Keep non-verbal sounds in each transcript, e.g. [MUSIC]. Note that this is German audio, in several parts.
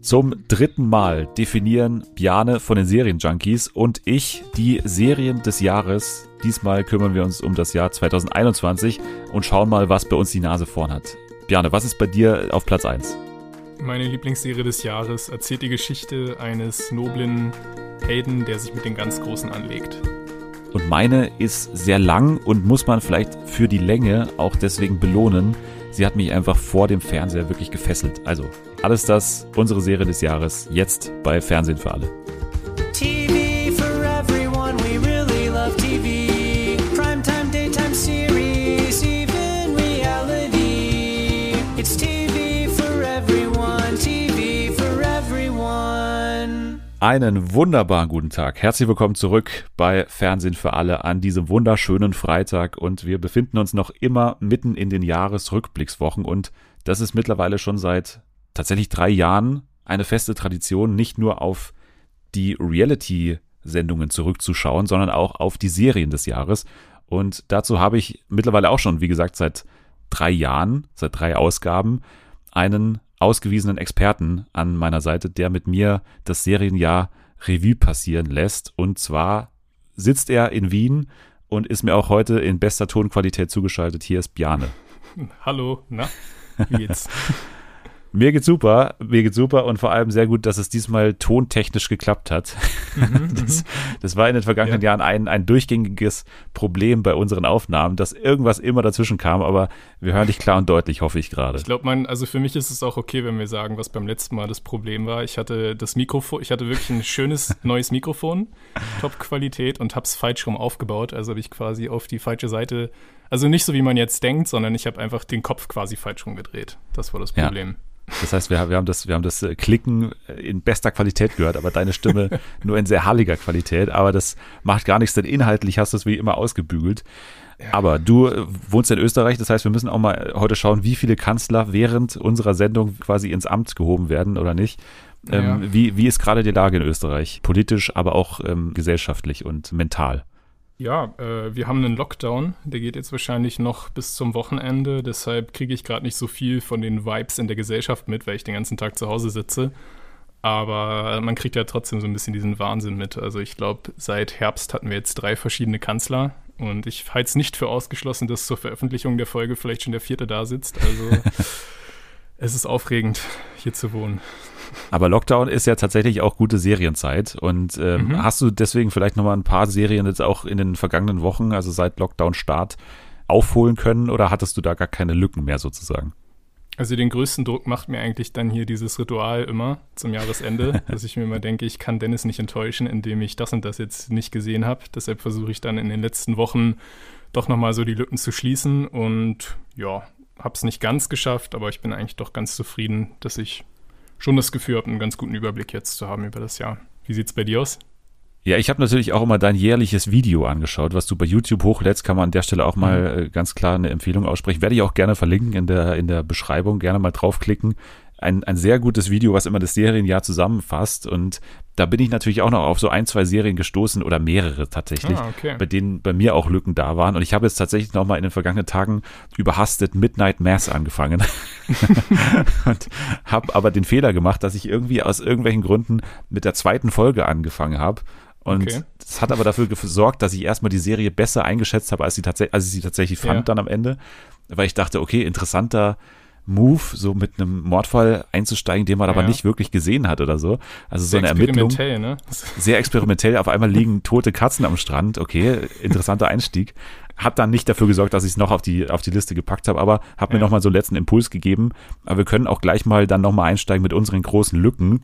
Zum dritten Mal definieren Bjane von den Serienjunkies und ich die Serien des Jahres. Diesmal kümmern wir uns um das Jahr 2021 und schauen mal, was bei uns die Nase vorn hat. Bjane, was ist bei dir auf Platz 1? Meine Lieblingsserie des Jahres erzählt die Geschichte eines noblen Helden, der sich mit den ganz Großen anlegt. Und meine ist sehr lang und muss man vielleicht für die Länge auch deswegen belohnen. Sie hat mich einfach vor dem Fernseher wirklich gefesselt. Also alles das, unsere Serie des Jahres, jetzt bei Fernsehen für alle. Einen wunderbaren guten Tag. Herzlich willkommen zurück bei Fernsehen für alle an diesem wunderschönen Freitag und wir befinden uns noch immer mitten in den Jahresrückblickswochen und das ist mittlerweile schon seit tatsächlich drei Jahren eine feste Tradition, nicht nur auf die Reality-Sendungen zurückzuschauen, sondern auch auf die Serien des Jahres. Und dazu habe ich mittlerweile auch schon, wie gesagt, seit drei Jahren, seit drei Ausgaben, einen ausgewiesenen Experten an meiner Seite, der mit mir das Serienjahr Revue passieren lässt. Und zwar sitzt er in Wien und ist mir auch heute in bester Tonqualität zugeschaltet. Hier ist Bjane. [LAUGHS] Hallo, na, wie geht's? [LAUGHS] Mir geht's super, mir geht's super und vor allem sehr gut, dass es diesmal tontechnisch geklappt hat. Mhm, [LAUGHS] das, mhm. das, war in den vergangenen ja. Jahren ein, ein durchgängiges Problem bei unseren Aufnahmen, dass irgendwas immer dazwischen kam, aber wir hören dich klar und deutlich, hoffe ich gerade. Ich glaube, man, also für mich ist es auch okay, wenn wir sagen, was beim letzten Mal das Problem war. Ich hatte das Mikrofon, ich hatte wirklich ein schönes [LAUGHS] neues Mikrofon, Top-Qualität und hab's falsch rum aufgebaut. Also habe ich quasi auf die falsche Seite, also nicht so wie man jetzt denkt, sondern ich habe einfach den Kopf quasi falsch rumgedreht. Das war das Problem. Ja. Das heißt, wir, wir, haben das, wir haben das äh, Klicken in bester Qualität gehört, aber deine Stimme [LAUGHS] nur in sehr halliger Qualität. Aber das macht gar nichts, denn inhaltlich hast du es wie immer ausgebügelt. Ja. Aber du äh, wohnst in Österreich, das heißt, wir müssen auch mal heute schauen, wie viele Kanzler während unserer Sendung quasi ins Amt gehoben werden oder nicht. Ähm, ja. wie, wie ist gerade die Lage in Österreich? Politisch, aber auch ähm, gesellschaftlich und mental. Ja, äh, wir haben einen Lockdown, der geht jetzt wahrscheinlich noch bis zum Wochenende. Deshalb kriege ich gerade nicht so viel von den Vibes in der Gesellschaft mit, weil ich den ganzen Tag zu Hause sitze. Aber man kriegt ja trotzdem so ein bisschen diesen Wahnsinn mit. Also ich glaube, seit Herbst hatten wir jetzt drei verschiedene Kanzler. Und ich halte es nicht für ausgeschlossen, dass zur Veröffentlichung der Folge vielleicht schon der vierte da sitzt. Also [LAUGHS] es ist aufregend, hier zu wohnen. Aber Lockdown ist ja tatsächlich auch gute Serienzeit. Und ähm, mhm. hast du deswegen vielleicht nochmal ein paar Serien jetzt auch in den vergangenen Wochen, also seit Lockdown-Start, aufholen können oder hattest du da gar keine Lücken mehr sozusagen? Also den größten Druck macht mir eigentlich dann hier dieses Ritual immer zum Jahresende, [LAUGHS] dass ich mir immer denke, ich kann Dennis nicht enttäuschen, indem ich das und das jetzt nicht gesehen habe. Deshalb versuche ich dann in den letzten Wochen doch nochmal so die Lücken zu schließen und ja, habe es nicht ganz geschafft, aber ich bin eigentlich doch ganz zufrieden, dass ich schon das Gefühl habe, einen ganz guten Überblick jetzt zu haben über das Jahr. Wie sieht es bei dir aus? Ja, ich habe natürlich auch immer dein jährliches Video angeschaut, was du bei YouTube hochlädst, kann man an der Stelle auch mal mhm. Äh, ganz klar eine Empfehlung aussprechen. Werde ich auch gerne verlinken in der, in der Beschreibung, gerne mal draufklicken ein, ein sehr gutes Video, was immer das Serienjahr zusammenfasst. Und da bin ich natürlich auch noch auf so ein, zwei Serien gestoßen oder mehrere tatsächlich, ah, okay. bei denen bei mir auch Lücken da waren. Und ich habe jetzt tatsächlich noch mal in den vergangenen Tagen überhastet Midnight Mass angefangen [LAUGHS] und habe aber den Fehler gemacht, dass ich irgendwie aus irgendwelchen Gründen mit der zweiten Folge angefangen habe. Und okay. das hat aber dafür gesorgt, dass ich erstmal die Serie besser eingeschätzt habe, als, sie als ich sie tatsächlich fand ja. dann am Ende. Weil ich dachte, okay, interessanter Move, so mit einem Mordfall einzusteigen, den man ja. aber nicht wirklich gesehen hat oder so. Also so eine Ermittlung. Ne? Sehr experimentell. Auf einmal liegen tote Katzen am Strand. Okay, interessanter Einstieg. Hat dann nicht dafür gesorgt, dass ich es noch auf die, auf die Liste gepackt habe, aber hat mir ja. nochmal so einen letzten Impuls gegeben. Aber wir können auch gleich mal dann nochmal einsteigen mit unseren großen Lücken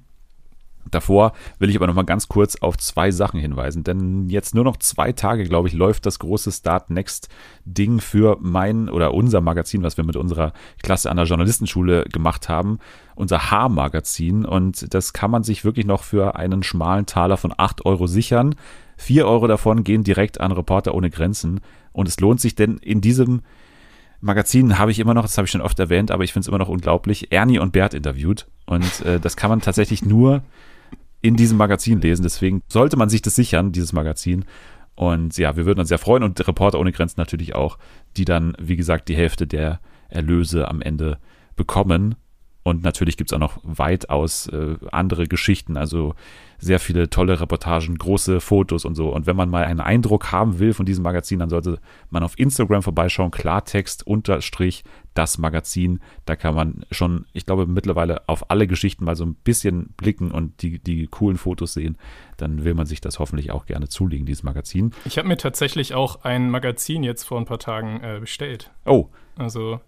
Davor will ich aber noch mal ganz kurz auf zwei Sachen hinweisen, denn jetzt nur noch zwei Tage, glaube ich, läuft das große Start Next Ding für mein oder unser Magazin, was wir mit unserer Klasse an der Journalistenschule gemacht haben, unser H-Magazin. Und das kann man sich wirklich noch für einen schmalen Taler von acht Euro sichern. Vier Euro davon gehen direkt an Reporter ohne Grenzen. Und es lohnt sich, denn in diesem Magazin habe ich immer noch, das habe ich schon oft erwähnt, aber ich finde es immer noch unglaublich, Ernie und Bert interviewt. Und äh, das kann man tatsächlich nur in diesem Magazin lesen. Deswegen sollte man sich das sichern, dieses Magazin. Und ja, wir würden uns sehr freuen und Reporter ohne Grenzen natürlich auch, die dann, wie gesagt, die Hälfte der Erlöse am Ende bekommen. Und natürlich gibt es auch noch weitaus äh, andere Geschichten, also sehr viele tolle Reportagen, große Fotos und so. Und wenn man mal einen Eindruck haben will von diesem Magazin, dann sollte man auf Instagram vorbeischauen, Klartext unterstrich das Magazin. Da kann man schon, ich glaube, mittlerweile auf alle Geschichten mal so ein bisschen blicken und die, die coolen Fotos sehen. Dann will man sich das hoffentlich auch gerne zulegen, dieses Magazin. Ich habe mir tatsächlich auch ein Magazin jetzt vor ein paar Tagen äh, bestellt. Oh. Also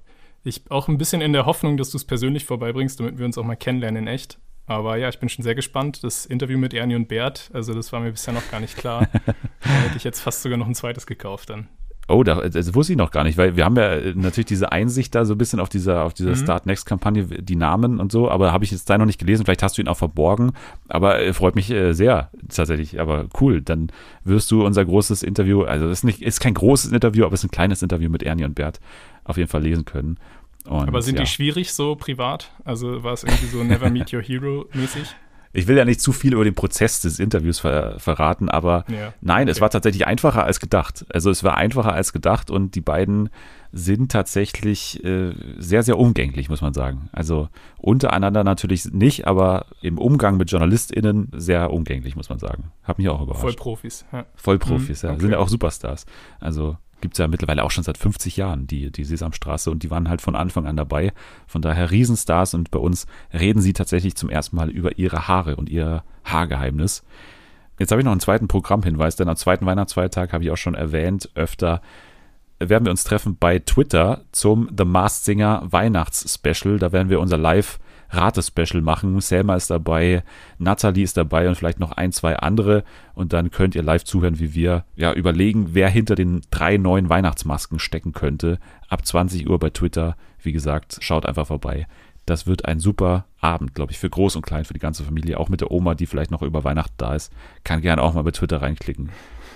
ich auch ein bisschen in der Hoffnung, dass du es persönlich vorbeibringst, damit wir uns auch mal kennenlernen in echt. Aber ja, ich bin schon sehr gespannt. Das Interview mit Ernie und Bert, also das war mir bisher noch gar nicht klar. [LAUGHS] da hätte ich jetzt fast sogar noch ein zweites gekauft dann. Oh, das, das wusste ich noch gar nicht, weil wir haben ja äh, natürlich diese Einsicht da so ein bisschen auf dieser, auf dieser mhm. Start Next Kampagne, die Namen und so, aber habe ich jetzt da noch nicht gelesen. Vielleicht hast du ihn auch verborgen, aber äh, freut mich äh, sehr tatsächlich. Aber cool, dann wirst du unser großes Interview, also es ist nicht, ist kein großes Interview, aber es ist ein kleines Interview mit Ernie und Bert auf jeden Fall lesen können. Und, Aber sind ja. die schwierig so privat? Also war es irgendwie so Never Meet Your Hero mäßig? [LAUGHS] Ich will ja nicht zu viel über den Prozess des Interviews ver verraten, aber ja, nein, okay. es war tatsächlich einfacher als gedacht. Also es war einfacher als gedacht und die beiden sind tatsächlich äh, sehr, sehr umgänglich, muss man sagen. Also untereinander natürlich nicht, aber im Umgang mit JournalistInnen sehr umgänglich, muss man sagen. Hat mich auch überrascht. Vollprofis. Ja. Vollprofis, mhm, ja. Okay. Sind ja auch Superstars. Also gibt es ja mittlerweile auch schon seit 50 Jahren, die, die Sesamstraße, und die waren halt von Anfang an dabei. Von daher Riesenstars und bei uns reden sie tatsächlich zum ersten Mal über ihre Haare und ihr Haargeheimnis. Jetzt habe ich noch einen zweiten Programmhinweis, denn am zweiten Weihnachtsfeiertag habe ich auch schon erwähnt, öfter werden wir uns treffen bei Twitter zum The Masked Singer Weihnachtsspecial. Da werden wir unser Live- Ratespecial machen. Selma ist dabei, Natalie ist dabei und vielleicht noch ein, zwei andere. Und dann könnt ihr live zuhören, wie wir ja überlegen, wer hinter den drei neuen Weihnachtsmasken stecken könnte. Ab 20 Uhr bei Twitter. Wie gesagt, schaut einfach vorbei. Das wird ein super Abend, glaube ich, für Groß und Klein, für die ganze Familie. Auch mit der Oma, die vielleicht noch über Weihnachten da ist. Kann gerne auch mal bei Twitter reinklicken.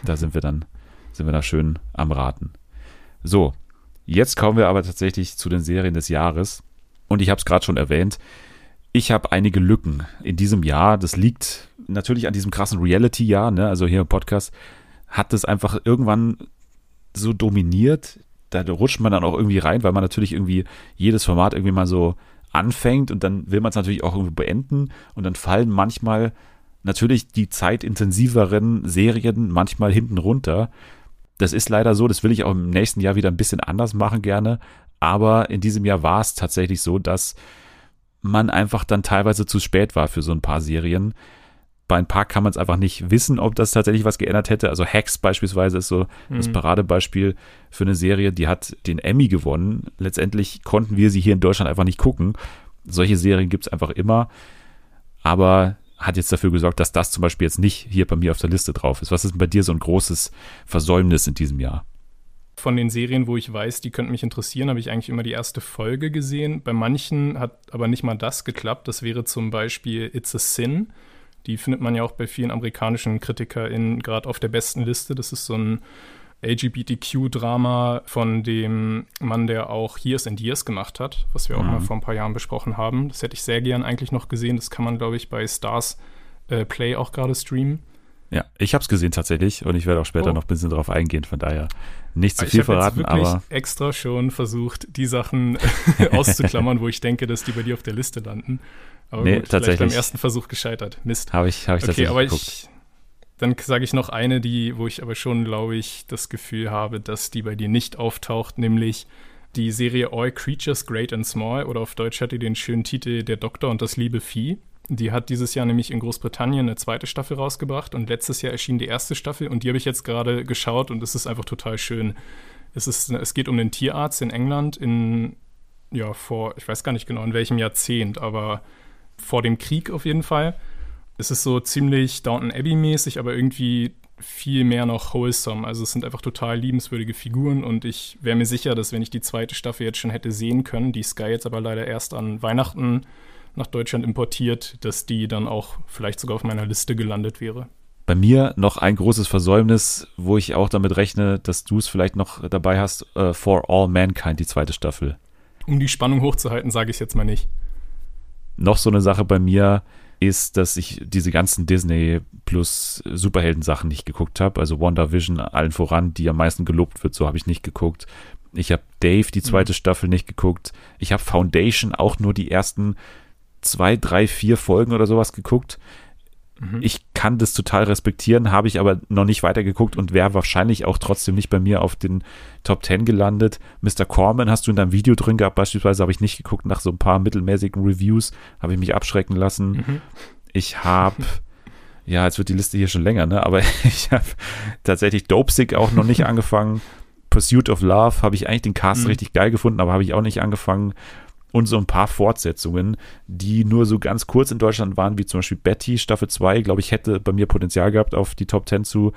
Da sind wir dann, sind wir da schön am Raten. So, jetzt kommen wir aber tatsächlich zu den Serien des Jahres. Und ich habe es gerade schon erwähnt, ich habe einige Lücken in diesem Jahr. Das liegt natürlich an diesem krassen Reality-Jahr. Ne? Also hier im Podcast hat das einfach irgendwann so dominiert. Da rutscht man dann auch irgendwie rein, weil man natürlich irgendwie jedes Format irgendwie mal so anfängt und dann will man es natürlich auch irgendwie beenden. Und dann fallen manchmal natürlich die zeitintensiveren Serien manchmal hinten runter. Das ist leider so, das will ich auch im nächsten Jahr wieder ein bisschen anders machen gerne. Aber in diesem Jahr war es tatsächlich so, dass man einfach dann teilweise zu spät war für so ein paar Serien. Bei ein paar kann man es einfach nicht wissen, ob das tatsächlich was geändert hätte. Also Hacks beispielsweise ist so mhm. das Paradebeispiel für eine Serie, die hat den Emmy gewonnen. Letztendlich konnten wir sie hier in Deutschland einfach nicht gucken. Solche Serien gibt es einfach immer. Aber hat jetzt dafür gesorgt, dass das zum Beispiel jetzt nicht hier bei mir auf der Liste drauf ist. Was ist bei dir so ein großes Versäumnis in diesem Jahr? Von den Serien, wo ich weiß, die könnten mich interessieren, habe ich eigentlich immer die erste Folge gesehen. Bei manchen hat aber nicht mal das geklappt. Das wäre zum Beispiel It's a Sin. Die findet man ja auch bei vielen amerikanischen KritikerInnen gerade auf der besten Liste. Das ist so ein LGBTQ-Drama von dem Mann, der auch Years and Years gemacht hat, was wir auch mhm. mal vor ein paar Jahren besprochen haben. Das hätte ich sehr gern eigentlich noch gesehen. Das kann man, glaube ich, bei Stars äh, Play auch gerade streamen. Ja, ich habe es gesehen tatsächlich und ich werde auch später oh. noch ein bisschen darauf eingehen, von daher nicht zu viel verraten, aber. Ich habe extra schon versucht, die Sachen [LAUGHS] auszuklammern, wo ich denke, dass die bei dir auf der Liste landen. Aber nee, gut, tatsächlich. beim ersten Versuch gescheitert. Mist. Habe ich, hab ich okay, aber geguckt. ich, dann sage ich noch eine, die, wo ich aber schon, glaube ich, das Gefühl habe, dass die bei dir nicht auftaucht, nämlich die Serie All Creatures Great and Small oder auf Deutsch hat die den schönen Titel Der Doktor und das liebe Vieh. Die hat dieses Jahr nämlich in Großbritannien eine zweite Staffel rausgebracht und letztes Jahr erschien die erste Staffel und die habe ich jetzt gerade geschaut und es ist einfach total schön. Es, ist, es geht um den Tierarzt in England in, ja, vor, ich weiß gar nicht genau in welchem Jahrzehnt, aber vor dem Krieg auf jeden Fall. Es ist so ziemlich Downton Abbey-mäßig, aber irgendwie viel mehr noch wholesome. Also es sind einfach total liebenswürdige Figuren und ich wäre mir sicher, dass wenn ich die zweite Staffel jetzt schon hätte sehen können, die Sky jetzt aber leider erst an Weihnachten nach Deutschland importiert, dass die dann auch vielleicht sogar auf meiner Liste gelandet wäre. Bei mir noch ein großes Versäumnis, wo ich auch damit rechne, dass du es vielleicht noch dabei hast, uh, For All Mankind, die zweite Staffel. Um die Spannung hochzuhalten, sage ich es jetzt mal nicht. Noch so eine Sache bei mir ist, dass ich diese ganzen Disney plus Superhelden-Sachen nicht geguckt habe. Also WandaVision allen voran, die am meisten gelobt wird, so habe ich nicht geguckt. Ich habe Dave die zweite mhm. Staffel nicht geguckt. Ich habe Foundation auch nur die ersten zwei, drei, vier Folgen oder sowas geguckt. Mhm. Ich kann das total respektieren, habe ich aber noch nicht weitergeguckt und wäre wahrscheinlich auch trotzdem nicht bei mir auf den Top 10 gelandet. Mr. Corman hast du in deinem Video drin gehabt, beispielsweise habe ich nicht geguckt, nach so ein paar mittelmäßigen Reviews habe ich mich abschrecken lassen. Mhm. Ich habe, [LAUGHS] ja, jetzt wird die Liste hier schon länger, ne? aber [LAUGHS] ich habe tatsächlich Dopesick auch noch nicht [LAUGHS] angefangen. Pursuit of Love habe ich eigentlich den Cast mhm. richtig geil gefunden, aber habe ich auch nicht angefangen und so ein paar Fortsetzungen, die nur so ganz kurz in Deutschland waren, wie zum Beispiel Betty Staffel 2, glaube ich, hätte bei mir Potenzial gehabt, auf die Top 10 zu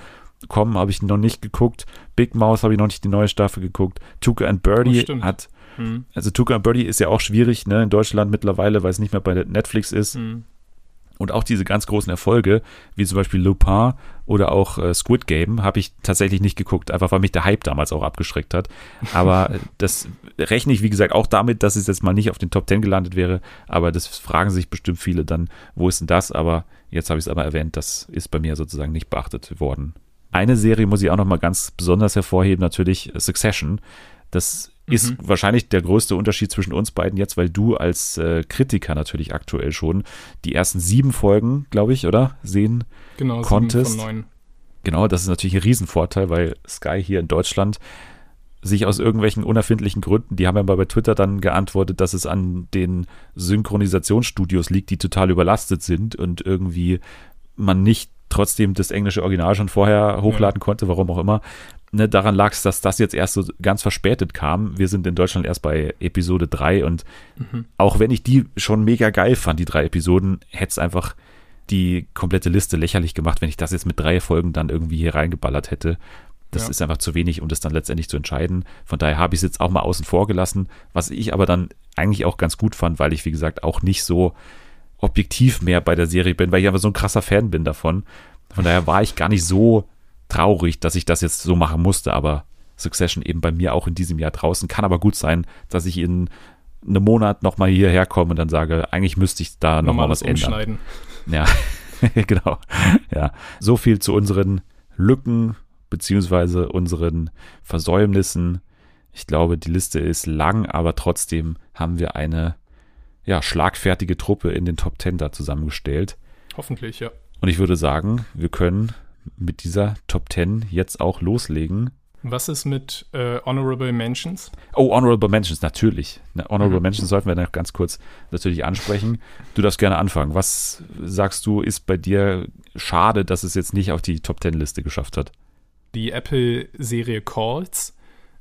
kommen, habe ich noch nicht geguckt. Big Mouse habe ich noch nicht die neue Staffel geguckt. Tuka and Birdie oh, hat, hm. also Tuka and Birdie ist ja auch schwierig, ne, in Deutschland mittlerweile, weil es nicht mehr bei Netflix ist. Hm. Und auch diese ganz großen Erfolge, wie zum Beispiel Lupin oder auch äh, Squid Game, habe ich tatsächlich nicht geguckt, einfach weil mich der Hype damals auch abgeschreckt hat. Aber [LAUGHS] das rechne ich, wie gesagt, auch damit, dass es jetzt mal nicht auf den Top Ten gelandet wäre. Aber das fragen sich bestimmt viele dann, wo ist denn das? Aber jetzt habe ich es aber erwähnt, das ist bei mir sozusagen nicht beachtet worden. Eine Serie muss ich auch noch mal ganz besonders hervorheben, natürlich Succession. Das ist mhm. wahrscheinlich der größte Unterschied zwischen uns beiden jetzt, weil du als äh, Kritiker natürlich aktuell schon die ersten sieben Folgen, glaube ich, oder? Sehen genau, konntest. Sieben von neun. Genau, das ist natürlich ein Riesenvorteil, weil Sky hier in Deutschland sich aus irgendwelchen unerfindlichen Gründen, die haben ja mal bei Twitter dann geantwortet, dass es an den Synchronisationsstudios liegt, die total überlastet sind und irgendwie man nicht trotzdem das englische Original schon vorher hochladen ja. konnte, warum auch immer ne, daran lag es, dass das jetzt erst so ganz verspätet kam. Wir sind in Deutschland erst bei Episode 3 und mhm. auch wenn ich die schon mega geil fand, die drei Episoden, hätte es einfach die komplette Liste lächerlich gemacht, wenn ich das jetzt mit drei Folgen dann irgendwie hier reingeballert hätte. Das ja. ist einfach zu wenig, um das dann letztendlich zu entscheiden. Von daher habe ich es jetzt auch mal außen vor gelassen, was ich aber dann eigentlich auch ganz gut fand, weil ich, wie gesagt, auch nicht so objektiv mehr bei der Serie bin, weil ich aber so ein krasser Fan bin davon. Von daher war ich gar nicht so traurig, dass ich das jetzt so machen musste, aber Succession eben bei mir auch in diesem Jahr draußen. Kann aber gut sein, dass ich in einem Monat nochmal hierher komme und dann sage, eigentlich müsste ich da nochmal was ändern. Ja, [LAUGHS] genau. Ja, so viel zu unseren Lücken beziehungsweise unseren Versäumnissen. Ich glaube, die Liste ist lang, aber trotzdem haben wir eine ja, schlagfertige Truppe in den Top Ten da zusammengestellt. Hoffentlich, ja. Und ich würde sagen, wir können mit dieser Top 10 jetzt auch loslegen. Was ist mit äh, Honorable Mentions? Oh, Honorable Mentions, natürlich. Ne, Honorable mhm. Mentions sollten wir noch ganz kurz natürlich ansprechen. Du darfst gerne anfangen. Was sagst du, ist bei dir schade, dass es jetzt nicht auf die Top 10 Liste geschafft hat? Die Apple-Serie Calls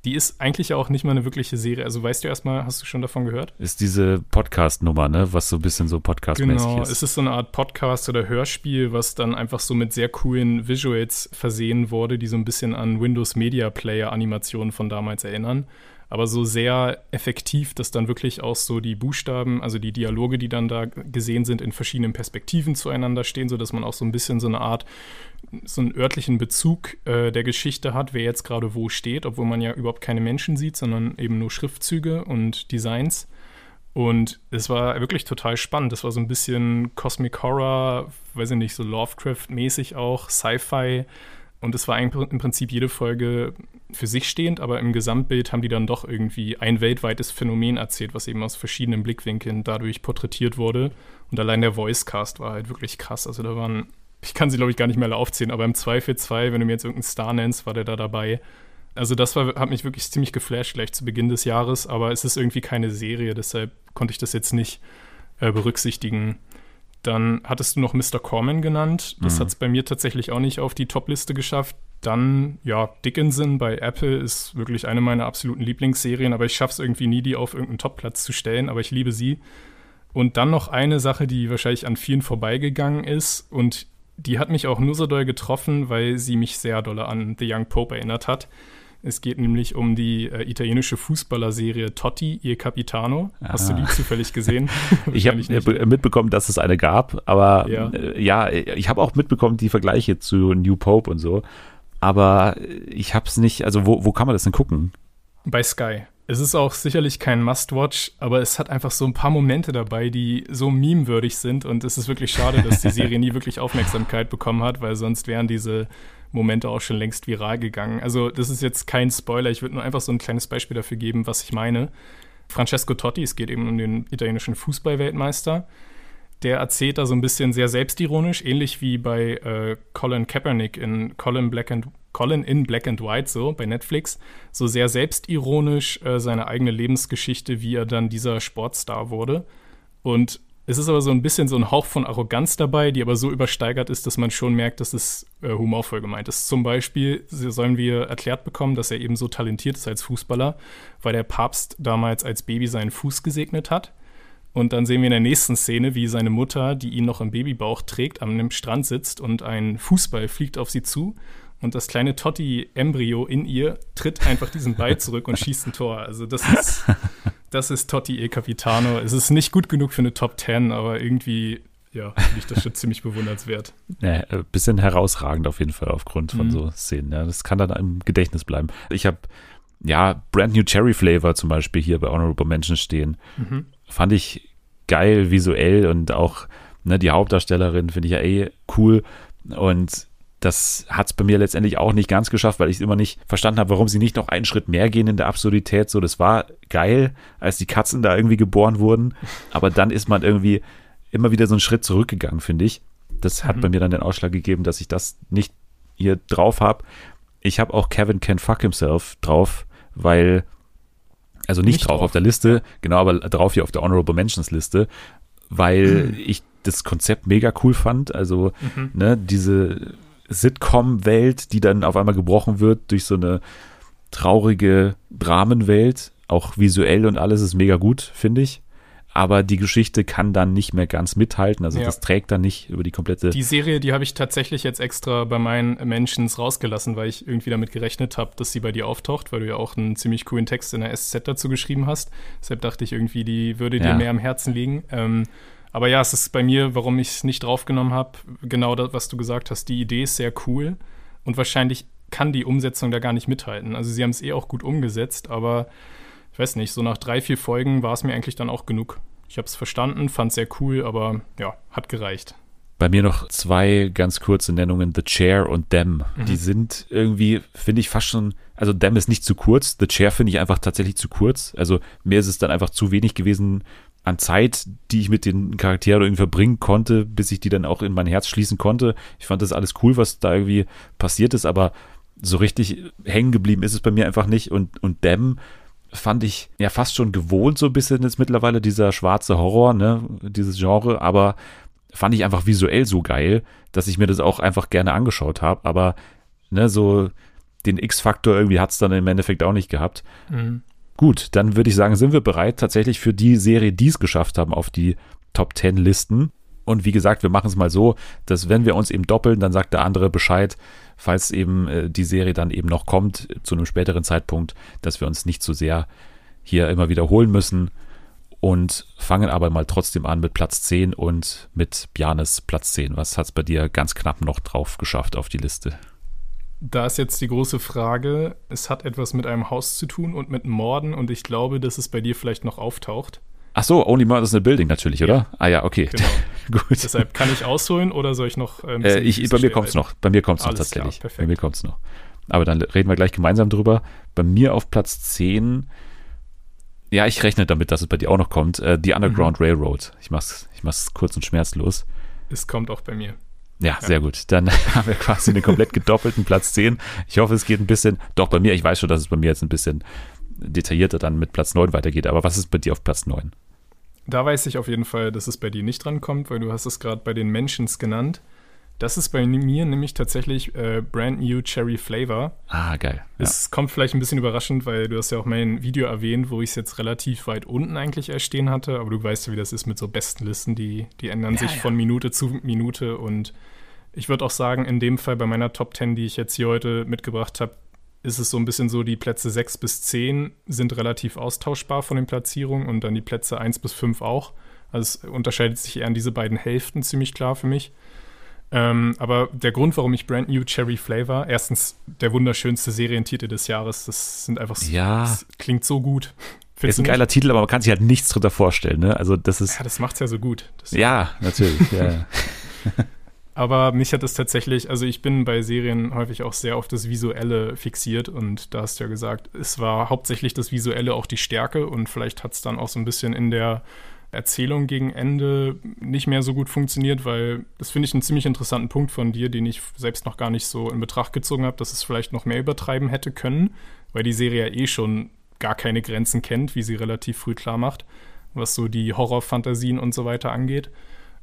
die ist eigentlich auch nicht mal eine wirkliche Serie. Also weißt du erstmal, hast du schon davon gehört? Ist diese Podcast-Nummer, ne? Was so ein bisschen so Podcast-mäßig genau, ist. es ist so eine Art Podcast oder Hörspiel, was dann einfach so mit sehr coolen Visuals versehen wurde, die so ein bisschen an Windows Media Player Animationen von damals erinnern aber so sehr effektiv, dass dann wirklich auch so die Buchstaben, also die Dialoge, die dann da gesehen sind, in verschiedenen Perspektiven zueinander stehen, sodass man auch so ein bisschen so eine Art, so einen örtlichen Bezug äh, der Geschichte hat, wer jetzt gerade wo steht, obwohl man ja überhaupt keine Menschen sieht, sondern eben nur Schriftzüge und Designs. Und es war wirklich total spannend. Das war so ein bisschen Cosmic Horror, weiß ich nicht, so Lovecraft-mäßig auch, Sci-Fi. Und es war im Prinzip jede Folge für sich stehend, aber im Gesamtbild haben die dann doch irgendwie ein weltweites Phänomen erzählt, was eben aus verschiedenen Blickwinkeln dadurch porträtiert wurde. Und allein der Voicecast war halt wirklich krass. Also da waren, ich kann sie glaube ich gar nicht mehr alle aufzählen, aber im 2 für 2, wenn du mir jetzt irgendeinen Star nennst, war der da dabei. Also das war, hat mich wirklich ziemlich geflasht gleich zu Beginn des Jahres, aber es ist irgendwie keine Serie, deshalb konnte ich das jetzt nicht äh, berücksichtigen. Dann hattest du noch Mr. Corman genannt. Das mhm. hat es bei mir tatsächlich auch nicht auf die Top-Liste geschafft. Dann, ja, Dickinson bei Apple ist wirklich eine meiner absoluten Lieblingsserien, aber ich schaffe es irgendwie nie, die auf irgendeinen Top-Platz zu stellen, aber ich liebe sie. Und dann noch eine Sache, die wahrscheinlich an vielen vorbeigegangen ist und die hat mich auch nur so doll getroffen, weil sie mich sehr doll an The Young Pope erinnert hat. Es geht nämlich um die äh, italienische Fußballerserie Totti, ihr Capitano. Aha. Hast du die zufällig gesehen? [LAUGHS] [LAUGHS] ich habe mitbekommen, dass es eine gab, aber ja, äh, ja ich habe auch mitbekommen die Vergleiche zu New Pope und so aber ich habe es nicht, also wo, wo kann man das denn gucken? Bei Sky. Es ist auch sicherlich kein Must-Watch, aber es hat einfach so ein paar Momente dabei, die so memewürdig sind. Und es ist wirklich schade, dass die Serie nie wirklich Aufmerksamkeit bekommen hat, weil sonst wären diese Momente auch schon längst viral gegangen. Also, das ist jetzt kein Spoiler. Ich würde nur einfach so ein kleines Beispiel dafür geben, was ich meine. Francesco Totti, es geht eben um den italienischen Fußballweltmeister. Der erzählt da so ein bisschen sehr selbstironisch, ähnlich wie bei äh, Colin Kaepernick in Colin Black and Colin in Black and White, so bei Netflix, so sehr selbstironisch äh, seine eigene Lebensgeschichte, wie er dann dieser Sportstar wurde. Und es ist aber so ein bisschen so ein Hauch von Arroganz dabei, die aber so übersteigert ist, dass man schon merkt, dass es äh, humorvoll gemeint ist. Zum Beispiel sollen wir erklärt bekommen, dass er eben so talentiert ist als Fußballer, weil der Papst damals als Baby seinen Fuß gesegnet hat. Und dann sehen wir in der nächsten Szene, wie seine Mutter, die ihn noch im Babybauch trägt, am einem Strand sitzt und ein Fußball fliegt auf sie zu und das kleine Totti-Embryo in ihr tritt einfach diesen Ball zurück und schießt ein Tor. Also das ist, das ist Totti E Capitano. Es ist nicht gut genug für eine Top 10, aber irgendwie, ja, finde ich das schon ziemlich bewundernswert. Ja, ein bisschen herausragend auf jeden Fall aufgrund von mhm. so Szenen. Ja, das kann dann im Gedächtnis bleiben. Ich habe, ja, Brand New Cherry Flavor zum Beispiel hier bei Honorable Mention stehen. Mhm. Fand ich geil visuell und auch ne, die Hauptdarstellerin finde ich ja eh cool. Und das hat es bei mir letztendlich auch nicht ganz geschafft, weil ich immer nicht verstanden habe, warum sie nicht noch einen Schritt mehr gehen in der Absurdität. So, das war geil, als die Katzen da irgendwie geboren wurden. Aber dann ist man irgendwie immer wieder so einen Schritt zurückgegangen, finde ich. Das hat mhm. bei mir dann den Ausschlag gegeben, dass ich das nicht hier drauf habe. Ich habe auch Kevin Can Fuck Himself drauf, weil, also nicht, nicht drauf, drauf, auf der Liste, genau, aber drauf hier auf der Honorable Mentions Liste, weil mhm. [CLEARS THROAT] ich das Konzept mega cool fand. Also, mhm. ne, diese Sitcom-Welt, die dann auf einmal gebrochen wird durch so eine traurige Dramenwelt. Auch visuell und alles ist mega gut, finde ich. Aber die Geschichte kann dann nicht mehr ganz mithalten. Also ja. das trägt dann nicht über die komplette. Die Serie, die habe ich tatsächlich jetzt extra bei meinen Mentions rausgelassen, weil ich irgendwie damit gerechnet habe, dass sie bei dir auftaucht, weil du ja auch einen ziemlich coolen Text in der SZ dazu geschrieben hast. Deshalb dachte ich irgendwie, die würde dir ja. mehr am Herzen liegen. Ähm, aber ja, es ist bei mir, warum ich es nicht draufgenommen habe, genau das, was du gesagt hast. Die Idee ist sehr cool und wahrscheinlich kann die Umsetzung da gar nicht mithalten. Also sie haben es eh auch gut umgesetzt, aber ich weiß nicht, so nach drei, vier Folgen war es mir eigentlich dann auch genug. Ich habe es verstanden, fand es sehr cool, aber ja, hat gereicht. Bei mir noch zwei ganz kurze Nennungen, The Chair und Them. Mhm. Die sind irgendwie, finde ich, fast schon, also Them ist nicht zu kurz, The Chair finde ich einfach tatsächlich zu kurz. Also mir ist es dann einfach zu wenig gewesen, an Zeit, die ich mit den Charakteren irgendwie verbringen konnte, bis ich die dann auch in mein Herz schließen konnte. Ich fand das alles cool, was da irgendwie passiert ist, aber so richtig hängen geblieben ist es bei mir einfach nicht. Und, und Dem fand ich ja fast schon gewohnt, so ein bisschen jetzt mittlerweile, dieser schwarze Horror, ne, dieses Genre, aber fand ich einfach visuell so geil, dass ich mir das auch einfach gerne angeschaut habe. Aber ne, so den X-Faktor irgendwie hat es dann im Endeffekt auch nicht gehabt. Mhm. Gut, dann würde ich sagen, sind wir bereit tatsächlich für die Serie, die es geschafft haben auf die Top 10 Listen. Und wie gesagt, wir machen es mal so, dass wenn wir uns eben doppeln, dann sagt der andere Bescheid, falls eben äh, die Serie dann eben noch kommt zu einem späteren Zeitpunkt, dass wir uns nicht zu so sehr hier immer wiederholen müssen. Und fangen aber mal trotzdem an mit Platz 10 und mit Bjanes Platz 10. Was hat es bei dir ganz knapp noch drauf geschafft auf die Liste? Da ist jetzt die große Frage, es hat etwas mit einem Haus zu tun und mit Morden und ich glaube, dass es bei dir vielleicht noch auftaucht. Ach so, Only Murders in a Building natürlich, oder? Ja. Ah ja, okay. Genau. [LAUGHS] Gut. Deshalb kann ich ausholen oder soll ich noch ähm, äh, ich, Bei mir kommt es noch. Bei mir kommt es noch tatsächlich. Klar, bei mir kommt es noch. Aber dann reden wir gleich gemeinsam drüber. Bei mir auf Platz 10, ja, ich rechne damit, dass es bei dir auch noch kommt, äh, The Underground mhm. Railroad. Ich mach's, ich mach's kurz und schmerzlos. Es kommt auch bei mir. Ja, sehr gut. Dann [LAUGHS] haben wir quasi einen komplett gedoppelten Platz 10. Ich hoffe, es geht ein bisschen, doch bei mir, ich weiß schon, dass es bei mir jetzt ein bisschen detaillierter dann mit Platz 9 weitergeht. Aber was ist bei dir auf Platz 9? Da weiß ich auf jeden Fall, dass es bei dir nicht drankommt, weil du hast es gerade bei den Mentions genannt. Das ist bei mir nämlich tatsächlich äh, Brand New Cherry Flavor. Ah, geil. Ja. Es kommt vielleicht ein bisschen überraschend, weil du hast ja auch mein Video erwähnt, wo ich es jetzt relativ weit unten eigentlich erstehen hatte. Aber du weißt ja, wie das ist mit so besten Listen, die, die ändern ja, sich ja. von Minute zu Minute. Und ich würde auch sagen, in dem Fall bei meiner Top 10, die ich jetzt hier heute mitgebracht habe, ist es so ein bisschen so, die Plätze 6 bis 10 sind relativ austauschbar von den Platzierungen und dann die Plätze 1 bis 5 auch. Also es unterscheidet sich eher an diese beiden Hälften ziemlich klar für mich. Ähm, aber der Grund, warum ich Brand New Cherry Flavor, erstens der wunderschönste Serientitel des Jahres, das sind einfach so, Ja. das klingt so gut. Ist ein geiler Titel, aber man kann sich halt nichts drunter vorstellen. Ne? Also das ist Ja, das macht's ja so gut. Das, ja natürlich. Ja. [LAUGHS] Aber mich hat es tatsächlich, also ich bin bei Serien häufig auch sehr auf das Visuelle fixiert und da hast du ja gesagt, es war hauptsächlich das Visuelle auch die Stärke und vielleicht hat es dann auch so ein bisschen in der Erzählung gegen Ende nicht mehr so gut funktioniert, weil das finde ich einen ziemlich interessanten Punkt von dir, den ich selbst noch gar nicht so in Betracht gezogen habe, dass es vielleicht noch mehr übertreiben hätte können, weil die Serie ja eh schon gar keine Grenzen kennt, wie sie relativ früh klar macht, was so die Horrorfantasien und so weiter angeht.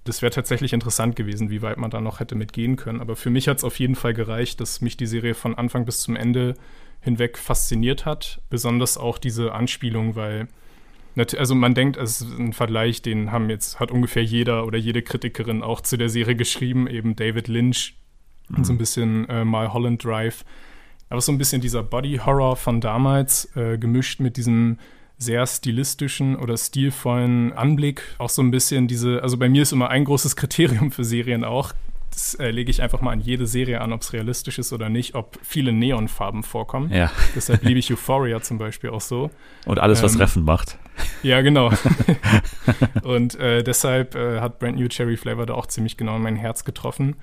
Das wäre tatsächlich interessant gewesen, wie weit man da noch hätte mitgehen können. Aber für mich hat es auf jeden Fall gereicht, dass mich die Serie von Anfang bis zum Ende hinweg fasziniert hat. Besonders auch diese Anspielung, weil also man denkt, es ist ein Vergleich, den haben jetzt, hat ungefähr jeder oder jede Kritikerin auch zu der Serie geschrieben, eben David Lynch und so ein bisschen äh, My Holland Drive. Aber so ein bisschen dieser Body-Horror von damals, äh, gemischt mit diesem sehr stilistischen oder stilvollen Anblick. Auch so ein bisschen diese, also bei mir ist immer ein großes Kriterium für Serien auch, das äh, lege ich einfach mal an jede Serie an, ob es realistisch ist oder nicht, ob viele Neonfarben vorkommen. ja. [LAUGHS] Deshalb liebe ich Euphoria zum Beispiel auch so. Und alles, was Ähm, Reffen macht. Ja, genau. [LAUGHS] [LAUGHS] und äh, deshalb äh, hat Brand New Cherry Flavor da auch ziemlich genau in mein Herz getroffen.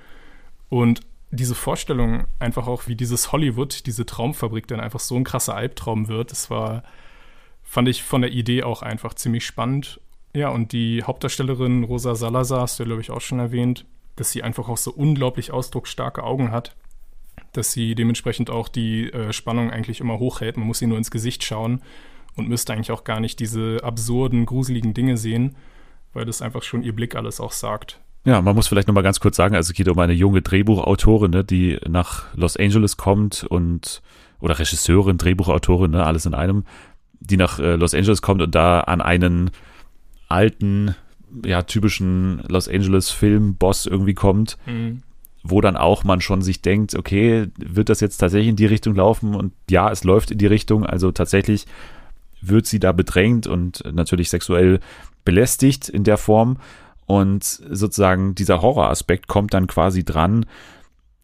Und diese Vorstellung, einfach auch wie dieses Hollywood, diese Traumfabrik, dann einfach so ein krasser Albtraum wird, das war, fand ich von der Idee auch einfach ziemlich spannend. Ja, und die Hauptdarstellerin Rosa Salazar, hast du, glaube ich, auch schon erwähnt, dass sie einfach auch so unglaublich ausdrucksstarke Augen hat, dass sie dementsprechend auch die äh, Spannung eigentlich immer hochhält. Man muss ihr nur ins Gesicht schauen und müsste eigentlich auch gar nicht diese absurden, gruseligen Dinge sehen, weil das einfach schon ihr Blick alles auch sagt. Ja, man muss vielleicht nochmal ganz kurz sagen, also es geht um eine junge Drehbuchautorin, ne, die nach Los Angeles kommt und, oder Regisseurin, Drehbuchautorin, ne, alles in einem, die nach äh, Los Angeles kommt und da an einen alten, ja, typischen Los Angeles Filmboss irgendwie kommt, Mhm. wo dann auch man schon sich denkt, okay, wird das jetzt tatsächlich in die Richtung laufen? Und ja, es läuft in die Richtung, also tatsächlich wird sie da bedrängt und natürlich sexuell belästigt in der Form. Und sozusagen dieser Horroraspekt kommt dann quasi dran,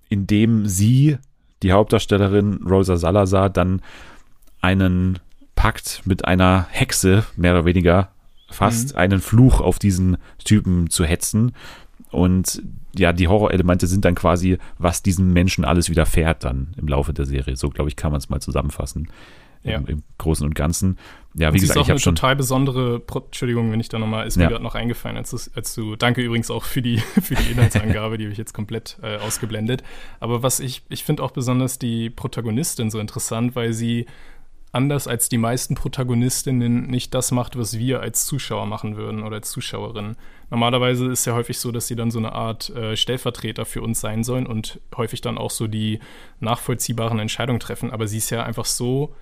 indem sie, die Hauptdarstellerin Rosa Salazar, dann einen Pakt mit einer Hexe, mehr oder weniger fast, einen Fluch auf diesen Typen zu hetzen. Und ja, die Horrorelemente sind dann quasi, was diesem Menschen alles widerfährt dann im Laufe der Serie. So, glaube ich, kann man es mal zusammenfassen. Ja. Im, Im Großen und Ganzen. Ja, Und wie sie ist gesagt, auch ich habe eine schon. total besondere, Pro Entschuldigung, wenn ich da nochmal, ist mir Ja. gerade noch eingefallen, als, du- als du, danke übrigens auch für die, [LAUGHS] für die Inhaltsangabe, die habe ich jetzt komplett äh, ausgeblendet. Aber was ich, ich finde auch besonders die Protagonistin so interessant, weil sie anders als die meisten Protagonistinnen nicht das macht, was wir als Zuschauer machen würden oder als Zuschauerin. Normalerweise ist ja häufig so, dass sie dann so eine Art äh, Stellvertreter für uns sein sollen und häufig dann auch so die nachvollziehbaren Entscheidungen treffen. Aber sie ist ja einfach so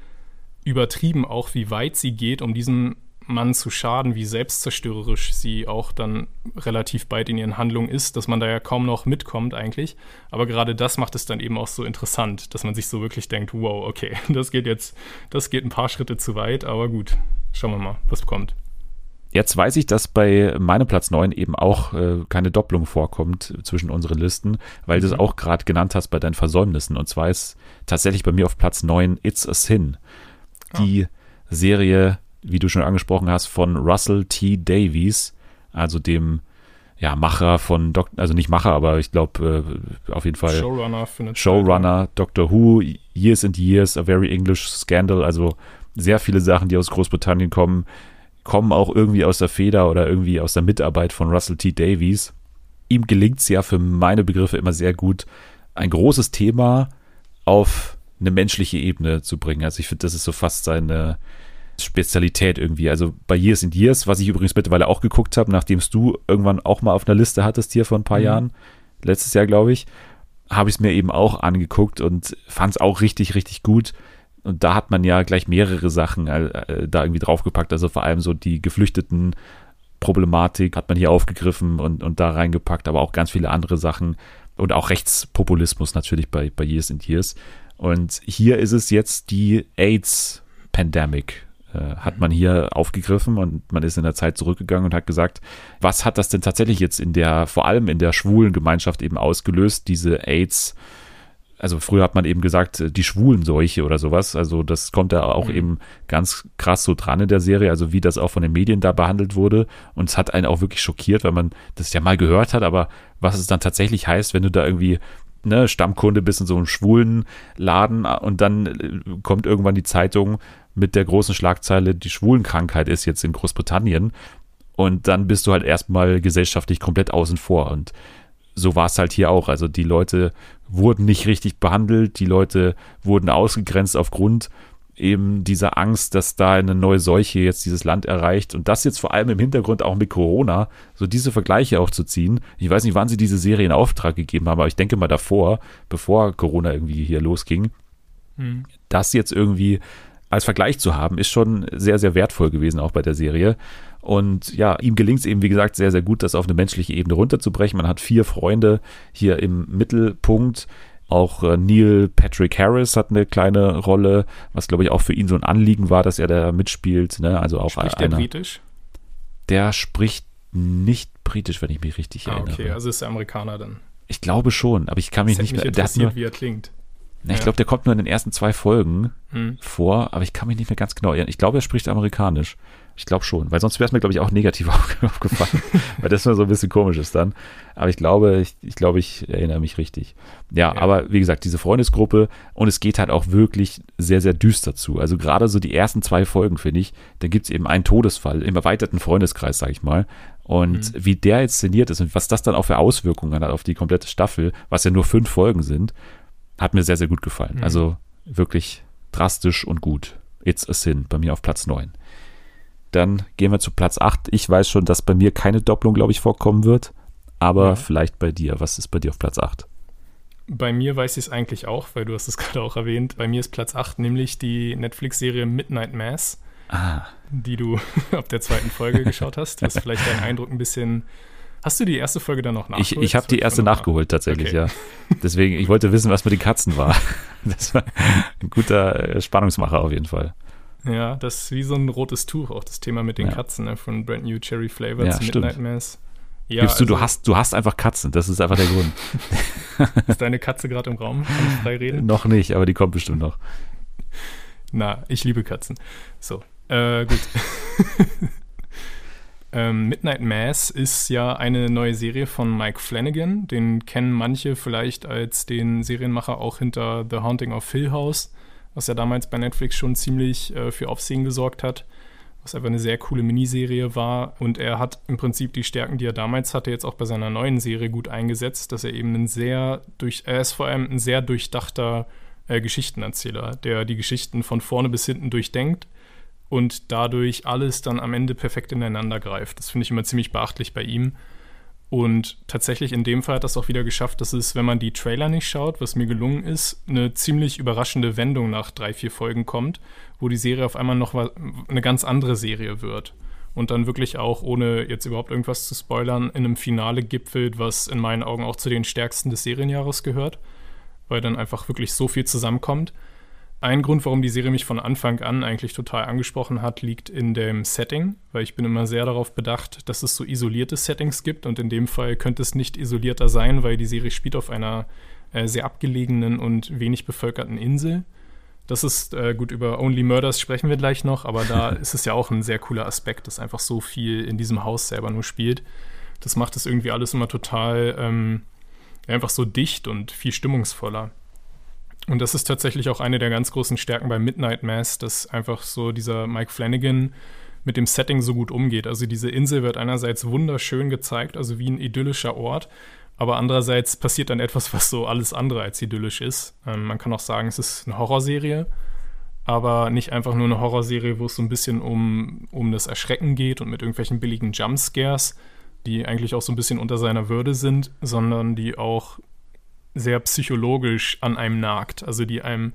übertrieben auch, wie weit sie geht, um diesem Mann zu schaden, wie selbstzerstörerisch sie auch dann relativ bald in ihren Handlungen ist, dass man da ja kaum noch mitkommt eigentlich. Aber gerade das macht es dann eben auch so interessant, dass man sich so wirklich denkt, wow, okay, [LAUGHS] das geht jetzt, das geht ein paar Schritte zu weit, aber gut, schauen wir mal, was kommt. Jetzt weiß ich, dass bei meinem Platz 9 eben auch äh, keine Doppelung vorkommt zwischen unseren Listen, weil du es Mhm. auch gerade genannt hast bei deinen Versäumnissen. Und zwar ist tatsächlich bei mir auf Platz 9 It's a Sin. Die Serie, wie du schon angesprochen hast, von Russell T. Davies, also dem ja, Macher von, Doc also nicht Macher, aber ich glaube äh, auf jeden Fall Showrunner Showrunner, Doctor Who, Years and Years, A Very English Scandal, also sehr viele Sachen, die aus Großbritannien kommen, kommen auch irgendwie aus der Feder oder irgendwie aus der Mitarbeit von Russell T. Davies. Ihm gelingt es ja für meine Begriffe immer sehr gut, ein großes Thema auf eine menschliche Ebene zu bringen. Also ich finde, das ist so fast seine Spezialität irgendwie. Also bei Years and Years, was ich übrigens mittlerweile auch geguckt habe, nachdem es du irgendwann auch mal auf einer Liste hattest hier vor ein paar Mhm. Jahren, letztes Jahr glaube ich, habe ich es mir eben auch angeguckt und fand es auch richtig, richtig gut. Und da hat man ja gleich mehrere Sachen äh, äh, da irgendwie draufgepackt. Also vor allem so die geflüchteten Problematik hat man hier aufgegriffen und, und da reingepackt, aber auch ganz viele andere Sachen und auch Rechtspopulismus natürlich bei, bei Years and Years. Und hier ist es jetzt die AIDS-Pandemic. Äh, hat man hier aufgegriffen und man ist in der Zeit zurückgegangen und hat gesagt, was hat das denn tatsächlich jetzt in der, vor allem in der schwulen Gemeinschaft eben ausgelöst, diese AIDS- also früher hat man eben gesagt, äh, die Schwulenseuche oder sowas. Also das kommt da auch mhm. eben ganz krass so dran in der Serie, also wie das auch von den Medien da behandelt wurde. Und es hat einen auch wirklich schockiert, weil man das ja mal gehört hat, aber was es dann tatsächlich heißt, wenn du da irgendwie ne, Stammkunde bist in so einem schwulen Laden und dann äh, kommt irgendwann die Zeitung mit der großen Schlagzeile, die Schwulenkrankheit ist jetzt in Großbritannien. Und dann bist du halt erstmal gesellschaftlich komplett außen vor. Und so war es halt hier auch. Also die Leute wurden nicht richtig behandelt, die Leute wurden ausgegrenzt aufgrund eben dieser Angst, dass da eine neue Seuche jetzt dieses Land erreicht und das jetzt vor allem im Hintergrund auch mit Corona, so diese Vergleiche auch zu ziehen. Ich weiß nicht, wann sie diese Serie in Auftrag gegeben haben, aber ich denke mal davor, bevor Corona irgendwie hier losging, hm. das jetzt irgendwie als Vergleich zu haben, ist schon sehr, sehr wertvoll gewesen, auch bei der Serie. Und ja, ihm gelingt es eben, wie gesagt, sehr, sehr gut, das auf eine menschliche Ebene runterzubrechen. Man hat vier Freunde hier im Mittelpunkt. Auch äh, Neil Patrick Harris hat eine kleine Rolle, was glaube ich auch für ihn so ein Anliegen war, dass er da mitspielt. Ne? Also auch spricht einer, der britisch? Der spricht nicht britisch, wenn ich mich richtig ah, erinnere. Okay, also ist er Amerikaner dann. Ich glaube schon, aber ich kann mich das nicht mehr. Mich interessiert, nur, wie er klingt. Na, ich ja. glaube, der kommt nur in den ersten zwei Folgen hm. vor, aber ich kann mich nicht mehr ganz genau erinnern. Ich glaube, er spricht amerikanisch. Ich glaube schon, weil sonst wäre es mir, glaube ich, auch negativ [LAUGHS] aufgefallen, weil das nur so ein bisschen komisch ist dann. Aber ich glaube, ich, ich glaube, ich erinnere mich richtig. Ja, ja, aber wie gesagt, diese Freundesgruppe und es geht halt auch wirklich sehr, sehr düster zu. Also gerade so die ersten zwei Folgen, finde ich, da gibt es eben einen Todesfall im erweiterten Freundeskreis, sage ich mal. Und mhm. wie der inszeniert ist und was das dann auch für Auswirkungen hat auf die komplette Staffel, was ja nur fünf Folgen sind, hat mir sehr, sehr gut gefallen. Mhm. Also wirklich drastisch und gut. It's a Sin, bei mir auf Platz 9. Dann gehen wir zu Platz 8. Ich weiß schon, dass bei mir keine Doppelung, glaube ich, vorkommen wird. Aber ja. vielleicht bei dir. Was ist bei dir auf Platz 8? Bei mir weiß ich es eigentlich auch, weil du hast es [LAUGHS] gerade auch erwähnt. Bei mir ist Platz 8 nämlich die Netflix-Serie Midnight Mass, ah. die du [LAUGHS] ab der zweiten Folge geschaut hast, was [LAUGHS] vielleicht deinen Eindruck ein bisschen Hast du die erste Folge dann noch nachgeholt? Ich, ich habe die erste nachgeholt tatsächlich, okay. ja. Deswegen, ich wollte wissen, was mit den Katzen war. [LAUGHS] Das war ein guter äh, Spannungsmacher auf jeden Fall. Ja, das ist wie so ein rotes Tuch, auch das Thema mit den ja. Katzen, ne? von Brand New Cherry Flavor ja, zu Midnight Mass. Ja, Gibst du, also, du hast, du hast einfach Katzen, das ist einfach der Grund. [LAUGHS] ist deine Katze gerade im Raum? Kann ich frei reden? Noch nicht, aber die kommt bestimmt noch. Na, ich liebe Katzen. So, äh, gut. [LAUGHS] ähm, Midnight Mass ist ja eine neue Serie von Mike Flanagan. Den kennen manche vielleicht als den Serienmacher auch hinter The Haunting of Hill House was ja damals bei Netflix schon ziemlich äh, für Aufsehen gesorgt hat, was einfach eine sehr coole Miniserie war. Und er hat im Prinzip die Stärken, die er damals hatte, jetzt auch bei seiner neuen Serie gut eingesetzt, dass er eben ein sehr durch, er ist vor allem ein sehr durchdachter äh, Geschichtenerzähler, der die Geschichten von vorne bis hinten durchdenkt und dadurch alles dann am Ende perfekt ineinander greift. Das finde ich immer ziemlich beachtlich bei ihm. Und tatsächlich in dem Fall hat das auch wieder geschafft, dass es, wenn man die Trailer nicht schaut, was mir gelungen ist, eine ziemlich überraschende Wendung nach drei, vier Folgen kommt, wo die Serie auf einmal noch eine ganz andere Serie wird. Und dann wirklich auch, ohne jetzt überhaupt irgendwas zu spoilern, in einem Finale gipfelt, was in meinen Augen auch zu den stärksten des Serienjahres gehört, weil dann einfach wirklich so viel zusammenkommt. Ein Grund, warum die Serie mich von Anfang an eigentlich total angesprochen hat, liegt in dem Setting, weil ich bin immer sehr darauf bedacht, dass es so isolierte Settings gibt und in dem Fall könnte es nicht isolierter sein, weil die Serie spielt auf einer äh, sehr abgelegenen und wenig bevölkerten Insel. Das ist äh, gut, über Only Murders sprechen wir gleich noch, aber da [LAUGHS] ist es ja auch ein sehr cooler Aspekt, dass einfach so viel in diesem Haus selber nur spielt. Das macht es irgendwie alles immer total ähm, einfach so dicht und viel stimmungsvoller. Und das ist tatsächlich auch eine der ganz großen Stärken bei Midnight Mass, dass einfach so dieser Mike Flanagan mit dem Setting so gut umgeht. Also diese Insel wird einerseits wunderschön gezeigt, also wie ein idyllischer Ort, aber andererseits passiert dann etwas, was so alles andere als idyllisch ist. Ähm, man kann auch sagen, es ist eine Horrorserie, aber nicht einfach nur eine Horrorserie, wo es so ein bisschen um, um das Erschrecken geht und mit irgendwelchen billigen Jumpscares, die eigentlich auch so ein bisschen unter seiner Würde sind, sondern die auch sehr psychologisch an einem nagt, also die einem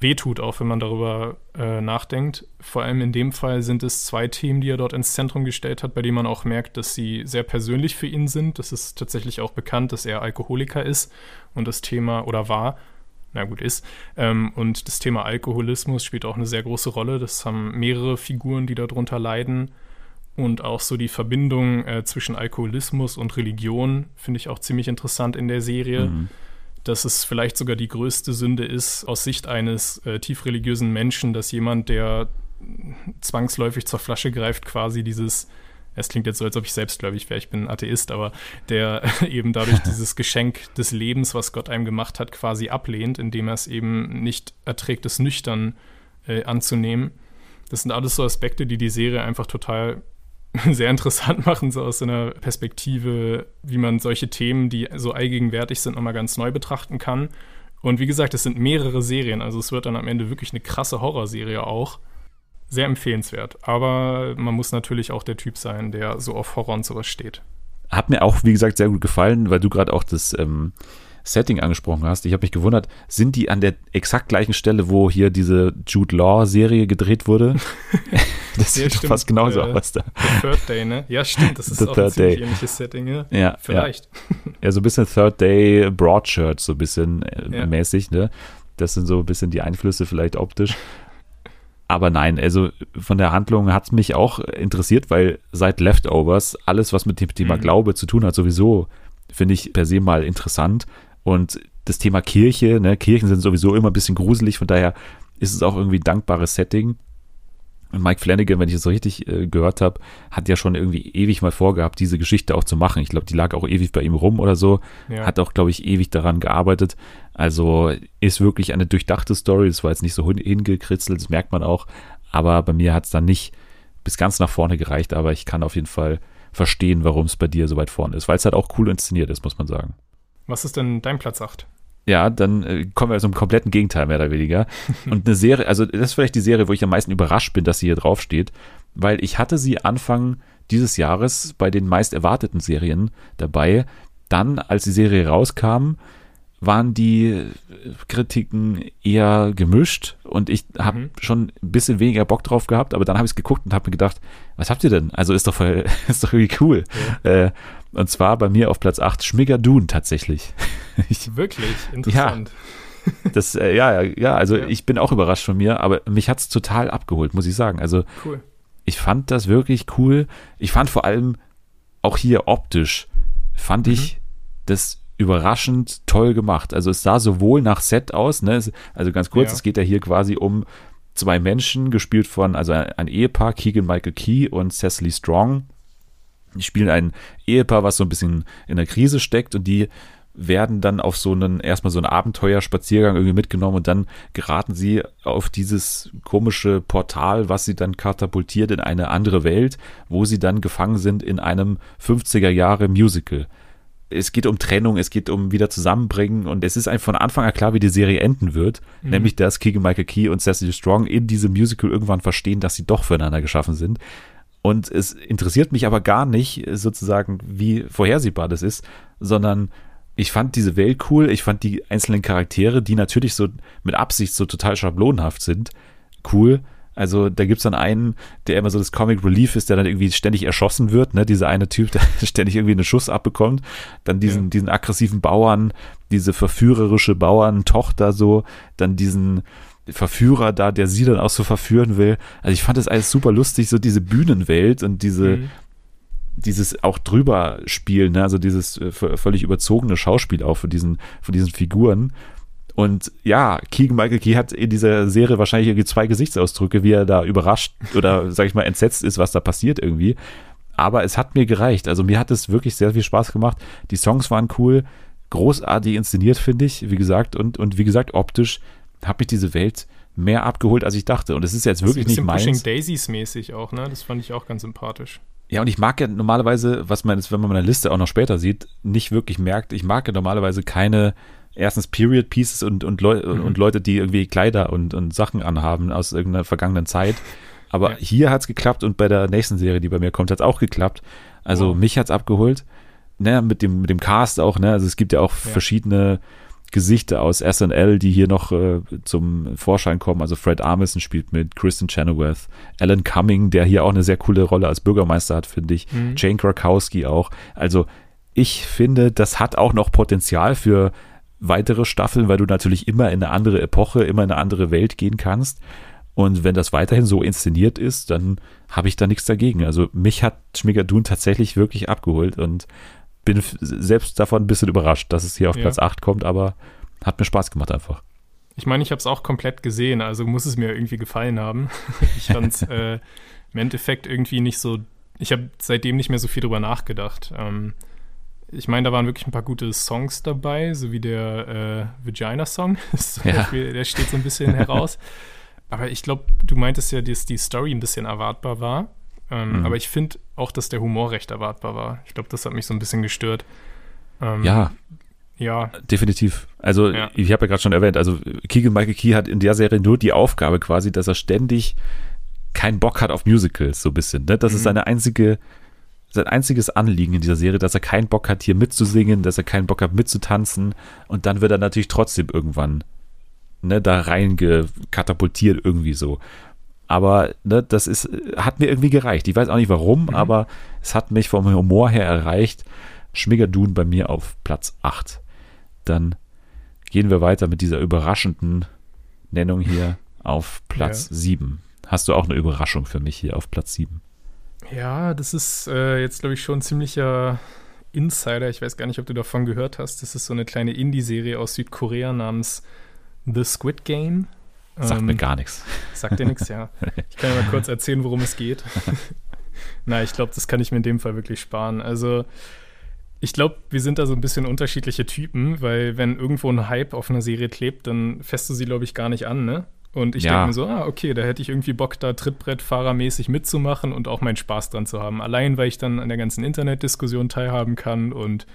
wehtut, auch wenn man darüber äh, nachdenkt. Vor allem in dem Fall sind es zwei Themen, die er dort ins Zentrum gestellt hat, bei denen man auch merkt, dass sie sehr persönlich für ihn sind. Das ist tatsächlich auch bekannt, dass er Alkoholiker ist und das Thema oder war. na gut, ist. Ähm, und das Thema Alkoholismus spielt auch eine sehr große Rolle. Das haben mehrere Figuren, die darunter leiden. Und auch so die Verbindung äh, zwischen Alkoholismus und Religion finde ich auch ziemlich interessant in der Serie. Mhm. Dass es vielleicht sogar die größte Sünde ist, aus Sicht eines äh, tiefreligiösen Menschen, dass jemand, der zwangsläufig zur Flasche greift, quasi dieses es klingt jetzt so, als ob ich selbstgläubig wäre, ich bin Atheist, aber der [LAUGHS] eben dadurch [LAUGHS] dieses Geschenk des Lebens, was Gott einem gemacht hat, quasi ablehnt, indem er es eben nicht erträgt, es nüchtern äh, anzunehmen. Das sind alles so Aspekte, die die Serie einfach total [LAUGHS] sehr interessant machen, so aus einer Perspektive, wie man solche Themen, die so allgegenwärtig sind, nochmal ganz neu betrachten kann. Und wie gesagt, es sind mehrere Serien, also es wird dann am Ende wirklich eine krasse Horrorserie auch. Sehr empfehlenswert. Aber man muss natürlich auch der Typ sein, der so auf Horror und sowas steht. Hat mir auch, wie gesagt, sehr gut gefallen, weil du gerade auch das ähm, Setting angesprochen hast. Ich habe mich gewundert, sind die an der exakt gleichen Stelle, wo hier diese Jude Law-Serie gedreht wurde? [LAUGHS] [LAUGHS] das sieht ja, fast genauso äh, aus da. The Third Day, ne? Ja, stimmt, das [LAUGHS] ist The auch ein ziemlich ähnliches Setting, ja. ja Vielleicht. Ja. ja, so ein bisschen Third Day Broadshirt, so ein bisschen äh, mäßig, ne? Das sind so ein bisschen die Einflüsse vielleicht optisch. Aber nein, also von der Handlung hat es mich auch interessiert, weil seit Leftovers alles, was mit dem Thema mhm. Glaube zu tun hat, sowieso finde ich per se mal interessant. Und das Thema Kirche, ne, Kirchen sind sowieso immer ein bisschen gruselig, von daher ist es auch irgendwie ein dankbares Setting. Und Mike Flanagan, wenn ich es so richtig äh, gehört habe, hat ja schon irgendwie ewig mal vorgehabt, diese Geschichte auch zu machen. Ich glaube, die lag auch ewig bei ihm rum oder so. Ja. Hat auch, glaube ich, ewig daran gearbeitet. Also ist wirklich eine durchdachte Story. Das war jetzt nicht so hingekritzelt, das merkt man auch. Aber bei mir hat es dann nicht bis ganz nach vorne gereicht. Aber ich kann auf jeden Fall verstehen, warum es bei dir so weit vorne ist. Weil es halt auch cool inszeniert ist, muss man sagen. Was ist denn dein Platz 8? Ja, dann äh, kommen wir zum kompletten Gegenteil, mehr oder weniger. [LAUGHS] Und eine Serie, also das ist vielleicht die Serie, wo ich am meisten überrascht bin, dass sie hier draufsteht, weil ich hatte sie Anfang dieses Jahres bei den meist erwarteten Serien dabei. Dann, als die Serie rauskam, waren die Kritiken eher gemischt und ich habe mhm. schon ein bisschen weniger Bock drauf gehabt, aber dann habe ich es geguckt und habe mir gedacht, was habt ihr denn? Also ist doch voll, [LAUGHS] ist doch irgendwie cool. Ja. Äh, und zwar bei mir auf Platz 8 Schmigadoon tatsächlich. [LAUGHS] Ich, Wirklich? Interessant. Ja, das, äh, ja, ja, also ja. ich bin auch überrascht von mir, aber mich hat es total abgeholt, muss ich sagen. Also cool. ich fand das wirklich cool. Ich fand vor allem auch hier optisch, fand mhm. ich das überraschend toll gemacht. Also es sah sowohl nach Set aus, ne? also ganz kurz, ja. es geht ja hier quasi um zwei Menschen, gespielt von, also ein, Ehepaar, Keegan Michael Key und Cecily Strong. Die spielen ein Ehepaar, was so ein bisschen in der Krise steckt und die werden dann auf so einen, erstmal so einen Abenteuerspaziergang irgendwie mitgenommen und dann geraten sie auf dieses komische Portal, was sie dann katapultiert in eine andere Welt, wo sie dann gefangen sind in einem 50er Jahre Musical es geht um Trennung, es geht um wieder zusammenbringen und es ist einfach von Anfang an klar, wie die Serie enden wird, mhm. nämlich dass Keegan Michael Key und Cecily Strong in diesem Musical irgendwann verstehen, dass sie doch füreinander geschaffen sind. Und es interessiert mich aber gar nicht sozusagen, wie vorhersehbar das ist, sondern ich fand diese Welt cool, ich fand die einzelnen Charaktere, die natürlich so mit Absicht so total schablonhaft sind, cool also da gibt es dann einen, der immer so das Comic Relief ist, der dann irgendwie ständig erschossen wird, ne? Dieser eine Typ, [LAUGHS] der ständig irgendwie einen Schuss abbekommt. Dann diesen, ja. diesen aggressiven Bauern, diese verführerische Bauerntochter so, dann diesen Verführer da, der sie dann auch so verführen will. Also ich fand das alles super lustig, so diese Bühnenwelt und diese, mhm. dieses auch drüber spielen, ne? also dieses äh, völlig überzogene Schauspiel auch von diesen, von diesen Figuren. Und ja, Keegan Michael Key hat in dieser Serie wahrscheinlich irgendwie zwei Gesichtsausdrücke, wie er da überrascht oder, [LAUGHS] sag ich mal, entsetzt ist, was da passiert irgendwie. Aber es hat mir gereicht. Also mir hat es wirklich sehr viel Spaß gemacht. Die Songs waren cool, großartig inszeniert, finde ich, wie gesagt. Und, und wie gesagt, optisch hat mich diese Welt mehr abgeholt, als ich dachte. Und es ist jetzt wirklich nicht meins. Pushing Daisies mäßig auch, ne? Das fand ich auch ganz sympathisch. Ja, und ich mag ja normalerweise, was man jetzt, wenn man meine Liste auch noch später sieht, nicht wirklich merkt, ich mag ja normalerweise keine erstens Period Pieces und, und, Leu mhm. und Leute, die irgendwie Kleider und, und Sachen anhaben aus irgendeiner vergangenen Zeit. Aber ja. hier hat es geklappt und bei der nächsten Serie, die bei mir kommt, hat es auch geklappt. Also wow. mich hat es abgeholt. Ne, mit dem, mit dem Cast auch, ne? Also es gibt ja auch ja. verschiedene Gesichter aus SNL, die hier noch äh, zum Vorschein kommen. Also Fred Armisen spielt mit, Kristen Chenoweth, Alan Cumming, der hier auch eine sehr coole Rolle als Bürgermeister hat, finde ich. Mhm. Jane Krakowski auch. Also ich finde, das hat auch noch Potenzial für weitere Staffeln, weil du natürlich immer in eine andere Epoche, immer in eine andere Welt gehen kannst. Und wenn das weiterhin so inszeniert ist, dann habe ich da nichts dagegen. Also mich hat Schmigadun tatsächlich wirklich abgeholt und bin selbst davon ein bisschen überrascht, dass es hier auf ja. Platz 8 kommt, aber hat mir Spaß gemacht einfach. Ich meine, ich habe es auch komplett gesehen, also muss es mir irgendwie gefallen haben. [LAUGHS] ich fand es äh, im Endeffekt irgendwie nicht so. Ich habe seitdem nicht mehr so viel drüber nachgedacht. Ähm, ich meine, da waren wirklich ein paar gute Songs dabei, so wie der äh, Vagina-Song. [LAUGHS] ja. Der steht so ein bisschen [LAUGHS] heraus. Aber ich glaube, du meintest ja, dass die Story ein bisschen erwartbar war. Ähm, mhm. Aber ich finde auch, dass der Humor recht erwartbar war. Ich glaube, das hat mich so ein bisschen gestört. Ähm, ja. Ja. Definitiv. Also, ja. ich habe ja gerade schon erwähnt, also Keegan Michael Key hat in der Serie nur die Aufgabe quasi, dass er ständig keinen Bock hat auf Musicals, so ein bisschen. Ne? Das mhm. ist seine einzige, sein einziges Anliegen in dieser Serie, dass er keinen Bock hat, hier mitzusingen, dass er keinen Bock hat, mitzutanzen. Und dann wird er natürlich trotzdem irgendwann ne, da reingekatapultiert irgendwie so. Aber ne, das ist, hat mir irgendwie gereicht. Ich weiß auch nicht warum, mhm. aber es hat mich vom Humor her erreicht. Schmigerdun bei mir auf Platz 8. Dann gehen wir weiter mit dieser überraschenden Nennung hier auf Platz ja. 7. Hast du auch eine Überraschung für mich hier auf Platz 7? Ja, das ist äh, jetzt, glaube ich, schon ein ziemlicher Insider. Ich weiß gar nicht, ob du davon gehört hast. Das ist so eine kleine Indie-Serie aus Südkorea namens The Squid Game. Sagt ähm, mir gar nichts. Sagt dir nichts, ja. [LAUGHS] Ich kann ja mal kurz erzählen, worum es geht. [LAUGHS] Na, ich glaube, das kann ich mir in dem Fall wirklich sparen. Also, ich glaube, wir sind da so ein bisschen unterschiedliche Typen, weil wenn irgendwo ein Hype auf einer Serie klebt, dann fässt du sie, glaube ich, gar nicht an, ne? Und ich ja. denke mir so, ah, okay, da hätte ich irgendwie Bock, da Trittbrettfahrermäßig mitzumachen und auch meinen Spaß dran zu haben. Allein, weil ich dann an der ganzen Internetdiskussion teilhaben kann und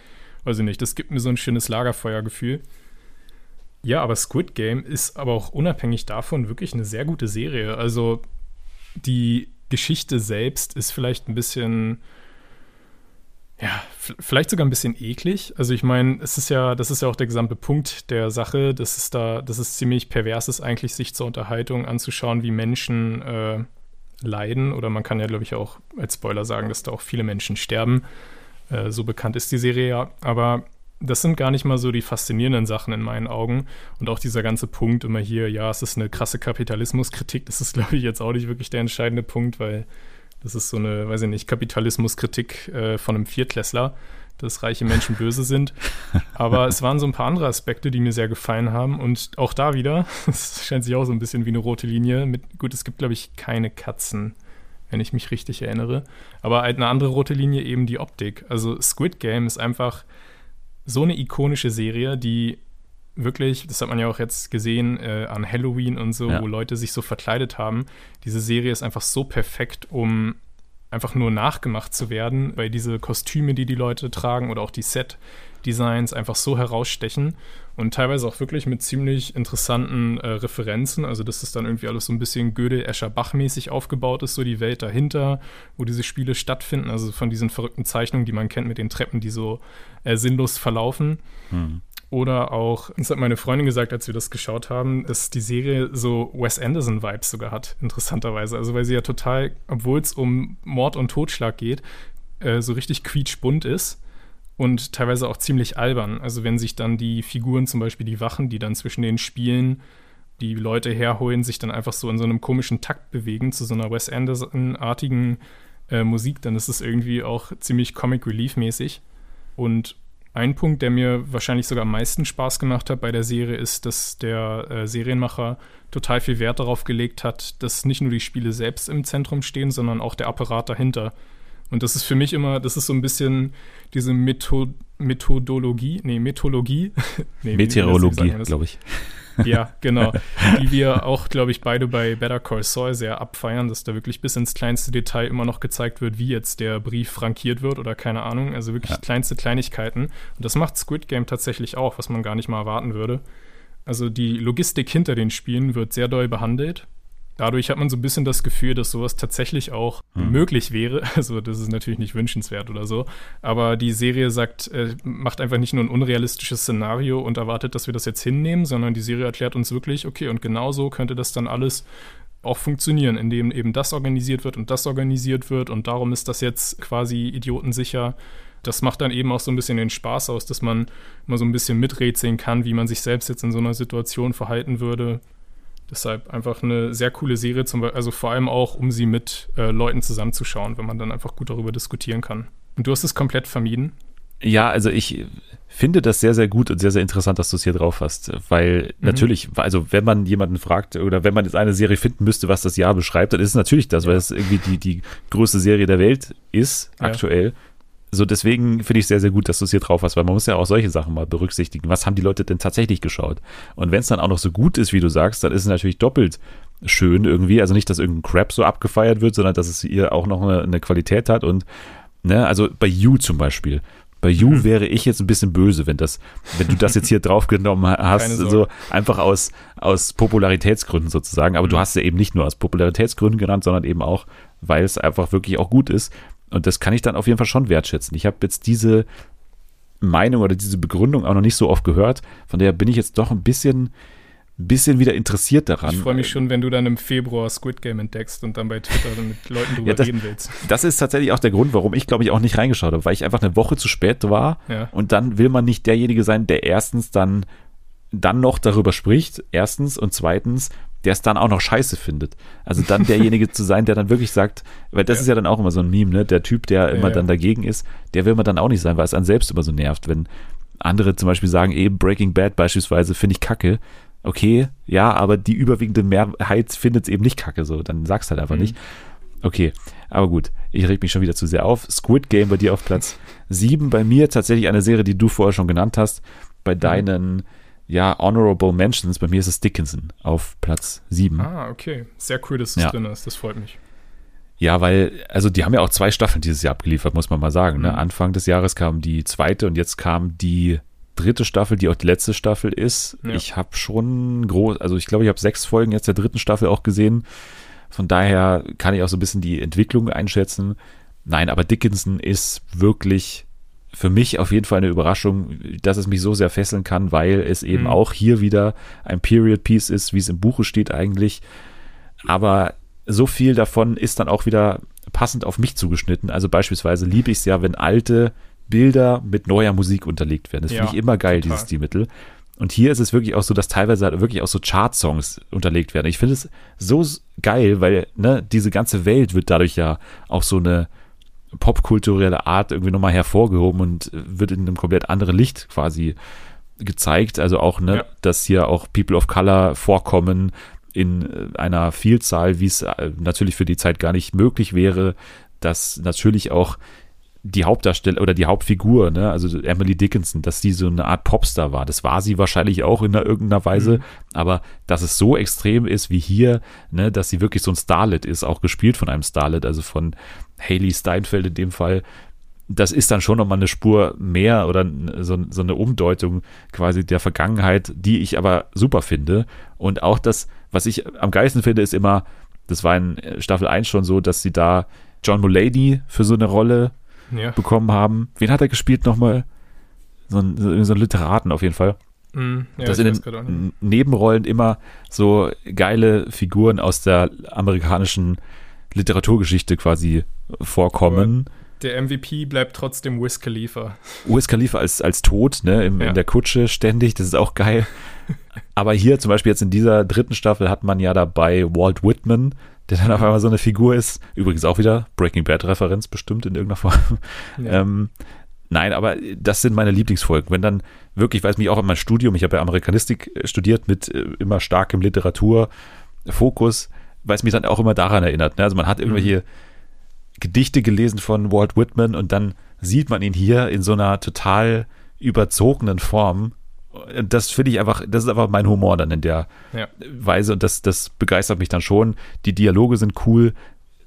weiß ich nicht, das gibt mir so ein schönes Lagerfeuergefühl. Ja, aber Squid Game ist aber auch unabhängig davon wirklich eine sehr gute Serie. Also die Geschichte selbst ist vielleicht ein bisschen, ja, vielleicht sogar ein bisschen eklig. Also ich meine, es ist ja, das ist ja auch der gesamte Punkt der Sache, dass es da, dass es ziemlich pervers ist, eigentlich sich zur Unterhaltung anzuschauen, wie Menschen äh, leiden. Oder man kann ja, glaube ich, auch als Spoiler sagen, dass da auch viele Menschen sterben. Äh, so bekannt ist die Serie ja. Aber das sind gar nicht mal so die faszinierenden Sachen in meinen Augen. Und auch dieser ganze Punkt immer hier, ja, es ist eine krasse Kapitalismuskritik, das ist, [LAUGHS] glaube ich, jetzt auch nicht wirklich der entscheidende Punkt, weil das ist so eine, weiß ich nicht, Kapitalismuskritik äh, von einem Viertklässler, dass reiche Menschen böse sind. [LAUGHS] Aber es waren so ein paar andere Aspekte, die mir sehr gefallen haben. Und auch da wieder, [LAUGHS] es scheint sich auch so ein bisschen wie eine rote Linie. Mit, gut, es gibt, glaube ich, keine Katzen wenn ich mich richtig erinnere. Aber halt eine andere rote Linie eben die Optik. Also Squid Game ist einfach so eine ikonische Serie, die wirklich, das hat man ja auch jetzt gesehen äh, an Halloween und so, ja. wo Leute sich so verkleidet haben. Diese Serie ist einfach so perfekt, um einfach nur nachgemacht zu werden, weil diese Kostüme, die die Leute tragen oder auch die Set-Designs einfach so herausstechen und teilweise auch wirklich mit ziemlich interessanten äh, Referenzen. Also, dass das dann irgendwie alles so ein bisschen Gödel-Escher-Bach-mäßig aufgebaut ist, so die Welt dahinter, wo diese Spiele stattfinden. Also von diesen verrückten Zeichnungen, die man kennt mit den Treppen, die so äh, sinnlos verlaufen. Hm. Oder auch, das hat meine Freundin gesagt, als wir das geschaut haben, dass die Serie so Wes Anderson-Vibes sogar hat, interessanterweise. Also, weil sie ja total, obwohl es um Mord und Totschlag geht, äh, so richtig quietschbunt ist und teilweise auch ziemlich albern. Also wenn sich dann die Figuren, zum Beispiel die Wachen, die dann zwischen den Spielen die Leute herholen, sich dann einfach so in so einem komischen Takt bewegen zu so einer Wes Anderson-artigen äh, Musik, dann ist es irgendwie auch ziemlich Comic Relief-mäßig. Und ein Punkt, der mir wahrscheinlich sogar am meisten Spaß gemacht hat bei der Serie, ist, dass der äh, Serienmacher total viel Wert darauf gelegt hat, dass nicht nur die Spiele selbst im Zentrum stehen, sondern auch der Apparat dahinter. Und das ist für mich immer, das ist so ein bisschen diese Method Methodologie, nee, Methodologie. [LAUGHS] nee, Meteorologie, glaube ich. [LAUGHS] Ja, genau. [LAUGHS] Die wir auch, glaube ich, beide bei Better Call Saul sehr abfeiern, dass da wirklich bis ins kleinste Detail immer noch gezeigt wird, wie jetzt der Brief frankiert wird oder keine Ahnung. Also wirklich ja. kleinste Kleinigkeiten. Und das macht Squid Game tatsächlich auch, was man gar nicht mal erwarten würde. Also die Logistik hinter den Spielen wird sehr doll behandelt dadurch hat man so ein bisschen das Gefühl, dass sowas tatsächlich auch hm. möglich wäre. [LAUGHS] Also das ist natürlich nicht wünschenswert oder so. Aber die Serie sagt, äh, macht einfach nicht nur ein unrealistisches Szenario und erwartet, dass wir das jetzt hinnehmen, sondern die Serie erklärt uns wirklich, okay, und genau so könnte das dann alles auch funktionieren, indem eben das organisiert wird und das organisiert wird und darum ist das jetzt quasi idiotensicher. das macht dann eben auch so ein bisschen den Spaß aus, dass man mal so ein bisschen miträtseln kann, wie man sich selbst jetzt in so einer Situation verhalten würde. Deshalb einfach eine sehr coole Serie, zum, also vor allem auch, um sie mit äh, Leuten zusammenzuschauen, wenn man dann einfach gut darüber diskutieren kann. Und du hast es komplett vermieden? Ja, also ich finde das sehr, sehr gut und sehr, sehr interessant, dass du es hier drauf hast. Weil mhm. natürlich, also wenn man jemanden fragt oder wenn man jetzt eine Serie finden müsste, was das Jahr beschreibt, dann ist es natürlich das, ja. weil es irgendwie die, die größte Serie der Welt ist, ja. aktuell. So, deswegen finde ich sehr, sehr gut, dass du es hier drauf hast, weil man muss ja auch solche Sachen mal berücksichtigen. Was haben die Leute denn tatsächlich geschaut? Und wenn es dann auch noch so gut ist, wie du sagst, dann ist es natürlich doppelt schön irgendwie. Also nicht, dass irgendein Crap so abgefeiert wird, sondern dass es hier auch noch eine, eine Qualität hat. Und, ne, also bei You zum Beispiel. Bei You mhm. wäre ich jetzt ein bisschen böse, wenn das, wenn du das jetzt hier [LAUGHS] draufgenommen hast, so einfach aus, aus Popularitätsgründen sozusagen. Aber mhm. du hast ja eben nicht nur aus Popularitätsgründen genannt, sondern eben auch, weil es einfach wirklich auch gut ist. Und das kann ich dann auf jeden Fall schon wertschätzen. Ich habe jetzt diese Meinung oder diese Begründung auch noch nicht so oft gehört. Von daher bin ich jetzt doch ein bisschen, bisschen wieder interessiert daran. Ich freue mich schon, wenn du dann im Februar Squid Game entdeckst und dann bei Twitter mit Leuten [LAUGHS] drüber ja, das, reden willst. Das ist tatsächlich auch der Grund, warum ich, glaube ich, auch nicht reingeschaut habe, weil ich einfach eine Woche zu spät war. Ja. Und dann will man nicht derjenige sein, der erstens dann dann noch darüber spricht, erstens, und zweitens, der es dann auch noch scheiße findet. Also dann [LAUGHS] derjenige zu sein, der dann wirklich sagt, weil das ja. ist ja dann auch immer so ein Meme, ne? Der Typ, der immer ja, dann dagegen ist, der will man dann auch nicht sein, weil es einen selbst immer so nervt, wenn andere zum Beispiel sagen, eben Breaking Bad beispielsweise finde ich kacke. Okay, ja, aber die überwiegende Mehrheit findet es eben nicht kacke, so, dann sag's halt einfach mhm. nicht. Okay, aber gut, ich reg mich schon wieder zu sehr auf. Squid Game bei dir auf Platz [LAUGHS] 7, bei mir tatsächlich eine Serie, die du vorher schon genannt hast, bei mhm. deinen ja, Honorable Mentions, bei mir ist es Dickinson auf Platz 7. Ah, okay. Sehr cool, dass es ja. drin ist. Das freut mich. Ja, weil, also die haben ja auch zwei Staffeln dieses Jahr abgeliefert, muss man mal sagen. Ne? Mhm. Ne? Anfang des Jahres kam die zweite und jetzt kam die dritte Staffel, die auch die letzte Staffel ist. Ja. Ich habe schon groß, also ich glaube, ich habe sechs Folgen jetzt der dritten Staffel auch gesehen. Von daher kann ich auch so ein bisschen die Entwicklung einschätzen. Nein, aber Dickinson ist wirklich für mich auf jeden Fall eine Überraschung, dass es mich so sehr fesseln kann, weil es eben mhm. auch hier wieder ein Period Piece ist, wie es im Buche steht eigentlich. Aber so viel davon ist dann auch wieder passend auf mich zugeschnitten. Also beispielsweise liebe ich es ja, wenn alte Bilder mit neuer Musik unterlegt werden. Das ja, finde ich immer geil, total. dieses Stilmittel. Und hier ist es wirklich auch so, dass teilweise halt wirklich auch so Chart-Songs unterlegt werden. Ich finde es so geil, weil ne, diese ganze Welt wird dadurch ja auch so eine popkulturelle Art irgendwie nochmal hervorgehoben und wird in einem komplett anderen Licht quasi gezeigt. Also auch, ne, ja. dass hier auch People of Color vorkommen in äh, einer Vielzahl, wie es äh, natürlich für die Zeit gar nicht möglich wäre, dass natürlich auch die Hauptdarsteller oder die Hauptfigur, ne, also Emily Dickinson, dass sie so eine Art Popstar war. Das war sie wahrscheinlich auch in irgendeiner Weise, mhm. aber dass es so extrem ist wie hier, ne, dass sie wirklich so ein Starlet ist, auch gespielt von einem Starlet, also von Haley Steinfeld in dem Fall, das ist dann schon nochmal eine Spur mehr oder so, so, eine Umdeutung quasi der Vergangenheit, die ich aber super finde. Und auch das, was ich am geilsten finde, ist immer, das war in Staffel 1 schon so, dass sie da John Mulaney für so eine Rolle ja. bekommen haben. Wen hat er gespielt nochmal? So ein, so ein Literaten auf jeden Fall. Mm, ja, dass in den Nebenrollen immer so geile Figuren aus der amerikanischen Literaturgeschichte quasi vorkommen. Aber der MVP bleibt trotzdem Wiz Khalifa. Wiz Khalifa als, als tot, ne, Im, ja. in der Kutsche ständig, das ist auch geil. [LAUGHS] Aber hier zum Beispiel jetzt in dieser dritten Staffel hat man ja dabei Walt Whitman, der dann auf einmal so eine Figur ist. Übrigens auch wieder Breaking Bad-Referenz bestimmt in irgendeiner Form. Ja. Ähm, nein, aber das sind meine Lieblingsfolgen. Wenn dann wirklich, weil es mich auch in meinem Studium, ich habe ja Amerikanistik studiert mit äh, immer starkem Literaturfokus, weil es mich dann auch immer daran erinnert. Ne? Also man hat irgendwelche mhm. Gedichte gelesen von Walt Whitman und dann sieht man ihn hier in so einer total überzogenen Form das finde ich einfach, das ist einfach mein Humor dann in der ja. Weise und das, das begeistert mich dann schon. Die Dialoge sind cool.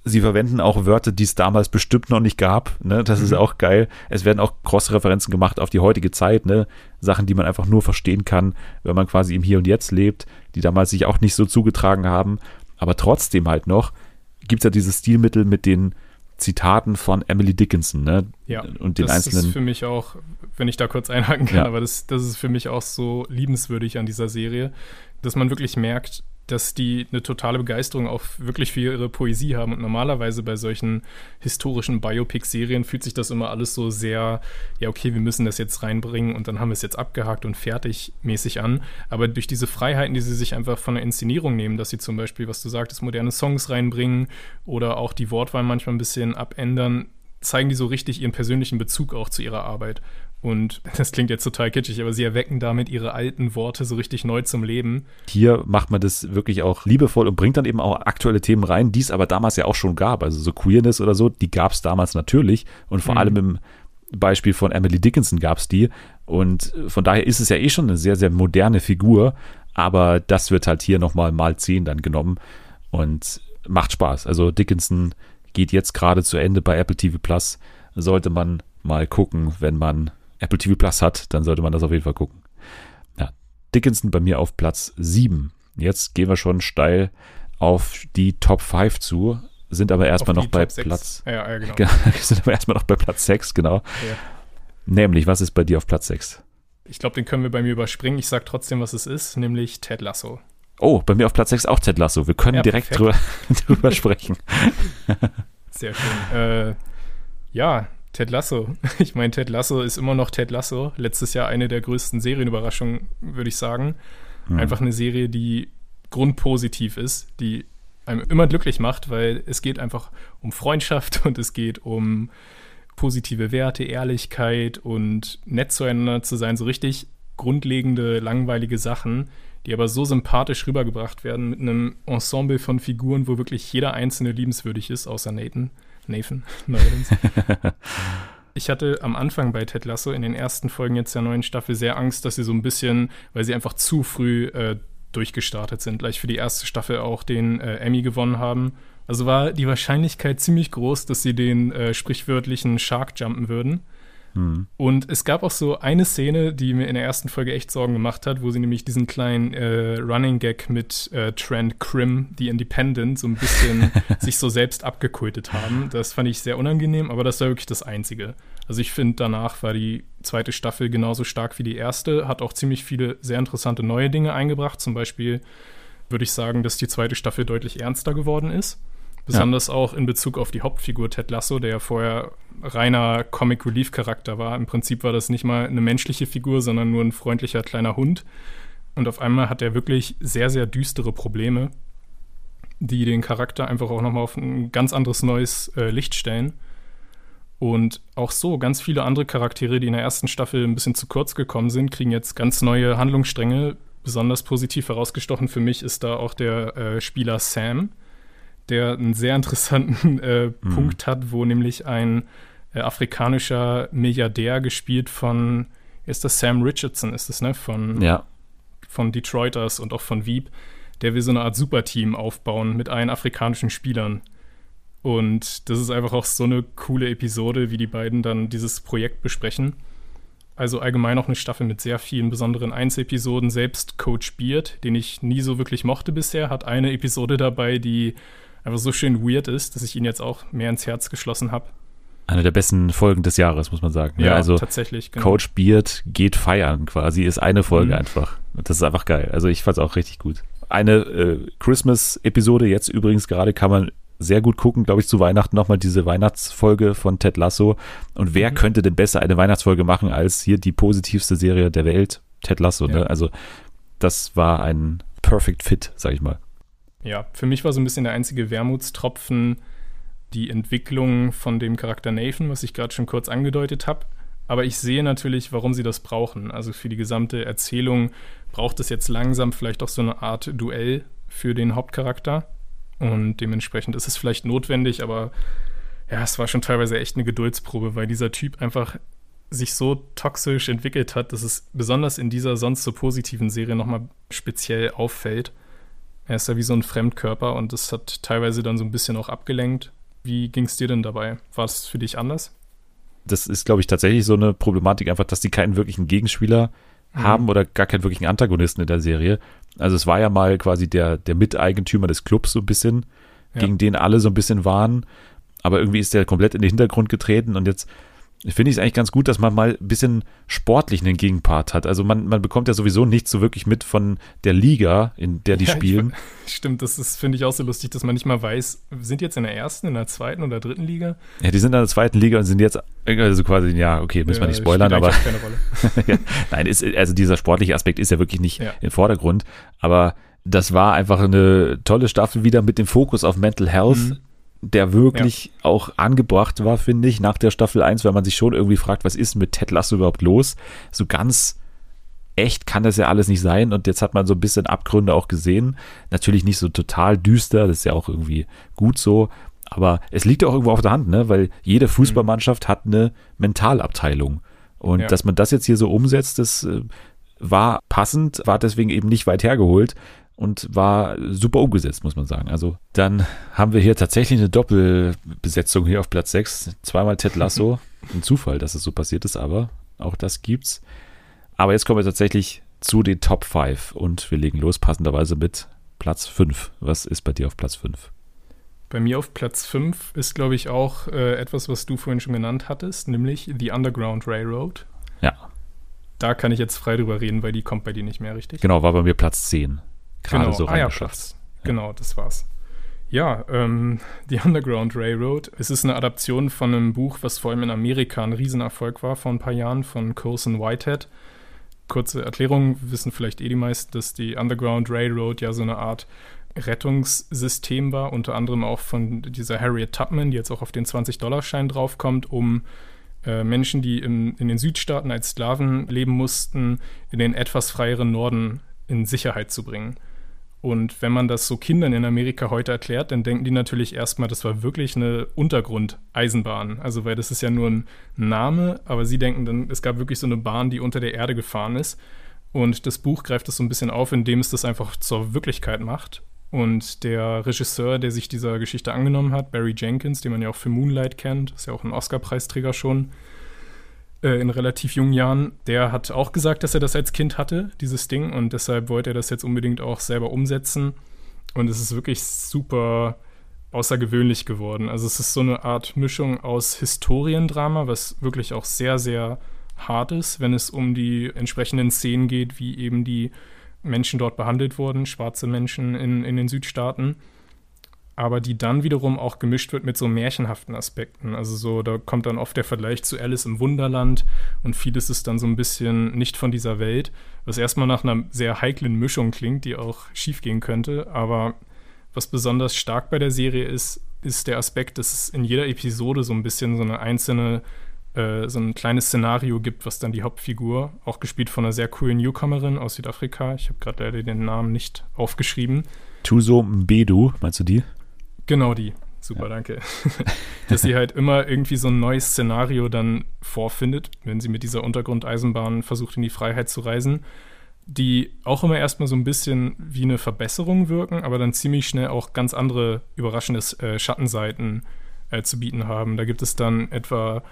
Sie verwenden auch Wörter, die es damals bestimmt noch nicht gab. Ne? Das mhm. ist auch geil. Es werden auch Cross-Referenzen gemacht auf die heutige Zeit. Ne? Sachen, die man einfach nur verstehen kann, wenn man quasi im Hier und Jetzt lebt, die damals sich auch nicht so zugetragen haben. Aber trotzdem halt noch gibt es ja dieses Stilmittel mit den Zitaten von Emily Dickinson, ne? Ja, und den das einzelnen. Das ist für mich auch, wenn ich da kurz einhaken kann, ja. aber das, das ist für mich auch so liebenswürdig an dieser Serie, dass man wirklich merkt, dass die eine totale Begeisterung auch wirklich für ihre Poesie haben. Und normalerweise bei solchen historischen Biopic-Serien fühlt sich das immer alles so sehr, ja, okay, wir müssen das jetzt reinbringen und dann haben wir es jetzt abgehakt und fertig mäßig an. Aber durch diese Freiheiten, die sie sich einfach von der Inszenierung nehmen, dass sie zum Beispiel, was du sagtest, moderne Songs reinbringen oder auch die Wortwahl manchmal ein bisschen abändern, zeigen die so richtig ihren persönlichen Bezug auch zu ihrer Arbeit. Und [LAUGHS] das klingt jetzt total kitschig, aber sie erwecken damit ihre alten Worte so richtig neu zum Leben. Hier macht man das wirklich auch liebevoll und bringt dann eben auch aktuelle Themen rein, die es aber damals ja auch schon gab. Also so Queerness oder so, die gab es damals natürlich. Und vor mhm. allem im Beispiel von Emily Dickinson gab es die. Und von daher ist es ja eh schon eine sehr, sehr moderne Figur. Aber das wird halt hier nochmal mal zehn dann genommen und macht Spaß. Also Dickinson geht jetzt gerade zu Ende bei Apple TV Plus. Sollte man mal gucken, wenn man Apple TV Plus hat, dann sollte man das auf jeden Fall gucken. Ja, Dickinson bei mir auf Platz 7. Jetzt gehen wir schon steil auf die Top 5 zu, sind aber erstmal noch bei Top Platz. Ja, ja, genau. [LAUGHS] sind aber erstmal noch bei Platz 6, genau. Ja. Nämlich, was ist bei dir auf Platz 6? Ich glaube, den können wir bei mir überspringen. Ich sage trotzdem, was es ist, nämlich Ted Lasso. Oh, bei mir auf Platz 6 auch Ted Lasso. Wir können ja, direkt drüber, [LAUGHS] drüber sprechen. [LAUGHS] Sehr schön. Äh, ja, Ted Lasso. [LAUGHS] Ich meine, Ted Lasso ist immer noch Ted Lasso. Letztes Jahr eine der größten Serienüberraschungen, würde ich sagen. Mhm. Einfach eine Serie, die grundpositiv ist, die einem immer glücklich macht, weil es geht einfach um Freundschaft [LAUGHS] und es geht um positive Werte, Ehrlichkeit und nett zueinander zu sein. So richtig grundlegende, langweilige Sachen, die aber so sympathisch rübergebracht werden mit einem Ensemble von Figuren, wo wirklich jeder einzelne liebenswürdig ist, außer Nathan. Nathan, [LAUGHS] neuerdings. [LAUGHS] ich hatte am Anfang bei Ted Lasso in den ersten Folgen jetzt der neuen Staffel sehr Angst, dass sie so ein bisschen, weil sie einfach zu früh äh, durchgestartet sind, gleich für die erste Staffel auch den äh, Emmy gewonnen haben. Also war die Wahrscheinlichkeit ziemlich groß, dass sie den äh, sprichwörtlichen Shark jumpen würden. Mhm. Und es gab auch so eine Szene, die mir in der ersten Folge echt Sorgen gemacht hat, wo sie nämlich diesen kleinen äh, Running Gag mit äh, Trent Krim, die Independent, so ein bisschen [LAUGHS] sich so selbst abgekultet haben. Das fand ich sehr unangenehm, aber das war wirklich das Einzige. Also ich finde, danach war die zweite Staffel genauso stark wie die erste, hat auch ziemlich viele sehr interessante neue Dinge eingebracht. Zum Beispiel würde ich sagen, dass die zweite Staffel deutlich ernster geworden ist. Besonders ja. auch in Bezug auf die Hauptfigur Ted Lasso, der ja vorher reiner Comic Relief Charakter war. Im Prinzip war das nicht mal eine menschliche Figur, sondern nur ein freundlicher kleiner Hund. Und auf einmal hat er wirklich sehr, sehr düstere Probleme, die den Charakter einfach auch nochmal auf ein ganz anderes neues äh, Licht stellen. Und auch so, ganz viele andere Charaktere, die in der ersten Staffel ein bisschen zu kurz gekommen sind, kriegen jetzt ganz neue Handlungsstränge. Besonders positiv herausgestochen für mich ist da auch der äh, Spieler Sam, der einen sehr interessanten äh, mhm. Punkt hat, wo nämlich ein äh, afrikanischer Milliardär gespielt von, ist das Sam Richardson, ist das, ne? Von, ja. von Detroiters und auch von Wieb, der will so eine Art Superteam aufbauen mit allen afrikanischen Spielern. Und das ist einfach auch so eine coole Episode, wie die beiden dann dieses Projekt besprechen. Also allgemein auch eine Staffel mit sehr vielen besonderen Einzelepisoden. Selbst Coach Beard, den ich nie so wirklich mochte bisher, hat eine Episode dabei, die einfach so schön weird ist, dass ich ihn jetzt auch mehr ins Herz geschlossen habe. Eine der besten Folgen des Jahres, muss man sagen. Ja, ja also tatsächlich. Genau. Coach Beard geht feiern quasi, ist eine Folge mhm. einfach. Das ist einfach geil. Also ich fand es auch richtig gut. Eine äh, Christmas-Episode jetzt übrigens gerade kann man sehr gut gucken, glaube ich, zu Weihnachten nochmal diese Weihnachtsfolge von Ted Lasso. Und wer mhm. könnte denn besser eine Weihnachtsfolge machen als hier die positivste Serie der Welt, Ted Lasso. Ne? Ja. Ne? Also das war ein Perfect Fit, sag ich mal. Ja, für mich war so ein bisschen der einzige Wermutstropfen die Entwicklung von dem Charakter Nathan, was ich gerade schon kurz angedeutet habe. Aber ich sehe natürlich, warum sie das brauchen. Also für die gesamte Erzählung braucht es jetzt langsam vielleicht auch so eine Art Duell für den Hauptcharakter. Und dementsprechend ist es vielleicht notwendig, aber ja, es war schon teilweise echt eine Geduldsprobe, weil dieser Typ einfach sich so toxisch entwickelt hat, dass es besonders in dieser sonst so positiven Serie nochmal speziell auffällt. Er ist ja wie so ein Fremdkörper und das hat teilweise dann so ein bisschen auch abgelenkt. Wie ging es dir denn dabei? War es für dich anders? Das ist, glaube ich, tatsächlich so eine Problematik, einfach, dass die keinen wirklichen Gegenspieler mhm. haben oder gar keinen wirklichen Antagonisten in der Serie. Also es war ja mal quasi der, der Miteigentümer des Clubs so ein bisschen, ja. gegen den alle so ein bisschen waren, aber irgendwie ist der komplett in den Hintergrund getreten und jetzt finde ich es eigentlich ganz gut, dass man mal ein bisschen sportlich einen Gegenpart hat. Also man, man bekommt ja sowieso nicht so wirklich mit von der Liga, in der die ja, spielen. Ich, [LAUGHS] stimmt, das ist, finde ich, auch so lustig, dass man nicht mal weiß, sind jetzt in der ersten, in der zweiten oder dritten Liga? Ja, die sind in der zweiten Liga und sind jetzt, also quasi, ja, okay, müssen ja, wir nicht spoilern, aber. Keine Rolle. [LAUGHS] ja, nein, ist, also dieser sportliche Aspekt ist ja wirklich nicht im Vordergrund, aber das war einfach eine tolle Staffel wieder mit dem Fokus auf Mental Health. Mhm der wirklich ja. auch angebracht war, finde ich, nach der Staffel 1, weil man sich schon irgendwie fragt, was ist mit Ted Lasso überhaupt los? So ganz echt kann das ja alles nicht sein und jetzt hat man so ein bisschen Abgründe auch gesehen. Natürlich nicht so total düster, das ist ja auch irgendwie gut so, aber es liegt auch irgendwo auf der Hand, ne? weil jede Fußballmannschaft hat eine Mentalabteilung und ja. dass man das jetzt hier so umsetzt, das äh, war passend, war deswegen eben nicht weit hergeholt und war super umgesetzt, muss man sagen. Also dann haben wir hier tatsächlich eine Doppelbesetzung hier auf Platz 6. Zweimal Ted Lasso. [LAUGHS] Ein Zufall, dass es so passiert ist, aber auch das gibt's. Aber jetzt kommen wir tatsächlich zu den Top 5 und wir legen los passenderweise mit Platz 5. Was ist bei dir auf Platz 5? Bei mir auf Platz 5 ist, glaube ich, auch äh, etwas, was du vorhin schon genannt hattest, nämlich The Underground Railroad. Ja. Da kann ich jetzt frei drüber reden, weil die kommt bei dir nicht mehr richtig. Genau, war bei mir Platz 10 gerade genau. so ah, ja. Genau, das war's. Ja, ähm, [LAUGHS] The Underground Railroad. Es ist eine Adaption von einem Buch, was vor allem in Amerika ein Riesenerfolg war vor ein paar Jahren von Colson Whitehead. Kurze Erklärung, wissen vielleicht eh die meisten, dass die Underground Railroad ja so eine Art Rettungssystem war, unter anderem auch von dieser Harriet Tubman, die jetzt auch auf den 20-Dollar-Schein draufkommt, um äh, Menschen, die in, in den Südstaaten als Sklaven leben mussten, in den etwas freieren Norden in Sicherheit zu bringen. Und wenn man das so Kindern in Amerika heute erklärt, dann denken die natürlich erstmal, das war wirklich eine Untergrundeisenbahn. Also, weil das ist ja nur ein Name, aber sie denken dann, es gab wirklich so eine Bahn, die unter der Erde gefahren ist. Und das Buch greift das so ein bisschen auf, indem es das einfach zur Wirklichkeit macht. Und der Regisseur, der sich dieser Geschichte angenommen hat, Barry Jenkins, den man ja auch für Moonlight kennt, ist ja auch ein Oscar-Preisträger schon, äh, in relativ jungen Jahren, der hat auch gesagt, dass er das als Kind hatte, dieses Ding, und deshalb wollte er das jetzt unbedingt auch selber umsetzen. Und es ist wirklich super außergewöhnlich geworden. Also es ist so eine Art Mischung aus Historiendrama, was wirklich auch sehr, sehr hart ist, wenn es um die entsprechenden Szenen geht, wie eben die Menschen dort behandelt wurden, schwarze Menschen in, in den Südstaaten aber die dann wiederum auch gemischt wird mit so märchenhaften Aspekten. Also so, da kommt dann oft der Vergleich zu Alice im Wunderland und vieles ist dann so ein bisschen nicht von dieser Welt, was erstmal nach einer sehr heiklen Mischung klingt, die auch schiefgehen könnte. Aber was besonders stark bei der Serie ist, ist der Aspekt, dass es in jeder Episode so ein bisschen so eine einzelne äh, so ein kleines Szenario gibt, was dann die Hauptfigur, auch gespielt von einer sehr coolen Newcomerin aus Südafrika, ich habe gerade leider den Namen nicht aufgeschrieben. Tuso Mbedu, meinst du die? Genau die. Super, ja. danke. [LAUGHS] Dass sie halt immer irgendwie so ein neues Szenario dann vorfindet, wenn sie mit dieser Untergrundeisenbahn versucht, in die Freiheit zu reisen, die auch immer erstmal so ein bisschen wie eine Verbesserung wirken, aber dann ziemlich schnell auch ganz andere überraschende äh, Schattenseiten äh, zu bieten haben. Da gibt es dann etwa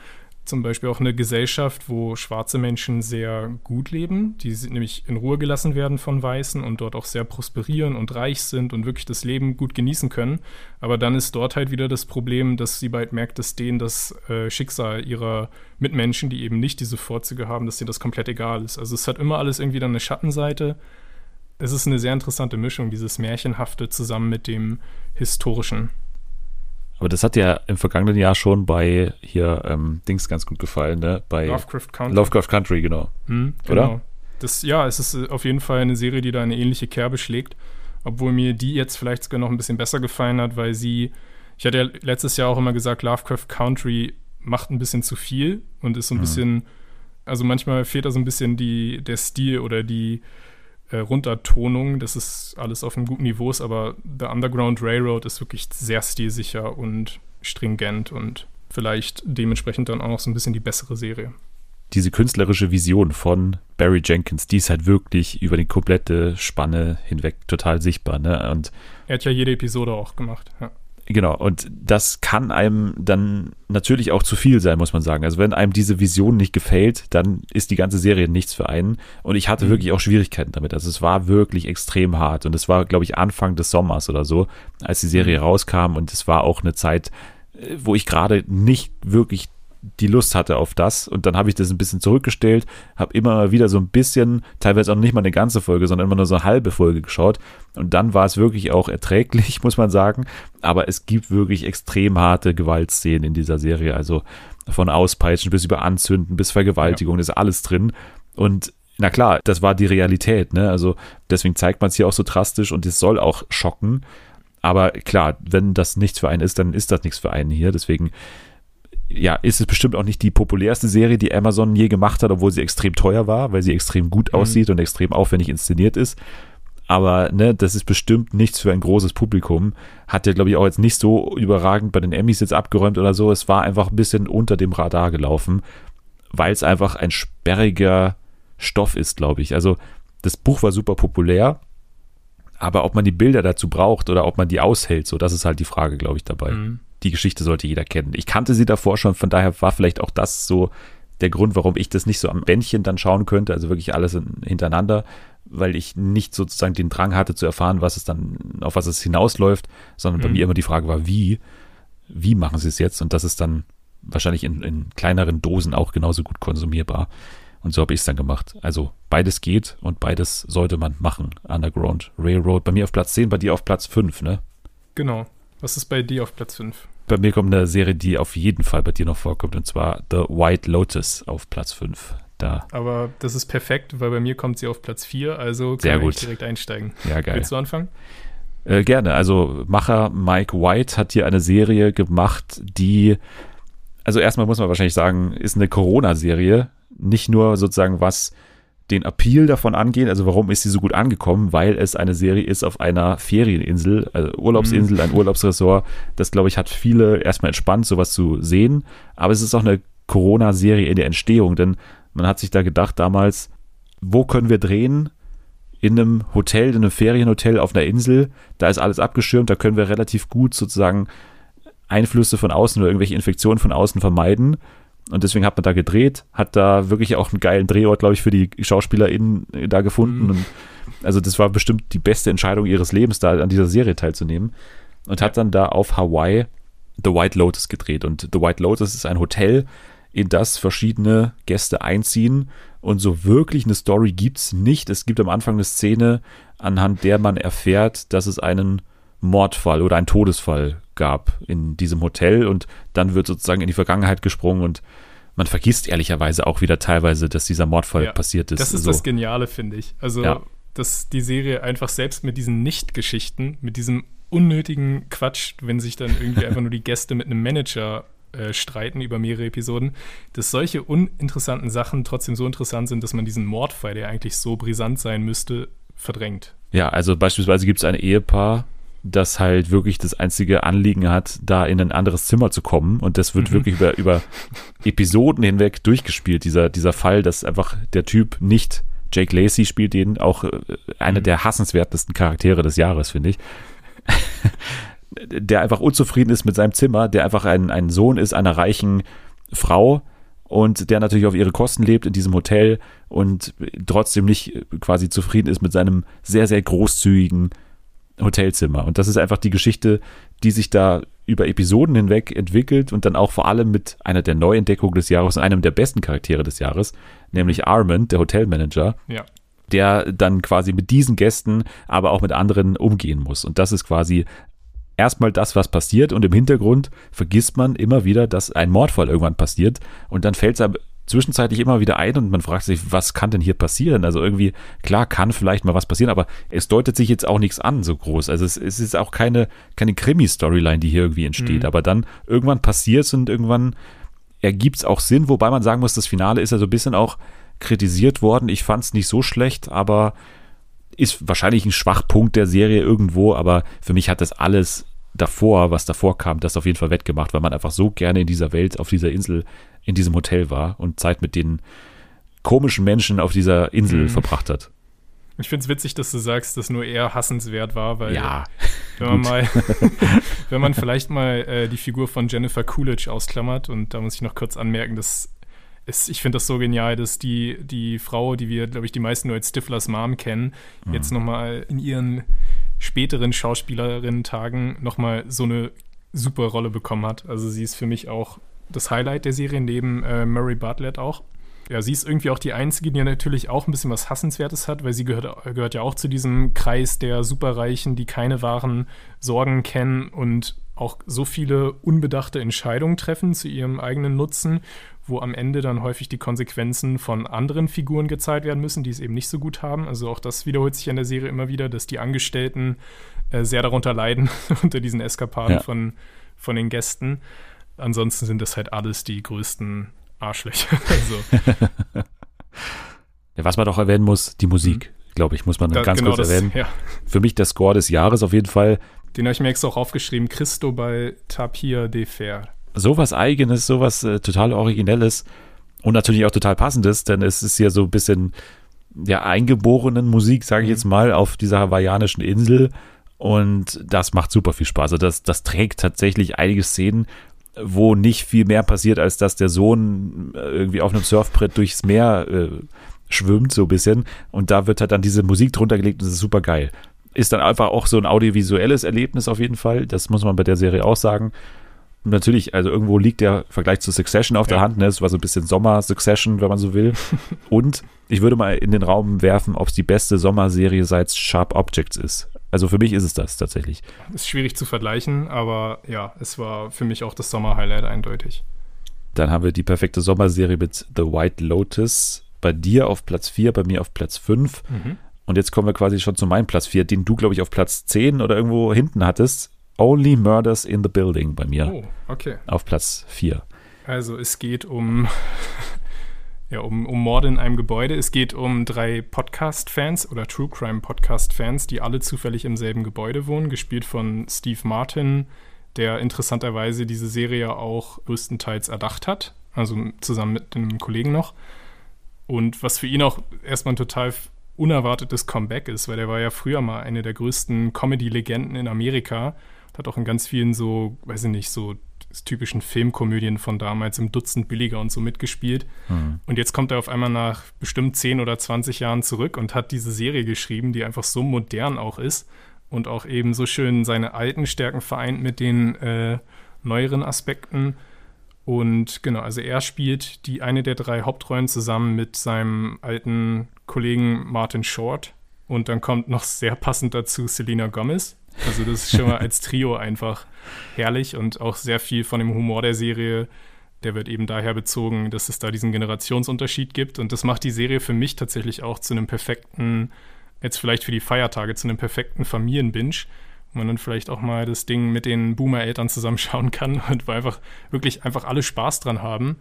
zum Beispiel auch eine Gesellschaft, wo schwarze Menschen sehr gut leben, die nämlich in Ruhe gelassen werden von Weißen und dort auch sehr prosperieren und reich sind und wirklich das Leben gut genießen können. Aber dann ist dort halt wieder das Problem, dass sie bald merkt, dass denen das äh, Schicksal ihrer Mitmenschen, die eben nicht diese Vorzüge haben, dass denen das komplett egal ist. Also es hat immer alles irgendwie dann eine Schattenseite. Es ist eine sehr interessante Mischung, dieses Märchenhafte zusammen mit dem Historischen. Aber das hat ja im vergangenen Jahr schon bei hier ähm, Dings ganz gut gefallen, ne? Bei Lovecraft Country. Lovecraft Country, genau. Mhm, genau. Oder? Das, ja, es ist äh, auf jeden Fall eine Serie, die da eine ähnliche Kerbe schlägt. Obwohl mir die jetzt vielleicht sogar noch ein bisschen besser gefallen hat, weil sie, ich hatte ja letztes Jahr auch immer gesagt, Lovecraft Country macht ein bisschen zu viel und ist so ein mhm. bisschen, also manchmal fehlt da so ein bisschen die, der Stil oder die, äh, Runtertonung. Das ist alles auf einem guten Niveau, aber The Underground Railroad ist wirklich sehr stilsicher und stringent und vielleicht dementsprechend dann auch noch so ein bisschen die bessere Serie. Diese künstlerische Vision von Barry Jenkins, die ist halt wirklich über die komplette Spanne hinweg total sichtbar. Ne? Und er hat ja jede Episode auch gemacht. Ja. Genau, und das kann einem dann natürlich auch zu viel sein, muss man sagen. Also wenn einem diese Vision nicht gefällt, dann ist die ganze Serie nichts für einen. Und ich hatte mhm. wirklich auch Schwierigkeiten damit. Also es war wirklich extrem hart. Und es war, glaube ich, Anfang des Sommers oder so, als die Serie mhm. rauskam. Und es war auch eine Zeit, äh, wo ich gerade nicht wirklich die Lust hatte auf das. Und dann habe ich das ein bisschen zurückgestellt, habe immer wieder so ein bisschen, teilweise auch nicht mal eine ganze Folge, sondern immer nur so eine halbe Folge geschaut. Und dann war es wirklich auch erträglich, [LAUGHS] muss man sagen. Aber es gibt wirklich extrem harte Gewaltszenen in dieser Serie. Also von Auspeitschen bis über Anzünden bis Vergewaltigung, ja. ist alles drin. Und na klar, das war die Realität, ne? Also deswegen zeigt man es hier auch so drastisch und es soll auch schocken. Aber klar, wenn das nichts für einen ist, dann ist das nichts für einen hier. Deswegen, ja, ist es bestimmt auch nicht die populärste Serie, die Amazon je gemacht hat, obwohl sie extrem teuer war, weil sie extrem gut mhm. aussieht und extrem aufwendig inszeniert ist. Aber ne, das ist bestimmt nichts für ein großes Publikum. Hat ja, glaube ich, auch jetzt nicht so überragend bei den Emmys jetzt abgeräumt oder so. Es war einfach ein bisschen unter dem Radar gelaufen, weil es einfach ein sperriger Stoff ist, glaube ich. Also das Buch war super populär, aber ob man die Bilder dazu braucht oder ob man die aushält, so das ist halt die Frage, glaube ich, dabei. Mhm. Die Geschichte sollte jeder kennen. Ich kannte sie davor schon, von daher war vielleicht auch das so der Grund, warum ich das nicht so am Bändchen dann schauen könnte, also wirklich alles hintereinander, weil ich nicht sozusagen den Drang hatte zu erfahren, was es dann, auf was es hinausläuft, sondern mhm. bei mir immer die Frage war, wie, wie machen sie es jetzt? Und das ist dann wahrscheinlich in, in kleineren Dosen auch genauso gut konsumierbar. Und so habe ich es dann gemacht. Also beides geht und beides sollte man machen. Underground Railroad. Bei mir auf Platz 10, bei dir auf Platz 5, ne? Genau. Was ist bei dir auf Platz 5? Bei mir kommt eine Serie, die auf jeden Fall bei dir noch vorkommt, und zwar The White Lotus auf Platz 5. Da. Aber das ist perfekt, weil bei mir kommt sie auf Platz 4, also kann ich direkt einsteigen. Ja, geil. Willst du anfangen? Äh, gerne. Also Macher Mike White hat hier eine Serie gemacht, die, also erstmal muss man wahrscheinlich sagen, ist eine Corona-Serie, nicht nur sozusagen was den Appeal davon angeht, also warum ist sie so gut angekommen, weil es eine Serie ist auf einer Ferieninsel, also Urlaubsinsel, ein Urlaubsresort. Das, glaube ich, hat viele erstmal entspannt, sowas zu sehen. Aber es ist auch eine Corona-Serie in der Entstehung, denn man hat sich da gedacht damals, wo können wir drehen? In einem Hotel, in einem Ferienhotel auf einer Insel. Da ist alles abgeschirmt, da können wir relativ gut sozusagen Einflüsse von außen oder irgendwelche Infektionen von außen vermeiden. Und deswegen hat man da gedreht, hat da wirklich auch einen geilen Drehort, glaube ich, für die SchauspielerInnen da gefunden. Mhm. Und also das war bestimmt die beste Entscheidung ihres Lebens, da an dieser Serie teilzunehmen. Und hat dann da auf Hawaii The White Lotus gedreht. Und The White Lotus ist ein Hotel, in das verschiedene Gäste einziehen. Und so wirklich eine Story gibt es nicht. Es gibt am Anfang eine Szene, anhand der man erfährt, dass es einen Mordfall oder einen Todesfall gab in diesem Hotel und dann wird sozusagen in die Vergangenheit gesprungen und man vergisst ehrlicherweise auch wieder teilweise, dass dieser Mordfall ja, passiert ist. Das ist so. das Geniale, finde ich. Also, ja. dass die Serie einfach selbst mit diesen Nicht-Geschichten, mit diesem unnötigen Quatsch, wenn sich dann irgendwie einfach nur die Gäste mit einem Manager äh, streiten über mehrere Episoden, dass solche uninteressanten Sachen trotzdem so interessant sind, dass man diesen Mordfall, der eigentlich so brisant sein müsste, verdrängt. Ja, also beispielsweise gibt es ein Ehepaar, das halt wirklich das einzige Anliegen hat, da in ein anderes Zimmer zu kommen. Und das wird mhm. wirklich über, über Episoden hinweg durchgespielt, dieser, dieser Fall, dass einfach der Typ nicht Jake Lacey spielt den, auch äh, einer mhm. der hassenswertesten Charaktere des Jahres, finde ich. [LAUGHS] der einfach unzufrieden ist mit seinem Zimmer, der einfach ein, ein Sohn ist einer reichen Frau und der natürlich auf ihre Kosten lebt in diesem Hotel und trotzdem nicht quasi zufrieden ist mit seinem sehr, sehr großzügigen Hotelzimmer. Und das ist einfach die Geschichte, die sich da über Episoden hinweg entwickelt und dann auch vor allem mit einer der Neuentdeckungen des Jahres und einem der besten Charaktere des Jahres, nämlich Armand, der Hotelmanager. Ja. Der dann quasi mit diesen Gästen, aber auch mit anderen umgehen muss. Und das ist quasi erstmal das, was passiert und im Hintergrund vergisst man immer wieder, dass ein Mordfall irgendwann passiert und dann fällt es zwischenzeitlich immer wieder ein und man fragt sich, was kann denn hier passieren? Also irgendwie, klar, kann vielleicht mal was passieren, aber es deutet sich jetzt auch nichts an so groß. Also es, es ist auch keine, keine Krimi-Storyline, die hier irgendwie entsteht. Mhm. Aber dann irgendwann passiert es und irgendwann ergibt es auch Sinn, wobei man sagen muss, das Finale ist ja so ein bisschen auch kritisiert worden. Ich fand es nicht so schlecht, aber ist wahrscheinlich ein Schwachpunkt der Serie irgendwo, aber für mich hat das alles davor, was davor kam, das auf jeden Fall wettgemacht, weil man einfach so gerne in dieser Welt, auf dieser Insel, in diesem Hotel war und Zeit mit den komischen Menschen auf dieser Insel mhm. verbracht hat. Ich finde es witzig, dass du sagst, dass nur er hassenswert war, weil ja, wenn man mal, [LAUGHS] wenn man vielleicht mal äh, die Figur von Jennifer Coolidge ausklammert und da muss ich noch kurz anmerken, dass es, ich finde das so genial, dass die, die Frau, die wir, glaube ich, die meisten nur als Stiflers Mom kennen, mhm. jetzt nochmal in ihren späteren Schauspielerinnen-Tagen nochmal so eine super Rolle bekommen hat. Also sie ist für mich auch das Highlight der Serie, neben äh, Murray Bartlett auch. Ja, sie ist irgendwie auch die Einzige, die natürlich auch ein bisschen was Hassenswertes hat, weil sie gehört, gehört ja auch zu diesem Kreis der Superreichen, die keine wahren Sorgen kennen und auch so viele unbedachte Entscheidungen treffen zu ihrem eigenen Nutzen, wo am Ende dann häufig die Konsequenzen von anderen Figuren gezahlt werden müssen, die es eben nicht so gut haben. Also auch das wiederholt sich in der Serie immer wieder, dass die Angestellten äh, sehr darunter leiden, [LAUGHS] unter diesen Eskapaden ja. von, von den Gästen. Ansonsten sind das halt alles die größten Arschlöcher. [LAUGHS] also. ja, was man doch erwähnen muss, die Musik, mhm. glaube ich, muss man da, ganz genau kurz das, erwähnen. Ja. Für mich der Score des Jahres auf jeden Fall. Den habe ich mir extra auch aufgeschrieben, Cristobal Tapir de Fer. Sowas Eigenes, sowas äh, total Originelles und natürlich auch total Passendes, denn es ist ja so ein bisschen ja eingeborenen Musik, sage ich mhm. jetzt mal, auf dieser hawaiianischen Insel. Und das macht super viel Spaß. Also das, das trägt tatsächlich einige Szenen, wo nicht viel mehr passiert, als dass der Sohn äh, irgendwie auf einem Surfbrett durchs Meer äh, schwimmt, so ein bisschen. Und da wird halt dann diese Musik drunter gelegt und das ist super geil. Ist dann einfach auch so ein audiovisuelles Erlebnis auf jeden Fall. Das muss man bei der Serie auch sagen. Und natürlich, also irgendwo liegt der Vergleich zu Succession auf ja. der Hand. Ne? Es war so ein bisschen Sommer-Succession, wenn man so will. und ich würde mal in den Raum werfen, ob es die beste Sommerserie seit Sharp Objects ist. Also für mich ist es das tatsächlich. Ist schwierig zu vergleichen, aber ja, es war für mich auch das Sommer-Highlight eindeutig. Dann haben wir die perfekte Sommerserie mit The White Lotus. Bei dir auf Platz 4, bei mir auf Platz 5. Mhm. Und jetzt kommen wir quasi schon zu meinem Platz 4, den du, glaube ich, auf Platz 10 oder irgendwo hinten hattest. Only Murders in the Building bei mir. Oh, okay. Auf Platz 4. Also es geht um ja, um, um Morde in einem Gebäude. Es geht um drei Podcast-Fans oder True Crime Podcast-Fans, die alle zufällig im selben Gebäude wohnen, gespielt von Steve Martin, der interessanterweise diese Serie auch größtenteils erdacht hat, also zusammen mit einem Kollegen noch. Und was für ihn auch erstmal ein total unerwartetes Comeback ist, weil er war ja früher mal eine der größten Comedy-Legenden in Amerika, hat auch in ganz vielen so, weiß ich nicht, so typischen Filmkomödien von damals im Dutzend billiger und so mitgespielt. Mhm. Und jetzt kommt er auf einmal nach bestimmt 10 oder 20 Jahren zurück und hat diese Serie geschrieben, die einfach so modern auch ist und auch eben so schön seine alten Stärken vereint mit den äh, neueren Aspekten. Und genau, also er spielt die eine der drei Hauptrollen zusammen mit seinem alten Kollegen Martin Short. Und dann kommt noch sehr passend dazu Selena Gomez, also das ist schon mal als Trio einfach herrlich und auch sehr viel von dem Humor der Serie, der wird eben daher bezogen, dass es da diesen Generationsunterschied gibt. Und das macht die Serie für mich tatsächlich auch zu einem perfekten, jetzt vielleicht für die Feiertage, zu einem perfekten Familienbinge, wo man dann vielleicht auch mal das Ding mit den Boomer-Eltern zusammenschauen kann [LAUGHS] und wo einfach wirklich einfach alle Spaß dran haben,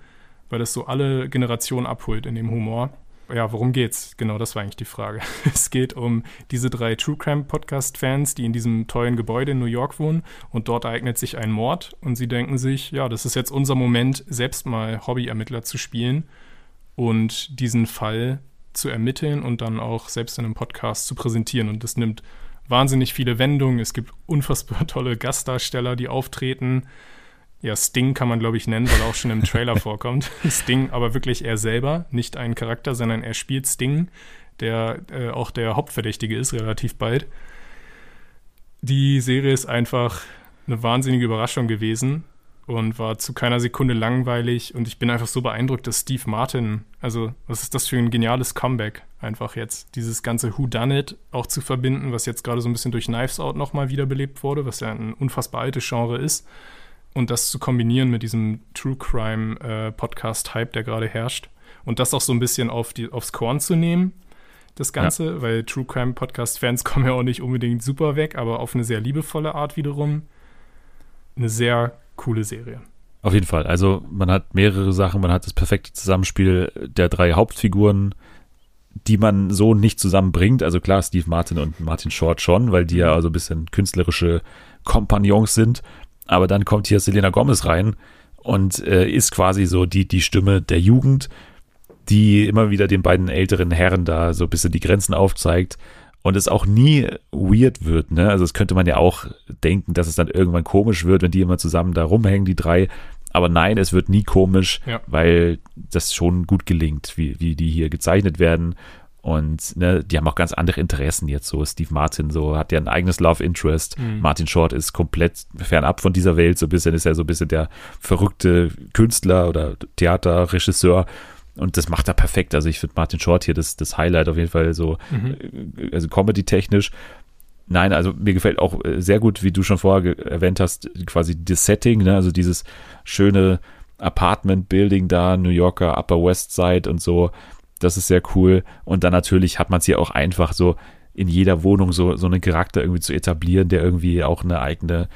weil das so alle Generationen abholt in dem Humor ja, worum geht's? Genau, das war eigentlich die Frage. [LAUGHS] Es geht um diese drei True Crime Podcast Fans, die in diesem tollen Gebäude in New York wohnen und dort ereignet sich ein Mord und sie denken sich, ja, das ist jetzt unser Moment, selbst mal Hobbyermittler zu spielen und diesen Fall zu ermitteln und dann auch selbst in einem Podcast zu präsentieren. Und das nimmt wahnsinnig viele Wendungen. Es gibt unfassbar [LAUGHS] tolle Gastdarsteller, die auftreten ja, Sting kann man, glaube ich, nennen, weil er auch schon im Trailer [LAUGHS] vorkommt. Sting, aber wirklich er selber, nicht ein Charakter, sondern er spielt Sting, der äh, auch der Hauptverdächtige ist, relativ bald. Die Serie ist einfach eine wahnsinnige Überraschung gewesen und war zu keiner Sekunde langweilig und ich bin einfach so beeindruckt, dass Steve Martin, also was ist das für ein geniales Comeback einfach jetzt, dieses ganze Who Done It auch zu verbinden, was jetzt gerade so ein bisschen durch Knives Out nochmal wiederbelebt wurde, was ja ein unfassbar altes Genre ist und das zu kombinieren mit diesem True Crime äh, Podcast Hype, der gerade herrscht und das auch so ein bisschen auf die, aufs Korn zu nehmen, das Ganze, ja. weil True Crime Podcast Fans [LAUGHS] kommen ja auch nicht unbedingt super weg, aber auf eine sehr liebevolle Art wiederum. Eine sehr coole Serie. Auf jeden Fall. Also man hat mehrere Sachen, man hat das perfekte Zusammenspiel der drei Hauptfiguren, die man so nicht zusammenbringt. Also klar, Steve Martin und Martin Short schon, weil die ja also ein bisschen künstlerische Kompagnons sind. Aber dann kommt hier Selena Gomez rein und äh, ist quasi so die, die Stimme der Jugend, die immer wieder den beiden älteren Herren da so ein bisschen die Grenzen aufzeigt und es auch nie weird wird. Ne? Also es könnte man ja auch denken, dass es dann irgendwann komisch wird, wenn die immer zusammen da rumhängen, die drei. Aber nein, es wird nie komisch, ja. weil das schon gut gelingt, wie, wie die hier gezeichnet werden. Und ne, die haben auch ganz andere Interessen jetzt so. Steve Martin so hat ja ein eigenes Love Interest. Mhm. Martin Short ist komplett fernab von dieser Welt. So ein bisschen ist er so ein bisschen der verrückte Künstler oder Theaterregisseur. Und das macht er perfekt. Also ich finde Martin Short hier das, das Highlight auf jeden Fall so, mhm. Äh, also comedy-technisch. Nein, also mir gefällt auch äh, sehr gut, wie du schon vorher erwähnt hast, quasi das Setting, ne? also dieses schöne Apartment-Building da, New Yorker Upper West Side und so. Das ist sehr cool. Und dann natürlich hat man es hier auch einfach so in jeder Wohnung so, so einen Charakter irgendwie zu etablieren, der irgendwie auch eine eigene,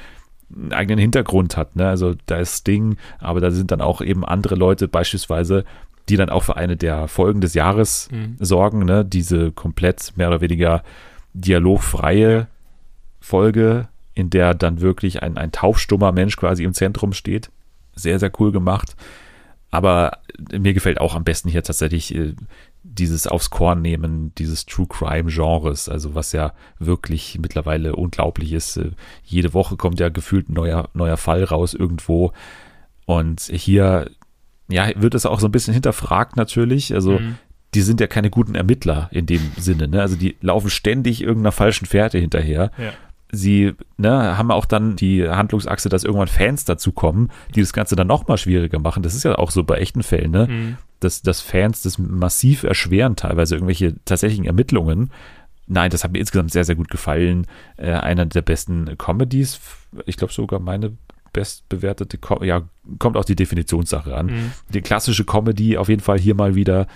einen eigenen Hintergrund hat. Ne? Also da ist Sting, aber da sind dann auch eben andere Leute beispielsweise, die dann auch für eine der Folgen des Jahres mhm. sorgen. Ne? Diese komplett mehr oder weniger dialogfreie Folge, in der dann wirklich ein, ein taubstummer Mensch quasi im Zentrum steht. Sehr, sehr cool gemacht. Aber mir gefällt auch am besten hier tatsächlich äh, dieses aufs Korn nehmen, dieses True Crime Genres, also was ja wirklich mittlerweile unglaublich ist. Äh, jede Woche kommt ja gefühlt ein neuer, neuer Fall raus irgendwo. Und hier, ja, wird es auch so ein bisschen hinterfragt natürlich. Also, mhm. die sind ja keine guten Ermittler in dem Sinne, ne? Also, die laufen ständig irgendeiner falschen Fährte hinterher. Ja sie ne, haben auch dann die Handlungsachse, dass irgendwann Fans dazukommen, die das Ganze dann nochmal schwieriger machen. Das ist ja auch so bei echten Fällen, ne? Mhm. Dass, dass Fans das massiv erschweren, teilweise irgendwelche tatsächlichen Ermittlungen. Nein, das hat mir insgesamt sehr, sehr gut gefallen. Äh, einer der besten Comedies, ich glaube sogar meine bestbewertete, Com ja, kommt auch die Definitionssache an. Mhm. Die klassische Comedy auf jeden Fall hier mal wieder,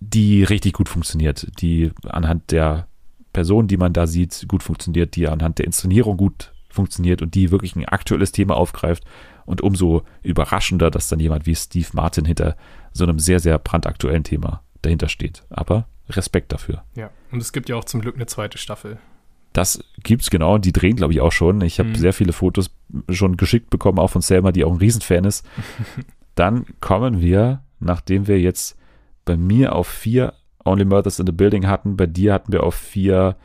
die richtig gut funktioniert, die anhand der Person, die man da sieht, gut funktioniert, die anhand der Inszenierung gut funktioniert und die wirklich ein aktuelles Thema aufgreift. Und umso überraschender, dass dann jemand wie Steve Martin hinter so einem sehr, sehr brandaktuellen Thema dahinter steht. Aber Respekt dafür. Ja, und es gibt ja auch zum Glück eine zweite Staffel. Das gibt's genau, die drehen, glaube ich, auch schon. Ich habe mhm. sehr viele Fotos schon geschickt bekommen, auch von Selma, die auch ein Riesenfan ist. [LAUGHS] Dann kommen wir, nachdem wir jetzt bei mir auf vier Only Murders in the Building hatten. Bei dir hatten wir auf vier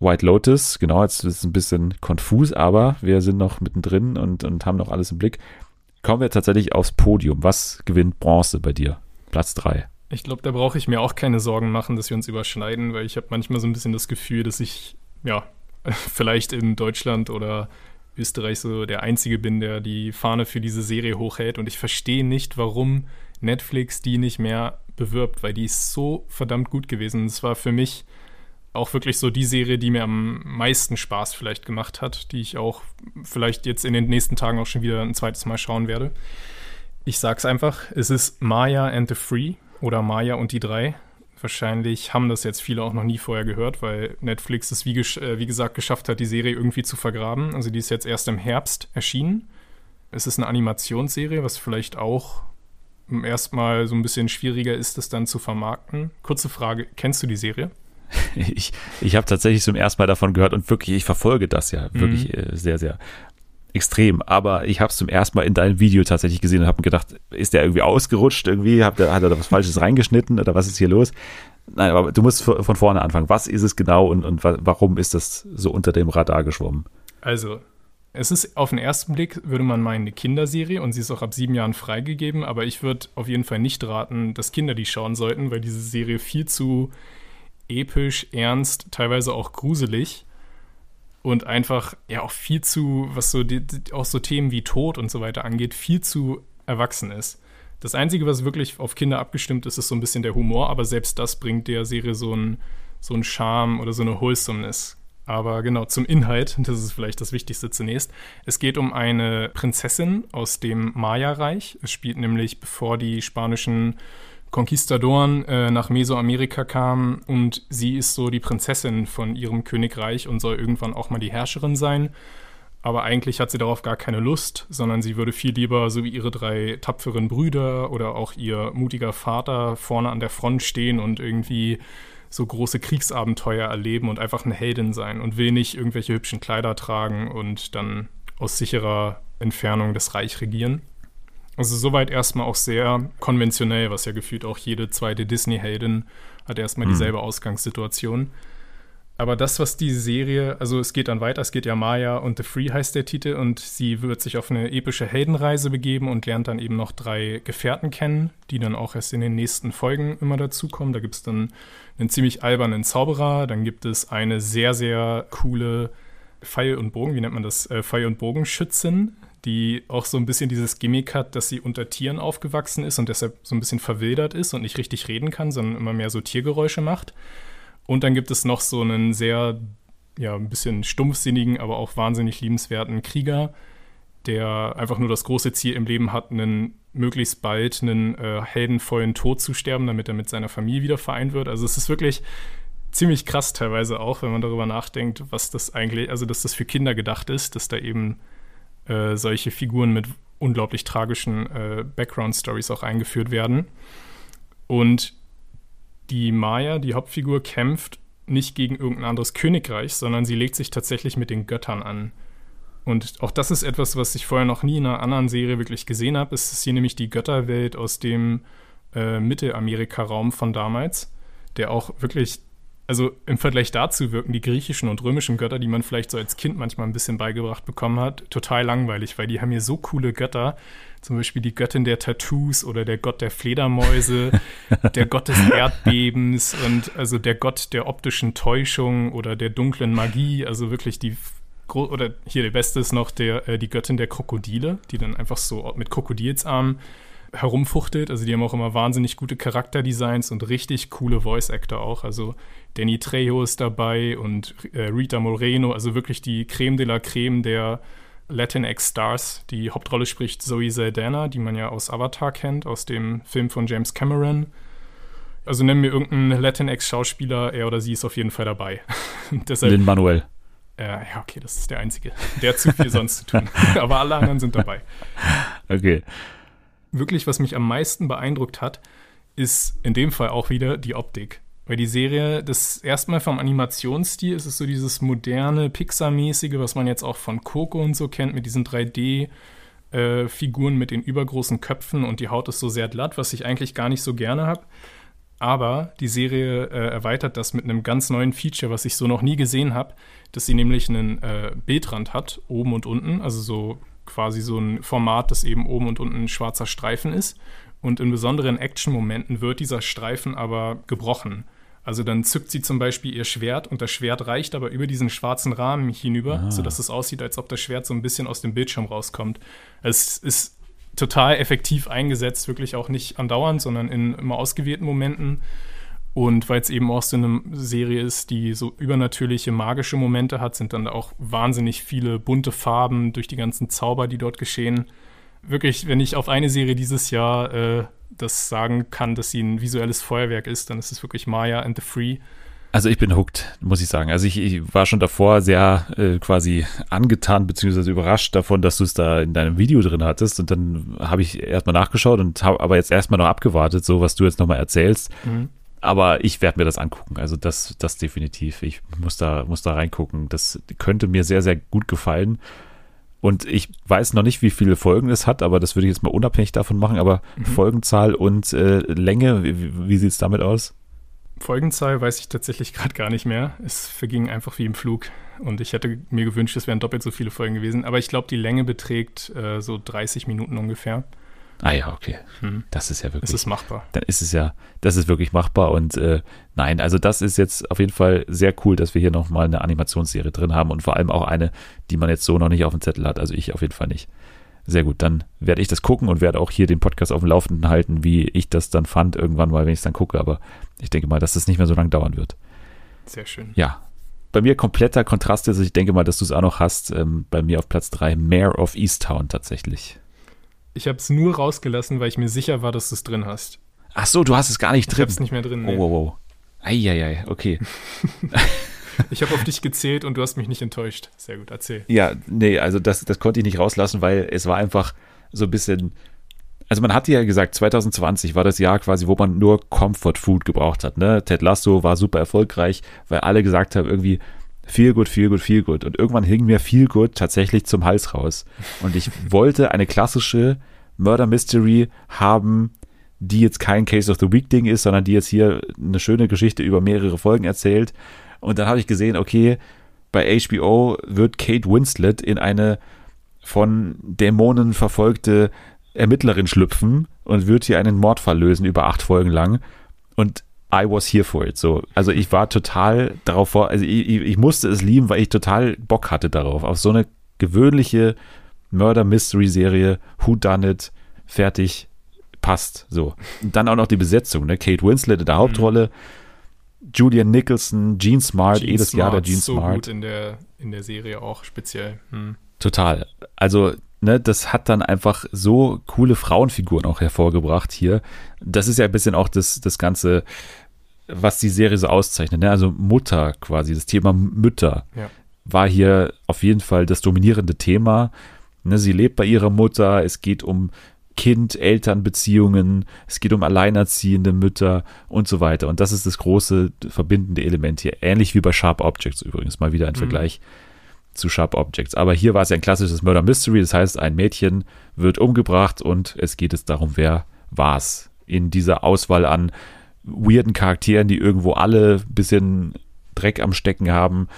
White Lotus. Genau, jetzt ist es ein bisschen konfus, aber wir sind noch mittendrin und, und haben noch alles im Blick. Kommen wir tatsächlich aufs Podium. Was gewinnt Bronze bei dir? Platz 3. Ich glaube, da brauche ich mir auch keine Sorgen machen, dass wir uns überschneiden, weil ich habe manchmal so ein bisschen das Gefühl, dass ich, ja, [LAUGHS] vielleicht in Deutschland oder Österreich so der Einzige bin, der die Fahne für diese Serie hochhält. Und ich verstehe nicht, warum Netflix die nicht mehr bewirbt, weil die ist so verdammt gut gewesen. Es war für mich auch wirklich so die Serie, die mir am meisten Spaß vielleicht gemacht hat, die ich auch vielleicht jetzt in den nächsten Tagen auch schon wieder ein zweites Mal schauen werde. Ich sag's einfach, es ist Maya and the Free oder Maya und die drei. Wahrscheinlich haben das jetzt viele auch noch nie vorher gehört, weil Netflix es wie, äh, wie gesagt geschafft hat, die Serie irgendwie zu vergraben. Also die ist jetzt erst im Herbst erschienen. Es ist eine Animationsserie, was vielleicht auch erstmal so ein bisschen schwieriger ist, das dann zu vermarkten. Kurze Frage, kennst du die Serie? [LAUGHS] Ich, ich habe tatsächlich zum ersten Mal davon gehört und wirklich, ich verfolge das ja wirklich mhm. Sehr, sehr extrem. Aber ich habe es zum ersten Mal in deinem Video tatsächlich gesehen und habe mir gedacht, ist der irgendwie ausgerutscht irgendwie? Hat, der, hat er da was Falsches [LAUGHS] reingeschnitten oder was ist hier los? Nein, aber du musst von vorne anfangen. Was ist es genau und, und warum ist das so unter dem Radar geschwommen? Also, es ist auf den ersten Blick, würde man meinen, eine Kinderserie und sie ist auch ab sieben Jahren freigegeben, aber ich würde auf jeden Fall nicht raten, dass Kinder die schauen sollten, weil diese Serie viel zu episch, ernst, teilweise auch gruselig und einfach ja auch viel zu, was so die, auch so Themen wie Tod und so weiter angeht, viel zu erwachsen ist. Das Einzige, was wirklich auf Kinder abgestimmt ist, ist so ein bisschen der Humor, aber selbst das bringt der Serie so einen so Charme oder so eine Wholesomeness aber genau, zum Inhalt, [LAUGHS] das ist vielleicht das Wichtigste zunächst. Es geht um eine Prinzessin aus dem Maya-Reich. Es spielt nämlich, bevor die spanischen Konquistadoren äh, nach Mesoamerika kamen und sie ist so die Prinzessin von ihrem Königreich und soll irgendwann auch mal die Herrscherin sein. Aber eigentlich hat sie darauf gar keine Lust, sondern sie würde viel lieber, so wie ihre drei tapferen Brüder oder auch ihr mutiger Vater, vorne an der Front stehen und irgendwie so große Kriegsabenteuer erleben und einfach eine Heldin sein und will nicht irgendwelche hübschen Kleider tragen und dann aus sicherer Entfernung das Reich regieren. Also soweit erstmal auch sehr konventionell, was ja gefühlt auch jede zweite Disney-Heldin hat erstmal mhm. dieselbe Ausgangssituation. Aber das, was die Serie, also es geht dann weiter, es geht ja Maya und The Free heißt der Titel und sie wird sich auf eine epische Heldenreise begeben und lernt dann eben noch drei Gefährten kennen, die dann auch erst in den nächsten Folgen immer dazukommen. Da gibt es dann einen ziemlich albernen Zauberer, dann gibt es eine sehr, sehr coole Pfeil- und Bogen, wie nennt man das? Äh, Pfeil- und Bogenschützin, die auch so ein bisschen dieses Gimmick hat, dass sie unter Tieren aufgewachsen ist und deshalb so ein bisschen verwildert ist und nicht richtig reden kann, sondern immer mehr so Tiergeräusche macht. Und dann gibt es noch so einen sehr, ja, ein bisschen stumpfsinnigen, aber auch wahnsinnig liebenswerten Krieger, der einfach nur das große Ziel im Leben hat, einen möglichst bald einen äh, heldenvollen Tod zu sterben, damit er mit seiner Familie wieder vereint wird. Also es ist wirklich ziemlich krass teilweise auch, wenn man darüber nachdenkt, was das eigentlich, also dass das für Kinder gedacht ist, dass da eben äh, solche Figuren mit unglaublich tragischen äh, Background-Stories auch eingeführt werden. Und die Maya, die Hauptfigur, kämpft nicht gegen irgendein anderes Königreich, sondern sie legt sich tatsächlich mit den Göttern an. Und auch das ist etwas, was ich vorher noch nie in einer anderen Serie wirklich gesehen habe. Es ist hier nämlich die Götterwelt aus dem äh, Mittelamerika-Raum von damals, der auch wirklich also im Vergleich dazu wirken die griechischen und römischen Götter, die man vielleicht so als Kind manchmal ein bisschen beigebracht bekommen hat, total langweilig, weil die haben hier so coole Götter. Zum Beispiel die Göttin der Tattoos oder der Gott der Fledermäuse, [LAUGHS] der Gott des Erdbebens und also der Gott der optischen Täuschung oder der dunklen Magie. Also wirklich die oder hier der beste ist noch der, äh, die Göttin der Krokodile, die dann einfach so mit Krokodilsarmen herumfuchtelt. Also die haben auch immer wahnsinnig gute Charakterdesigns und richtig coole Voice-Actor auch. Also Danny Trejo ist dabei und äh, Rita Moreno, also wirklich die Creme de la Creme der Latinx-Stars. Die Hauptrolle spricht Zoe Saldana, die man ja aus Avatar kennt, aus dem Film von James Cameron. Also nennen wir irgendeinen Latinx-Schauspieler, er oder sie ist auf jeden Fall dabei. [LAUGHS] Lin Manuel. Äh, ja, okay, das ist der Einzige. Der hat zu viel sonst zu tun. Aber alle anderen sind dabei. [LAUGHS] Okay wirklich, was mich am meisten beeindruckt hat, ist in dem Fall auch wieder die Optik. Weil die Serie, das erstmal vom Animationsstil ist es so dieses moderne, Pixar-mäßige, was man jetzt auch von Coco und so kennt, mit diesen 3D-Figuren äh, mit den übergroßen Köpfen und die Haut ist so sehr glatt, was ich eigentlich gar nicht so gerne habe. Aber die Serie äh, erweitert das mit einem ganz neuen Feature, was ich so noch nie gesehen habe, dass sie nämlich einen äh, Bildrand hat, oben und unten, also so quasi so ein Format, das eben oben und unten ein schwarzer Streifen ist. Und in besonderen Action-Momenten wird dieser Streifen aber gebrochen. Also dann zückt sie zum Beispiel ihr Schwert und das Schwert reicht aber über diesen schwarzen Rahmen hinüber, ah. sodass es aussieht, als ob das Schwert so ein bisschen aus dem Bildschirm rauskommt. Es ist total effektiv eingesetzt, wirklich auch nicht andauernd, sondern in immer ausgewählten Momenten. Und weil es eben auch so eine Serie ist, die so übernatürliche, magische Momente hat, sind dann da auch wahnsinnig viele bunte Farben durch die ganzen Zauber, die dort geschehen. Wirklich, wenn ich auf eine Serie dieses Jahr äh, das sagen kann, dass sie ein visuelles Feuerwerk ist, dann ist es wirklich Maya and the Free. Also ich bin hooked, muss ich sagen. Also ich, ich war schon davor sehr äh, quasi angetan bzw. überrascht davon, dass du es da in deinem Video drin hattest. Und dann habe ich erstmal nachgeschaut und habe aber jetzt erstmal noch abgewartet, so was du jetzt nochmal erzählst. Mhm aber ich werde mir das angucken. Also das, das definitiv. Ich muss da, muss da reingucken. Das könnte mir sehr, sehr gut gefallen. Und ich weiß noch nicht, wie viele Folgen es hat, aber das würde ich jetzt mal unabhängig davon machen. Aber mhm. Folgenzahl und äh, Länge, wie, wie sieht es damit aus? Folgenzahl weiß ich tatsächlich gerade gar nicht mehr. Es verging einfach wie im Flug. Und ich hätte mir gewünscht, es wären doppelt so viele Folgen gewesen. Aber ich glaube, die Länge beträgt äh, so 30 Minuten ungefähr. Ah ja, okay. Hm. Das ist ja wirklich. Das ist machbar. Dann ist es ja, das ist wirklich machbar. Und äh, nein, also das ist jetzt auf jeden Fall sehr cool, dass wir hier nochmal eine Animationsserie drin haben und vor allem auch eine, die man jetzt so noch nicht auf dem Zettel hat. Also ich auf jeden Fall nicht. Sehr gut, dann werde ich das gucken und werde auch hier den Podcast auf dem Laufenden halten, wie ich das dann fand, irgendwann mal, wenn ich es dann gucke. Aber ich denke mal, dass das nicht mehr so lange dauern wird. Sehr schön. Ja. Bei mir kompletter Kontrast ist, ich denke mal, dass du es auch noch hast. Ähm, bei mir auf Platz 3 Mayor of Easttown tatsächlich. Ich habe es nur rausgelassen, weil ich mir sicher war, dass du es drin hast. Ach so, du hast es gar nicht drin. Ich habe es nicht mehr drin. Nee. Oh, wow, wow. Eieiei, okay. [LAUGHS] ich habe auf dich gezählt und du hast mich nicht enttäuscht. Sehr gut, erzähl. Ja, nee, also das, das konnte ich nicht rauslassen, weil es war einfach so ein bisschen. Also man hatte ja gesagt, 2020 war das Jahr quasi, wo man nur Comfort Food gebraucht hat. Ne? Ted Lasso war super erfolgreich, weil alle gesagt haben, irgendwie, viel gut, viel gut, viel gut. Und irgendwann hing mir viel gut tatsächlich zum Hals raus. Und ich [LAUGHS] wollte eine klassische Murder Mystery haben, die jetzt kein Case of the Week Ding ist, sondern die jetzt hier eine schöne Geschichte über mehrere Folgen erzählt. Und dann habe ich gesehen, okay, bei HBO wird Kate Winslet in eine von Dämonen verfolgte Ermittlerin schlüpfen und wird hier einen Mordfall lösen über acht Folgen lang. Und I was here for it. So, also ich war total darauf vor, also ich, ich musste es lieben, weil ich total Bock hatte darauf, auf so eine gewöhnliche Murder-Mystery-Serie, Who Done It, fertig, passt. So. Und dann auch noch die Besetzung, ne? Kate Winslet in der Hauptrolle, mhm. Julian Nicholson, Gene Smart, Gene jedes Smart, Jahr der Gene so Smart. gut in der, in der Serie auch speziell. Hm. Total. Also, ne, das hat dann einfach so coole Frauenfiguren auch hervorgebracht hier. Das ist ja ein bisschen auch das, das Ganze, was die Serie so auszeichnet. Ne? Also Mutter quasi, das Thema Mütter Ja. war hier auf jeden Fall das dominierende Thema. Ne, sie lebt bei ihrer Mutter, es geht um Kind-Eltern-Beziehungen, es geht um alleinerziehende Mütter und so weiter. Und das ist das große verbindende Element hier. Ähnlich wie bei Sharp Objects übrigens, mal wieder ein Mhm. Vergleich zu Sharp Objects. Aber hier war es ja ein klassisches Murder Mystery, das heißt, ein Mädchen wird umgebracht und es geht jetzt darum, wer war's. In dieser Auswahl an weirden Charakteren, die irgendwo alle ein bisschen Dreck am Stecken haben.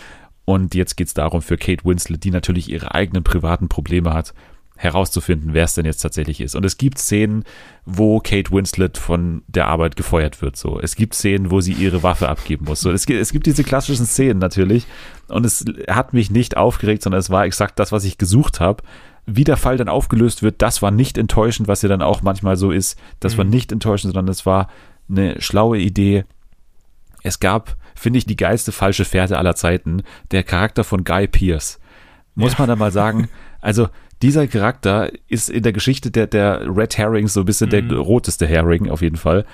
Und jetzt geht es darum, für Kate Winslet, die natürlich ihre eigenen privaten Probleme hat, herauszufinden, wer es denn jetzt tatsächlich ist. Und es gibt Szenen, wo Kate Winslet von der Arbeit gefeuert wird. So, es gibt Szenen, wo sie ihre Waffe abgeben muss. So, es gibt, es gibt diese klassischen Szenen natürlich. Und es hat mich nicht aufgeregt, sondern es war exakt das, was ich gesucht habe. Wie der Fall dann aufgelöst wird, das war nicht enttäuschend, was ja dann auch manchmal so ist. Das war Mhm. nicht enttäuschend, sondern es war eine schlaue Idee. Es gab, finde ich, die geilste falsche Fährte aller Zeiten. Der Charakter von Guy Pierce. Muss Ja. man da mal sagen. [LAUGHS] Also, dieser Charakter ist in der Geschichte der, der Red Herrings so ein bisschen Mhm. der roteste Herring auf jeden Fall.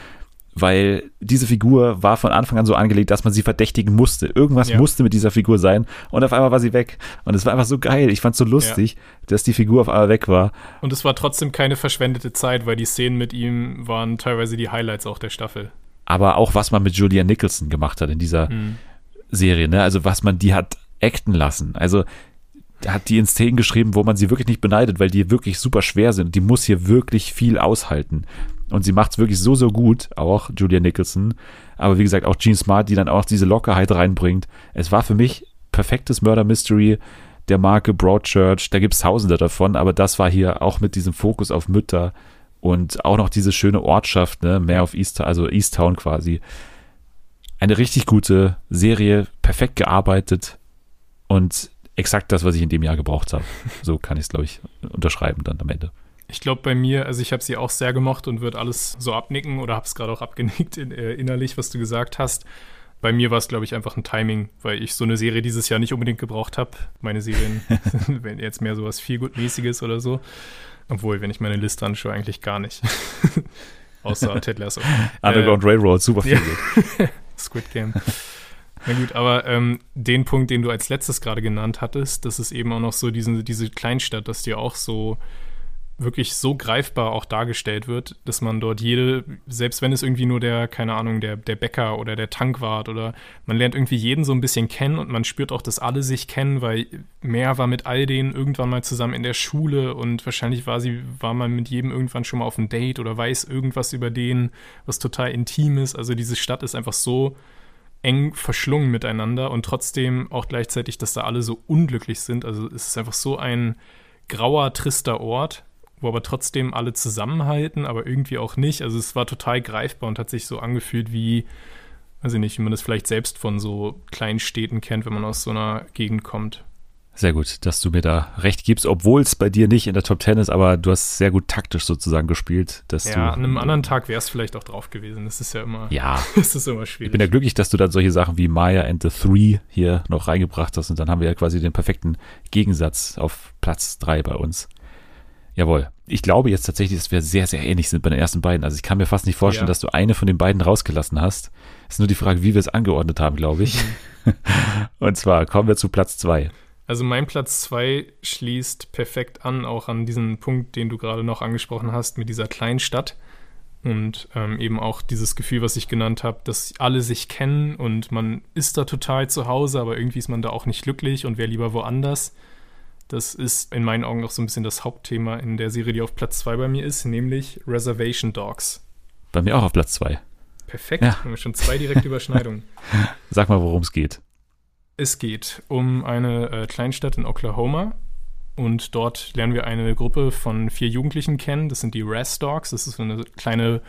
Weil diese Figur war von Anfang an so angelegt, dass man sie verdächtigen musste. Irgendwas Ja. musste mit dieser Figur sein und auf einmal war sie weg. Und es war einfach so geil. Ich fand es so lustig, dass die Figur auf einmal weg war. Und es war trotzdem keine verschwendete Zeit, weil die Szenen mit ihm waren teilweise die Highlights auch der Staffel. Aber auch was man mit Julia Nicholson gemacht hat in dieser Mhm. Serie, ne? Also was man die hat acten lassen. Also hat die in Szenen geschrieben, wo man sie wirklich nicht beneidet, weil die wirklich super schwer sind. Die muss hier wirklich viel aushalten. Und sie macht es wirklich so, so gut, auch Julia Nicholson. Aber wie gesagt, auch Gene Smart, die dann auch diese Lockerheit reinbringt. Es war für mich perfektes Murder Mystery der Marke Broadchurch. Da gibt es tausende davon, aber das war hier auch mit diesem Fokus auf Mütter und auch noch diese schöne Ortschaft, ne, mehr auf East, also East Town quasi. Eine richtig gute Serie, perfekt gearbeitet und exakt das, was ich in dem Jahr gebraucht habe. So kann ich es, glaube ich, unterschreiben dann am Ende. Ich glaube bei mir, also ich habe sie auch sehr gemocht und würde alles so abnicken oder habe es gerade auch abgenickt in, äh, innerlich, was du gesagt hast. Bei mir war es, glaube ich, einfach ein Timing, weil ich so eine Serie dieses Jahr nicht unbedingt gebraucht habe. Meine Serien, [LAUGHS] wenn jetzt mehr sowas viel mäßiges oder so. Obwohl, wenn ich meine Liste anschaue, eigentlich gar nicht. [LAUGHS] Außer Ted Lasso. [LAUGHS] Underground Railroad, super viel. ja. Squid Game. Na gut, aber ähm, den Punkt, den du als letztes gerade genannt hattest, das ist eben auch noch so diese, diese Kleinstadt, dass die auch so wirklich so greifbar auch dargestellt wird, dass man dort jede, selbst wenn es irgendwie nur der, keine Ahnung, der, der Bäcker oder der Tankwart oder man lernt irgendwie jeden so ein bisschen kennen und man spürt auch, dass alle sich kennen, weil mehr war mit all denen irgendwann mal zusammen in der Schule und wahrscheinlich war sie, war man mit jedem irgendwann schon mal auf ein Date oder weiß irgendwas über den, was total intim ist. Also diese Stadt ist einfach so eng verschlungen miteinander und trotzdem auch gleichzeitig, dass da alle so unglücklich sind. Also es ist einfach so ein grauer, trister Ort, wo aber trotzdem alle zusammenhalten, aber irgendwie auch nicht. Also es war total greifbar und hat sich so angefühlt wie, weiß ich nicht, wie man das vielleicht selbst von so kleinen Städten kennt, wenn man aus so einer Gegend kommt. Sehr gut, dass du mir da recht gibst, obwohl es bei dir nicht in der Top Ten ist, aber du hast sehr gut taktisch sozusagen gespielt, dass Ja, du. an einem anderen Tag wäre es vielleicht auch drauf gewesen. Das ist ja immer, Ja, [LAUGHS] das ist immer ich schwierig. bin ja glücklich, dass du dann solche Sachen wie Maya and the Three hier noch reingebracht hast und dann haben wir ja quasi den perfekten Gegensatz auf Platz drei bei uns. Jawohl. Ich glaube jetzt tatsächlich, dass wir sehr, sehr ähnlich sind bei den ersten beiden. Also ich kann mir fast nicht vorstellen, Ja. dass du eine von den beiden rausgelassen hast. Ist nur die Frage, wie wir es angeordnet haben, glaube ich. [LAUGHS] und zwar kommen wir zu Platz zwei. Also mein Platz 2 schließt perfekt an, auch an diesen Punkt, den du gerade noch angesprochen hast, mit dieser kleinen Stadt. Und ähm, eben auch dieses Gefühl, was ich genannt habe, dass alle sich kennen und man ist da total zu Hause, aber irgendwie ist man da auch nicht glücklich und wäre lieber woanders. Das ist in meinen Augen auch so ein bisschen das Hauptthema in der Serie, die auf Platz 2 bei mir ist, nämlich Reservation Dogs. Bei mir auch auf Platz 2. Perfekt, ja. haben wir schon zwei direkte Überschneidungen. [LAUGHS] Sag mal, worum es geht. Es geht um eine äh, Kleinstadt in Oklahoma und dort lernen wir eine Gruppe von vier Jugendlichen kennen. Das sind die Ras Dogs. Das ist so eine kleine,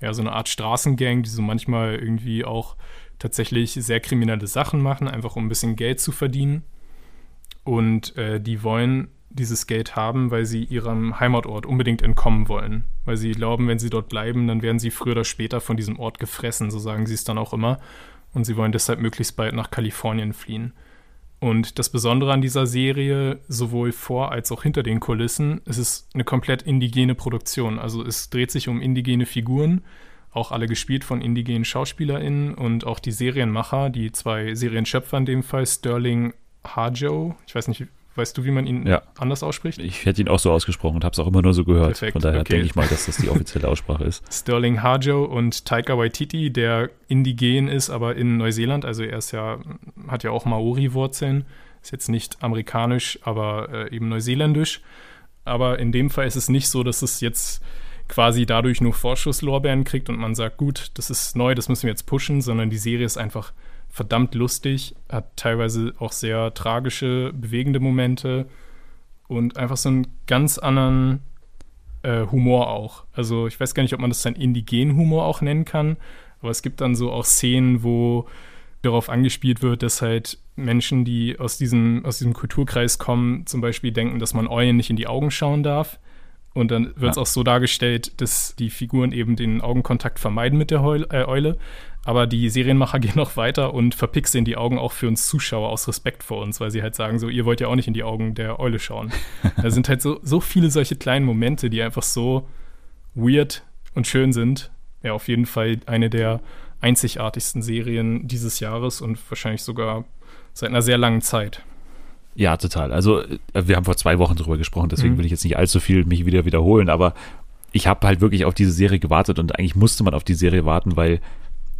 ja, so eine Art Straßengang, die so manchmal irgendwie auch tatsächlich sehr kriminelle Sachen machen, einfach um ein bisschen Geld zu verdienen. Und äh, die wollen dieses Geld haben, weil sie ihrem Heimatort unbedingt entkommen wollen. Weil sie glauben, wenn sie dort bleiben, dann werden sie früher oder später von diesem Ort gefressen, so sagen sie es dann auch immer. Und sie wollen deshalb möglichst bald nach Kalifornien fliehen. Und das Besondere an dieser Serie, sowohl vor als auch hinter den Kulissen, es ist eine komplett indigene Produktion. Also es dreht sich um indigene Figuren, auch alle gespielt von indigenen SchauspielerInnen und auch die Serienmacher, die zwei Serienschöpfer in dem Fall, Sterling Harjo, ich weiß nicht, Weißt du, wie man ihn ja. anders ausspricht? Ich hätte ihn auch so ausgesprochen und habe es auch immer nur so gehört. Perfekt. Von daher okay. denke ich mal, dass das die offizielle Aussprache ist. [LAUGHS] Sterling Harjo und Taika Waititi, der indigen ist, aber in Neuseeland. Also er ist ja, hat ja auch Maori-Wurzeln. Ist jetzt nicht amerikanisch, aber äh, eben neuseeländisch. Aber in dem Fall ist es nicht so, dass es jetzt quasi dadurch nur Vorschusslorbeeren kriegt und man sagt, gut, das ist neu, das müssen wir jetzt pushen, sondern die Serie ist einfach verdammt lustig, hat teilweise auch sehr tragische, bewegende Momente und einfach so einen ganz anderen äh, Humor auch. Also ich weiß gar nicht, ob man das dann indigenen Humor auch nennen kann, aber es gibt dann so auch Szenen, wo darauf angespielt wird, dass halt Menschen, die aus diesem, aus diesem Kulturkreis kommen, zum Beispiel denken, dass man Eulen nicht in die Augen schauen darf. Und dann wird es ja. auch so dargestellt, dass die Figuren eben den Augenkontakt vermeiden mit der Heul äh, Eule. Aber die Serienmacher [LAUGHS] gehen noch weiter und verpixeln die Augen auch für uns Zuschauer aus Respekt vor uns, weil sie halt sagen, so, ihr wollt ja auch nicht in die Augen der Eule schauen. [LAUGHS] da sind halt so, so viele solche kleinen Momente, die einfach so weird und schön sind. Ja, auf jeden Fall eine der einzigartigsten Serien dieses Jahres und wahrscheinlich sogar seit einer sehr langen Zeit. Ja, total. Also äh, wir haben vor zwei Wochen darüber gesprochen, deswegen mhm. will ich jetzt nicht allzu viel mich wieder wiederholen, aber ich habe halt wirklich auf diese Serie gewartet und eigentlich musste man auf die Serie warten, weil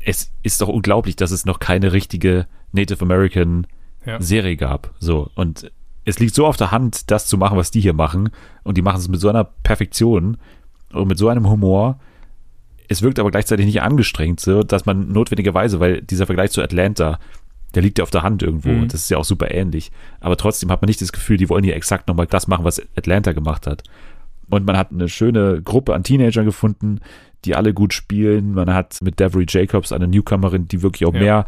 es ist doch unglaublich, dass es noch keine richtige Native American ja. Serie gab. So und es liegt so auf der Hand, das zu machen, was die hier machen und die machen es mit so einer Perfektion und mit so einem Humor. Es wirkt aber gleichzeitig nicht angestrengt, so dass man notwendigerweise, weil dieser Vergleich zu Atlanta, der liegt ja auf der Hand irgendwo mhm. und das ist ja auch super ähnlich. Aber trotzdem hat man nicht das Gefühl, die wollen hier exakt nochmal das machen, was Atlanta gemacht hat. Und man hat eine schöne Gruppe an Teenagern gefunden, die alle gut spielen. Man hat mit Devery Jacobs eine Newcomerin, die wirklich auch ja. mehr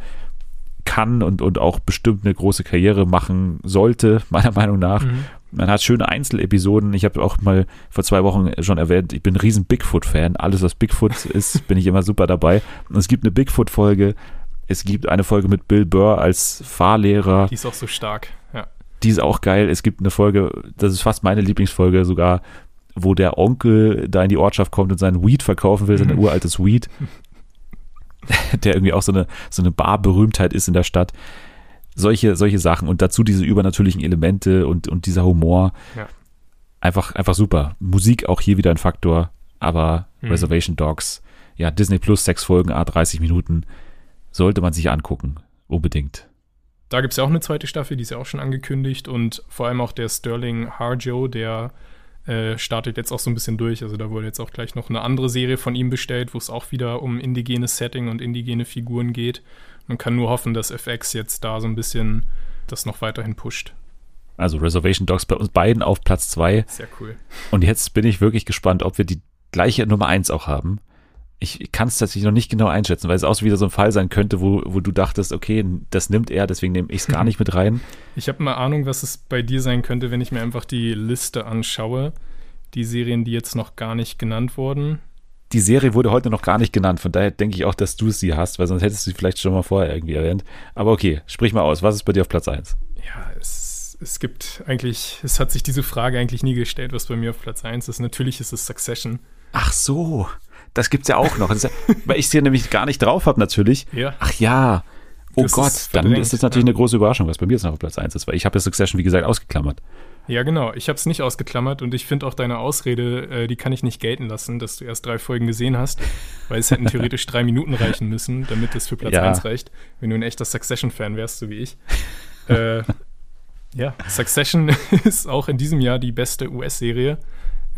kann und, und auch bestimmt eine große Karriere machen sollte, [LAUGHS] meiner Meinung nach. Mhm. Man hat schöne Einzelepisoden. Ich habe auch mal vor zwei Wochen schon erwähnt, ich bin ein riesen Bigfoot-Fan. Alles, was Bigfoot [LAUGHS] ist, bin ich immer super dabei. Und es gibt eine Bigfoot-Folge, es gibt eine Folge mit Bill Burr als Fahrlehrer. Die ist auch so stark, ja. Die ist auch geil. Es gibt eine Folge, das ist fast meine Lieblingsfolge sogar, wo der Onkel da in die Ortschaft kommt und seinen Weed verkaufen will, sein mhm. uraltes Weed. [LAUGHS] der irgendwie auch so eine, so eine Bar-Berühmtheit ist in der Stadt. Solche, solche Sachen und dazu diese übernatürlichen Elemente und, und dieser Humor. Ja. Einfach, einfach super. Musik auch hier wieder ein Faktor, aber mhm. Reservation Dogs, ja, Disney Plus, sechs Folgen, A, 30 Minuten sollte man sich angucken. Unbedingt. Da gibt es ja auch eine zweite Staffel, die ist ja auch schon angekündigt und vor allem auch der Sterling Harjo, der äh, startet jetzt auch so ein bisschen durch. Also da wurde jetzt auch gleich noch eine andere Serie von ihm bestellt, wo es auch wieder um indigenes Setting und indigene Figuren geht. Man kann nur hoffen, dass FX jetzt da so ein bisschen das noch weiterhin pusht. Also Reservation Dogs bei uns beiden auf Platz 2. Sehr cool. Und jetzt bin ich wirklich gespannt, ob wir die gleiche Nummer 1 auch haben ich kann es tatsächlich noch nicht genau einschätzen, weil es auch wieder so ein Fall sein könnte, wo, wo du dachtest, okay, das nimmt er, deswegen nehme ich es gar [LAUGHS] nicht mit rein. Ich habe eine Ahnung, was es bei dir sein könnte, wenn ich mir einfach die Liste anschaue. Die Serien, die jetzt noch gar nicht genannt wurden. Die Serie wurde heute noch gar nicht genannt, von daher denke ich auch, dass du sie hast, weil sonst hättest du sie vielleicht schon mal vorher irgendwie erwähnt. Aber okay, sprich mal aus, was ist bei dir auf Platz 1? Ja, es, es gibt eigentlich, es hat sich diese Frage eigentlich nie gestellt, was bei mir auf Platz 1 ist. Natürlich ist es Succession. Ach so. Das gibt es ja auch noch. Ja, weil ich es hier nämlich gar nicht drauf habe, natürlich. Ja. Ach ja. Oh das Gott, dann ist das natürlich ja. eine große Überraschung, was bei mir jetzt noch auf Platz 1 ist, weil ich habe ja Succession, wie gesagt, ausgeklammert. Ja, genau. Ich habe es nicht ausgeklammert und ich finde auch deine Ausrede, äh, die kann ich nicht gelten lassen, dass du erst drei Folgen gesehen hast, weil es hätten [LAUGHS] theoretisch drei Minuten reichen müssen, damit es für Platz ja. 1 reicht, wenn du ein echter Succession-Fan wärst, so wie ich. äh, [LAUGHS] ja, Succession [LAUGHS] ist auch in diesem Jahr die beste US-Serie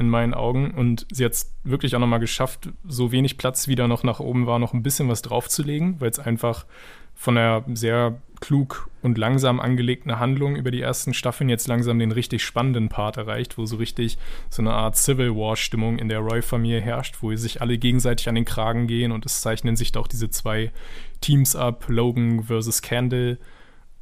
in meinen Augen. Und sie hat es wirklich auch nochmal geschafft, so wenig Platz wieder noch nach oben war, noch ein bisschen was draufzulegen, weil es einfach von der sehr klug und langsam angelegten Handlung über die ersten Staffeln jetzt langsam den richtig spannenden Part erreicht, wo so richtig so eine Art Civil War-Stimmung in der Roy-Familie herrscht, wo sich alle gegenseitig an den Kragen gehen und es zeichnen sich da auch diese zwei Teams ab, Logan versus Candle.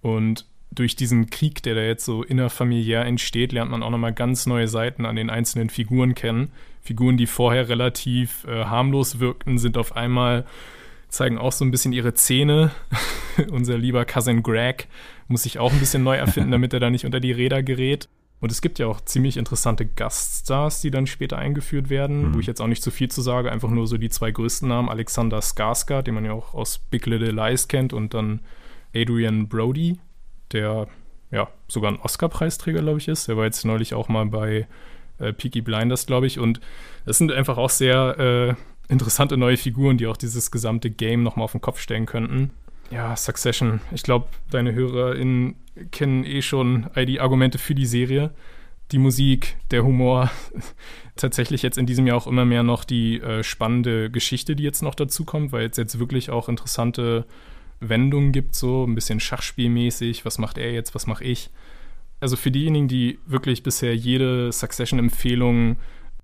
Und durch diesen Krieg, der da jetzt so innerfamiliär entsteht, lernt man auch nochmal ganz neue Seiten an den einzelnen Figuren kennen. Figuren, die vorher relativ äh, harmlos wirkten, sind auf einmal zeigen auch so ein bisschen ihre Zähne. [LAUGHS] Unser lieber Cousin Greg muss sich auch ein bisschen neu erfinden, [LAUGHS] damit er da nicht unter die Räder gerät. Und es gibt ja auch ziemlich interessante Gaststars, die dann später eingeführt werden, mhm. wo ich jetzt auch nicht zu viel zu sage, einfach nur so die zwei größten Namen, Alexander Skarsgård, den man ja auch aus Big Little Lies kennt, und dann Adrian Brody, der ja sogar ein Oscar-Preisträger, glaube ich, ist. Der war jetzt neulich auch mal bei äh, Peaky Blinders, glaube ich. Und das sind einfach auch sehr äh, interessante neue Figuren, die auch dieses gesamte Game nochmal auf den Kopf stellen könnten. Ja, Succession. Ich glaube, deine HörerInnen kennen eh schon all die Argumente für die Serie. Die Musik, der Humor, [LAUGHS] tatsächlich jetzt in diesem Jahr auch immer mehr noch die äh, spannende Geschichte, die jetzt noch dazu kommt, weil es jetzt wirklich auch interessante Wendungen gibt, so ein bisschen Schachspielmäßig. Was macht er jetzt, was mache ich? Also für diejenigen, die wirklich bisher jede Succession-Empfehlung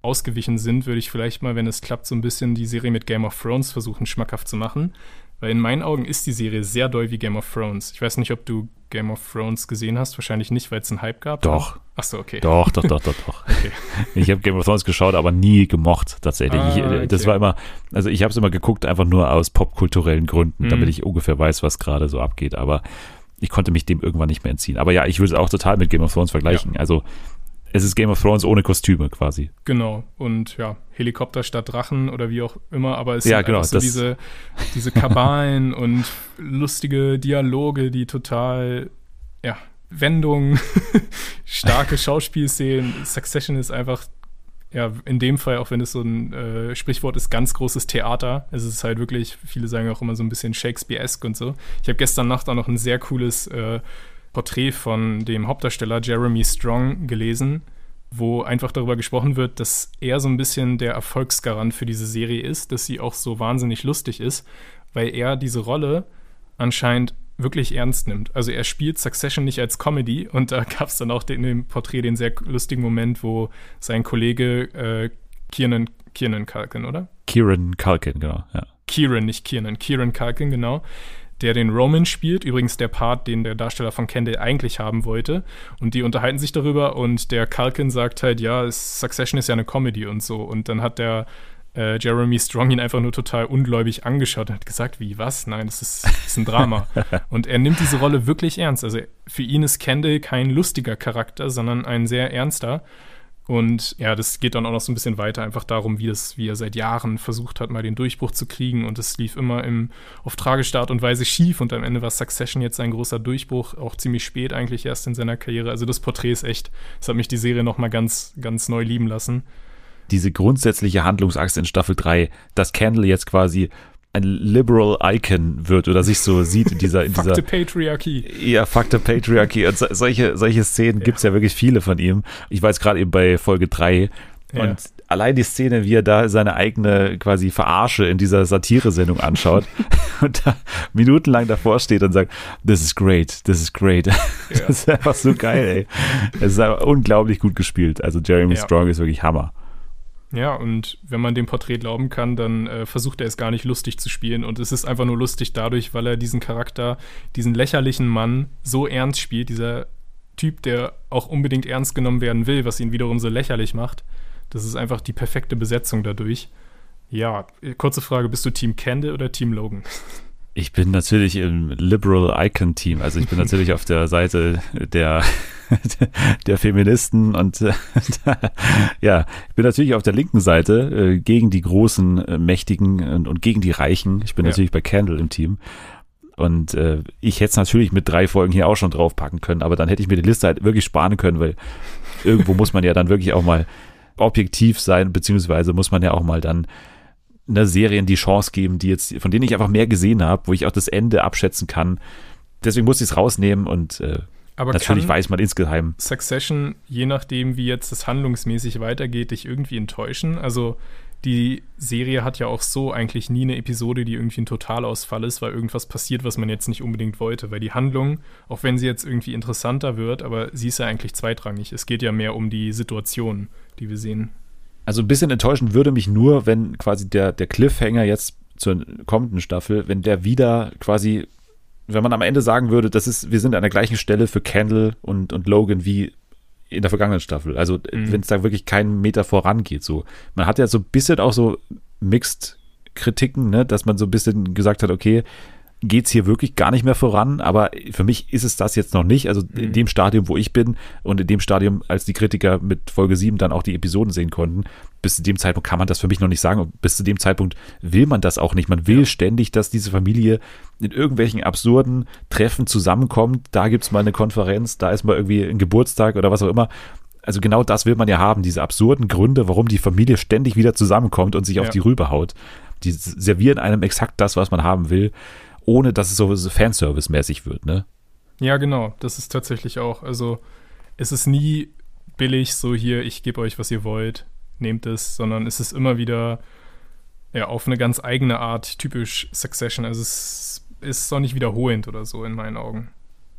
ausgewichen sind, würde ich vielleicht mal, wenn es klappt, so ein bisschen die Serie mit Game of Thrones versuchen, schmackhaft zu machen. Weil in meinen Augen ist die Serie sehr doll wie Game of Thrones. Ich weiß nicht, ob du Game of Thrones gesehen hast. Wahrscheinlich nicht, weil es einen Hype gab. Doch. Achso, okay. Doch, doch, doch, doch, doch. okay. [LAUGHS] Ich habe Game of Thrones geschaut, aber nie gemocht, tatsächlich. Ah, ich, okay. Das war immer, also ich habe es immer geguckt, einfach nur aus popkulturellen Gründen, mhm. damit ich ungefähr weiß, was gerade so abgeht. Aber ich konnte mich dem irgendwann nicht mehr entziehen. Aber ja, ich würde es auch total mit Game of Thrones vergleichen. Ja. Also es ist Game of Thrones ohne Kostüme quasi. Genau. Und ja, Helikopter statt Drachen oder wie auch immer, aber es ja, sind genau, so diese, diese Kabalen [LAUGHS] und lustige Dialoge, die total, ja, Wendungen, [LAUGHS] starke Schauspielszenen. Succession ist einfach, ja, in dem Fall, auch wenn es so ein äh, Sprichwort ist, ganz großes Theater. Es ist halt wirklich, viele sagen auch immer so ein bisschen Shakespeare-esque und so. Ich habe gestern Nacht auch noch ein sehr cooles äh, Porträt von dem Hauptdarsteller Jeremy Strong gelesen, wo einfach darüber gesprochen wird, dass er so ein bisschen der Erfolgsgarant für diese Serie ist, dass sie auch so wahnsinnig lustig ist, weil er diese Rolle anscheinend wirklich ernst nimmt. Also er spielt Succession nicht als Comedy [LAUGHS] und da gab es dann auch in dem Porträt den sehr lustigen Moment, wo sein Kollege äh, Kiernan, Kiernan Culkin, oder? Kieran Culkin, genau, ja. Kieran, nicht Kiernan, Kieran Culkin, genau der den Roman spielt, übrigens der Part, den der Darsteller von Kendall eigentlich haben wollte. Und die unterhalten sich darüber und der Culkin sagt halt, ja, Succession ist ja eine Comedy und so. Und dann hat der äh, Jeremy Strong ihn einfach nur total ungläubig angeschaut und hat gesagt, wie, was? Nein, das ist, das ist ein Drama. [LAUGHS] und er nimmt diese Rolle wirklich ernst. Also für ihn ist Kendall kein lustiger Charakter, sondern ein sehr ernster. Und ja, das geht dann auch noch so ein bisschen weiter, einfach darum, wie, das, wie er seit Jahren versucht hat, mal den Durchbruch zu kriegen. Und es lief immer im, auf tragische Art und Weise schief. Und am Ende war Succession jetzt ein großer Durchbruch, auch ziemlich spät eigentlich erst in seiner Karriere. Also das Porträt ist echt, das hat mich die Serie nochmal ganz, ganz neu lieben lassen. Diese grundsätzliche Handlungsachse in Staffel 3, dass Candle jetzt quasi ein liberal Icon wird oder sich so sieht in dieser in [LAUGHS] dieser Fakte Patriarchie. Ja, Fakte Patriarchie und so, solche solche Szenen ja. gibt's ja wirklich viele von ihm. Ich war jetzt gerade eben bei Folge 3 ja. und allein die Szene, wie er da seine eigene quasi Verarsche in dieser Satire-Sendung anschaut [LAUGHS] und da minutenlang davor steht und sagt, this is great, this is great. Ja. [LAUGHS] Das ist einfach so geil, ey. Es ist einfach unglaublich gut gespielt. Also Jeremy Strong ist wirklich Hammer. Ja, und wenn man dem Porträt glauben kann, dann äh, versucht er es gar nicht lustig zu spielen. Und es ist einfach nur lustig dadurch, weil er diesen Charakter, diesen lächerlichen Mann so ernst spielt, dieser Typ, der auch unbedingt ernst genommen werden will, was ihn wiederum so lächerlich macht. Das ist einfach die perfekte Besetzung dadurch. Ja, kurze Frage, bist du Team Candle oder Team Logan? [LAUGHS] Ich bin natürlich im Liberal Icon Team. Also ich bin [LAUGHS] natürlich auf der Seite der, [LAUGHS] der Feministen und äh, [LAUGHS] ja, ich bin natürlich auf der linken Seite äh, gegen die großen, äh, Mächtigen und, und, gegen die Reichen. Ich bin ja. natürlich bei Candle im Team. Und äh, ich hätte es natürlich mit drei Folgen hier auch schon draufpacken können, aber dann hätte ich mir die Liste halt wirklich sparen können, weil irgendwo muss man ja dann wirklich auch mal objektiv sein, beziehungsweise muss man ja auch mal dann ne, Serien die Chance geben, die jetzt, von denen ich einfach mehr gesehen habe, wo ich auch das Ende abschätzen kann. Deswegen muss ich es rausnehmen und äh, Aber Natürlich weiß man insgeheim. Succession, je nachdem, wie jetzt das handlungsmäßig weitergeht, dich irgendwie enttäuschen. Also die Serie hat ja auch so eigentlich nie eine Episode, die irgendwie ein Totalausfall ist, weil irgendwas passiert, was man jetzt nicht unbedingt wollte. Weil die Handlung, auch wenn sie jetzt irgendwie interessanter wird, aber sie ist ja eigentlich zweitrangig. Es geht ja mehr um die Situation, die wir sehen. Also ein bisschen enttäuschen würde mich nur, wenn quasi der, der Cliffhanger jetzt zur kommenden Staffel, wenn der wieder quasi, wenn man am Ende sagen würde, das ist, wir sind an der gleichen Stelle für Kendall und, und Logan wie in der vergangenen Staffel. Also mhm. wenn es da wirklich keinen Meter vorangeht. So, man hat ja so ein bisschen auch so Mixed Kritiken, ne, dass man so ein bisschen gesagt hat, okay, geht es hier wirklich gar nicht mehr voran, aber für mich ist es das jetzt noch nicht. Also in mhm. dem Stadium, wo ich bin und in dem Stadium, als die Kritiker mit Folge 7 dann auch die Episoden sehen konnten, bis zu dem Zeitpunkt kann man das für mich noch nicht sagen. Und bis zu dem Zeitpunkt will man das auch nicht. Man will ja. ständig, dass diese Familie in irgendwelchen absurden Treffen zusammenkommt. Da gibt es mal eine Konferenz, da ist mal irgendwie ein Geburtstag oder was auch immer. Also genau das will man ja haben, diese absurden Gründe, warum die Familie ständig wieder zusammenkommt und sich ja. auf die Rübe haut. Die servieren einem exakt das, was man haben will ohne dass es so Fanservice-mäßig wird, ne? Ja, genau. Das ist tatsächlich auch. Also, es ist nie billig, so hier, ich gebe euch, was ihr wollt, nehmt es, sondern es ist immer wieder ja, auf eine ganz eigene Art typisch Succession. Also, es ist auch nicht wiederholend oder so in meinen Augen.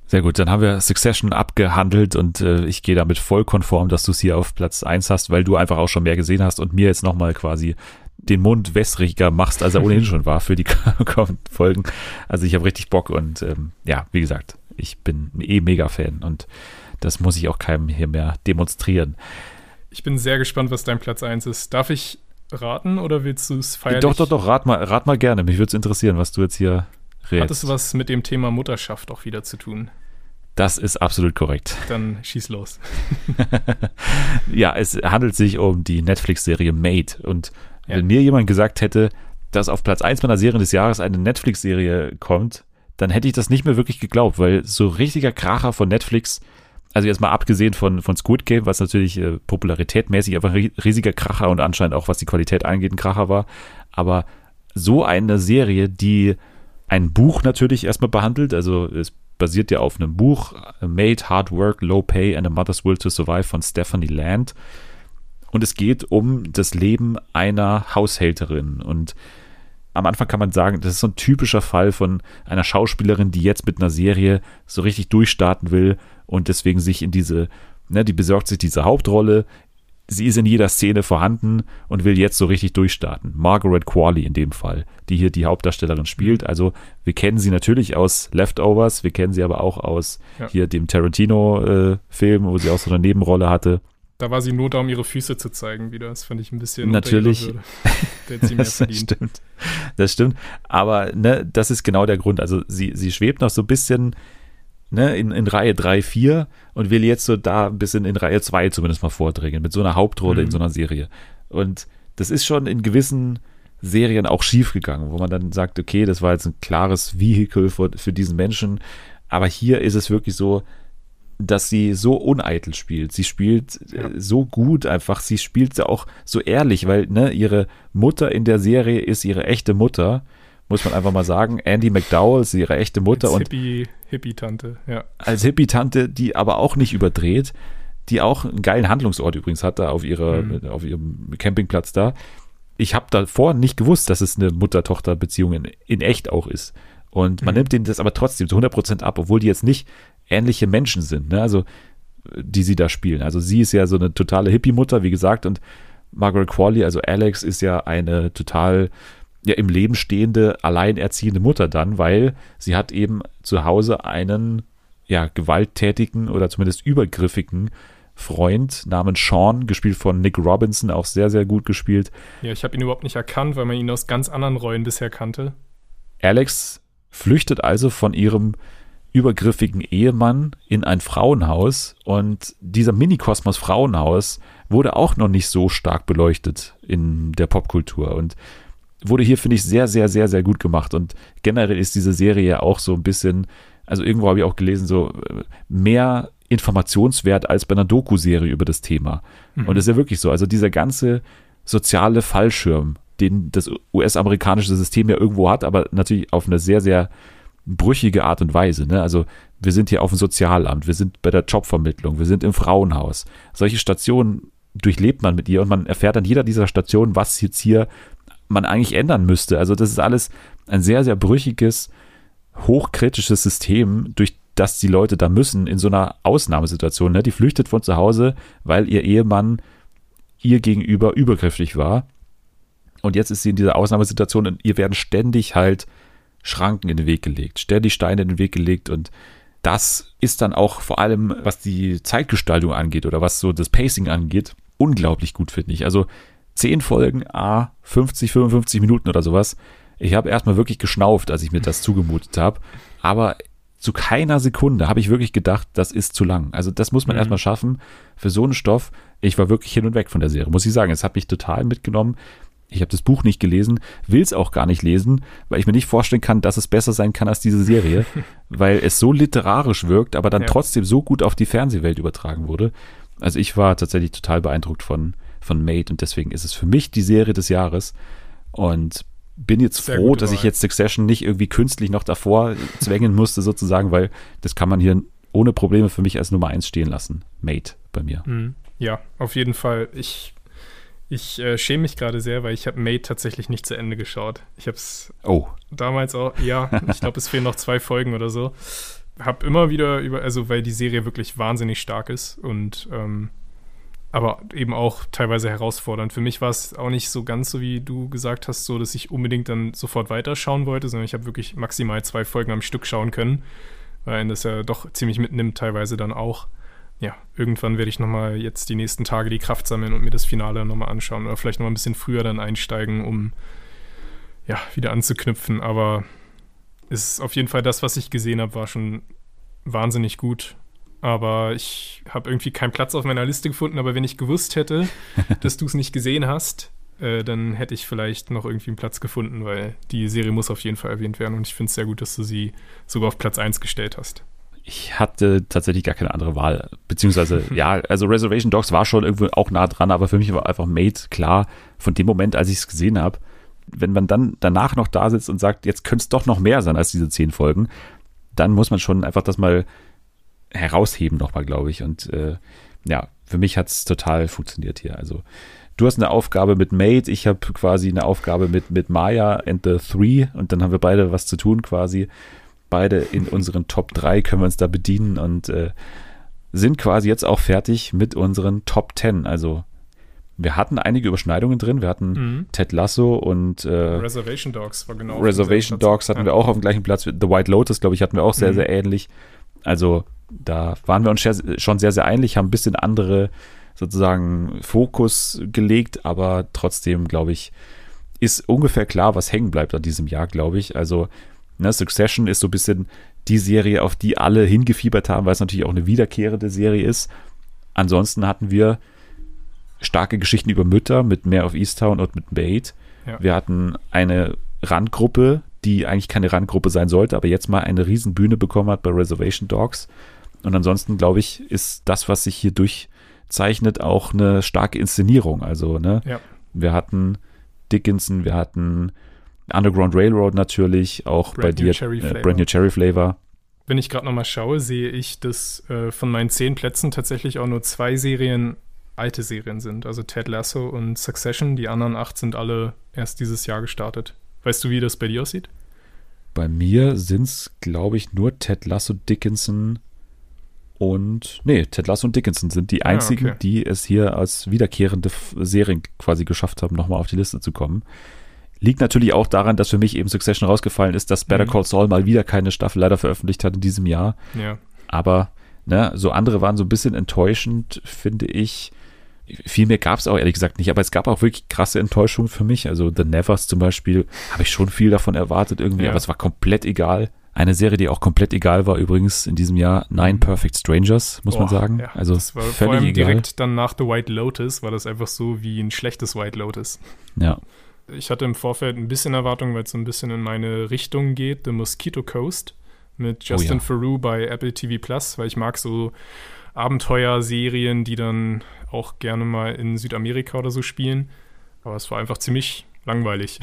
Sehr gut, dann haben wir Succession abgehandelt und äh, ich gehe damit voll konform, dass du es hier auf Platz 1 hast, weil du einfach auch schon mehr gesehen hast und mir jetzt nochmal quasi den Mund wässriger machst, als er ohnehin [LAUGHS] schon war für die [LAUGHS] kommenden Folgen. Also ich habe richtig Bock und ähm, ja, wie gesagt, ich bin eh mega Fan und das muss ich auch keinem hier mehr demonstrieren. Ich bin sehr gespannt, was dein Platz 1 ist. Darf ich raten oder willst du es feiern? Doch, doch, doch, rat mal, rat mal gerne. Mich würde es interessieren, was du jetzt hier redest. Hat es was mit dem Thema Mutterschaft auch wieder zu tun? Das ist absolut korrekt. Dann schieß los. [LAUGHS] ja, es handelt sich um die Netflix-Serie Made und ja. Wenn mir jemand gesagt hätte, dass auf Platz 1 meiner Serien des Jahres eine Netflix-Serie kommt, dann hätte ich das nicht mehr wirklich geglaubt, weil so richtiger Kracher von Netflix, also jetzt mal abgesehen von, von Squid Game, was natürlich äh, popularitätmäßig einfach ein riesiger Kracher und anscheinend auch was die Qualität angeht ein Kracher war, aber so eine Serie, die ein Buch natürlich erstmal behandelt, also es basiert ja auf einem Buch, Made, Hard Work, Low Pay and a Mother's Will to Survive von Stephanie Land und es geht um das Leben einer Haushälterin. Und am Anfang kann man sagen, das ist so ein typischer Fall von einer Schauspielerin, die jetzt mit einer Serie so richtig durchstarten will und deswegen sich in diese, ne, die besorgt sich diese Hauptrolle. Sie ist in jeder Szene vorhanden und will jetzt so richtig durchstarten. Margaret Qualley in dem Fall, die hier die Hauptdarstellerin spielt. Also wir kennen sie natürlich aus Leftovers, wir kennen sie aber auch aus ja. hier dem Tarantino-Film, äh, wo sie auch so eine Nebenrolle hatte. Da war sie nur da, um ihre Füße zu zeigen wieder. Das fand ich ein bisschen Natürlich. [LAUGHS] das stimmt. Das stimmt. Aber ne, das ist genau der Grund. Also sie, sie schwebt noch so ein bisschen ne, in, in Reihe 3, 4 und will jetzt so da ein bisschen in Reihe 2 zumindest mal vordringen, mit so einer Hauptrolle mhm. in so einer Serie. Und das ist schon in gewissen Serien auch schief gegangen, wo man dann sagt, okay, das war jetzt ein klares Vehikel für, für diesen Menschen. Aber hier ist es wirklich so, dass sie so uneitel spielt. Sie spielt äh, ja. so gut einfach. Sie spielt auch so ehrlich, weil ne, ihre Mutter in der Serie ist ihre echte Mutter, muss man einfach mal sagen. Andy McDowell ist ihre echte Mutter als und Hippie, Hippie-Tante, ja. Als Hippie-Tante, die aber auch nicht überdreht, die auch einen geilen Handlungsort übrigens hat da auf ihrer, mhm. auf ihrem Campingplatz da. Ich habe davor nicht gewusst, dass es eine Mutter-Tochter-Beziehung in, in echt auch ist. Und man mhm. nimmt denen das aber trotzdem zu 100% ab, obwohl die jetzt nicht ähnliche Menschen sind, ne? also die sie da spielen. Also sie ist ja so eine totale Hippie-Mutter, wie gesagt, und Margaret Qualley, also Alex, ist ja eine total ja, im Leben stehende, alleinerziehende Mutter dann, weil sie hat eben zu Hause einen ja, gewalttätigen oder zumindest übergriffigen Freund namens Sean, gespielt von Nick Robinson, auch sehr, sehr gut gespielt. Ja, ich habe ihn überhaupt nicht erkannt, weil man ihn aus ganz anderen Rollen bisher kannte. Alex flüchtet also von ihrem übergriffigen Ehemann in ein Frauenhaus und dieser Minikosmos Frauenhaus wurde auch noch nicht so stark beleuchtet in der Popkultur und wurde hier, finde ich, sehr, sehr, sehr, sehr gut gemacht und generell ist diese Serie ja auch so ein bisschen, also irgendwo habe ich auch gelesen, so äh, mehr informationswert als bei einer Doku-Serie über das Thema. Mhm. Und das ist ja wirklich so. Also dieser ganze soziale Fallschirm, den das US-amerikanische System ja irgendwo hat, aber natürlich auf eine sehr, sehr brüchige Art und Weise. Ne? Also wir sind hier auf dem Sozialamt, wir sind bei der Jobvermittlung, wir sind im Frauenhaus. Solche Stationen durchlebt man mit ihr und man erfährt an jeder dieser Stationen, was jetzt hier man eigentlich ändern müsste. Also das ist alles ein sehr, sehr brüchiges, hochkritisches System, durch das die Leute da müssen in so einer Ausnahmesituation. Ne? Die flüchtet von zu Hause, weil ihr Ehemann ihr gegenüber übergriffig war. Und jetzt ist sie in dieser Ausnahmesituation und ihr werden ständig halt Schranken in den Weg gelegt, ständig Steine in den Weg gelegt und das ist dann auch vor allem, was die Zeitgestaltung angeht oder was so das Pacing angeht, unglaublich gut, finde ich. Also 10 Folgen, a 50, 55 Minuten oder sowas. Ich habe erstmal wirklich geschnauft, als ich mir das zugemutet habe. Aber zu keiner Sekunde habe ich wirklich gedacht, das ist zu lang. Also das muss man mhm. erstmal schaffen für so einen Stoff. Ich war wirklich hin und weg von der Serie, muss ich sagen. Es hat mich total mitgenommen. Ich habe das Buch nicht gelesen, will es auch gar nicht lesen, weil ich mir nicht vorstellen kann, dass es besser sein kann als diese Serie, [LAUGHS] weil es so literarisch wirkt, aber dann ja. trotzdem so gut auf die Fernsehwelt übertragen wurde. Also ich war tatsächlich total beeindruckt von, von Made und deswegen ist es für mich die Serie des Jahres und bin jetzt Sehr froh, dass ich jetzt Succession nicht irgendwie künstlich noch davor [LAUGHS] zwängen musste sozusagen, weil das kann man hier ohne Probleme für mich als Nummer eins stehen lassen. Made bei mir. Mhm. Ja, auf jeden Fall. Ich ich äh, schäme mich gerade sehr, weil ich habe Made tatsächlich nicht zu Ende geschaut. Ich habe es oh. damals auch, ja, ich glaube, es fehlen noch zwei Folgen oder so. Hab immer wieder über, also weil die Serie wirklich wahnsinnig stark ist und ähm, aber eben auch teilweise herausfordernd. Für mich war es auch nicht so ganz so, wie du gesagt hast, so, dass ich unbedingt dann sofort weiterschauen wollte, sondern ich habe wirklich maximal zwei Folgen am Stück schauen können, weil das ja doch ziemlich mitnimmt, teilweise dann auch ja, irgendwann werde ich nochmal jetzt die nächsten Tage die Kraft sammeln und mir das Finale nochmal anschauen oder vielleicht nochmal ein bisschen früher dann einsteigen, um ja, wieder anzuknüpfen. Aber ist auf jeden Fall das, was ich gesehen habe, war schon wahnsinnig gut. Aber ich habe irgendwie keinen Platz auf meiner Liste gefunden. Aber wenn ich gewusst hätte, [LAUGHS] dass du es nicht gesehen hast, äh, dann hätte ich vielleicht noch irgendwie einen Platz gefunden, weil die Serie muss auf jeden Fall erwähnt werden. Und ich finde es sehr gut, dass du sie sogar auf Platz 1 gestellt hast ich hatte tatsächlich gar keine andere Wahl. Beziehungsweise, [LAUGHS] ja, also Reservation Dogs war schon irgendwo auch nah dran, aber für mich war einfach Made klar, von dem Moment, als ich es gesehen habe, wenn man dann danach noch da sitzt und sagt, jetzt könnte es doch noch mehr sein als diese zehn Folgen, dann muss man schon einfach das mal herausheben nochmal, glaube ich. Und äh, ja, für mich hat es total funktioniert hier. Also du hast eine Aufgabe mit Made, ich habe quasi eine Aufgabe mit, mit Maya and the Three und dann haben wir beide was zu tun quasi beide in unseren Top 3 können wir uns da bedienen und äh, sind quasi jetzt auch fertig mit unseren Top 10. Also wir hatten einige Überschneidungen drin. Wir hatten mhm. Ted Lasso und äh, Reservation Dogs war genau. Reservation Dogs hatten ja. wir auch auf dem gleichen Platz. The White Lotus, glaube ich, hatten wir auch sehr, mhm. sehr ähnlich. Also da waren wir uns schon sehr, sehr ähnlich, haben ein bisschen andere sozusagen Fokus gelegt, aber trotzdem, glaube ich, ist ungefähr klar, was hängen bleibt an diesem Jahr, glaube ich. Also Ne, Succession ist so ein bisschen die Serie, auf die alle hingefiebert haben, weil es natürlich auch eine wiederkehrende Serie ist. Ansonsten hatten wir starke Geschichten über Mütter mit Mare of Easttown und mit Bait. Ja. Wir hatten eine Randgruppe, die eigentlich keine Randgruppe sein sollte, aber jetzt mal eine Riesenbühne bekommen hat bei Reservation Dogs. Und ansonsten, glaube ich, ist das, was sich hier durchzeichnet, auch eine starke Inszenierung. Also, ne, ja. wir hatten Dickinson, wir hatten Underground Railroad natürlich, auch Brand bei dir Cherry äh, Brand New Cherry Flavor. Wenn ich gerade nochmal schaue, sehe ich, dass äh, von meinen zehn Plätzen tatsächlich auch nur zwei Serien alte Serien sind. Also Ted Lasso und Succession. Die anderen acht sind alle erst dieses Jahr gestartet. Weißt du, wie das bei dir aussieht? Bei mir sind es, glaube ich, nur Ted Lasso, Dickinson und. Nee, Ted Lasso und Dickinson sind die ah, einzigen, okay. die es hier als wiederkehrende Serien quasi geschafft haben, nochmal auf die Liste zu kommen. Liegt natürlich auch daran, dass für mich eben Succession rausgefallen ist, dass Better mhm. Call Saul mal wieder keine Staffel leider veröffentlicht hat in diesem Jahr. Ja. Aber ne, so andere waren so ein bisschen enttäuschend, finde ich. Viel mehr gab es auch ehrlich gesagt nicht, aber es gab auch wirklich krasse Enttäuschungen für mich. Also The Nevers zum Beispiel, habe ich schon viel davon erwartet irgendwie, ja. aber es war komplett egal. Eine Serie, die auch komplett egal war, übrigens in diesem Jahr, Nine mhm. Perfect Strangers, muss oh, man sagen. Ja, also das war völlig vor allem egal. direkt dann nach The White Lotus war das einfach so wie ein schlechtes White Lotus. Ja, ich hatte im Vorfeld ein bisschen Erwartung, weil es so ein bisschen in meine Richtung geht, The Mosquito Coast mit Justin oh ja. Theroux bei Apple TV Plus, weil ich mag so Abenteuerserien, die dann auch gerne mal in Südamerika oder so spielen. Aber es war einfach ziemlich langweilig.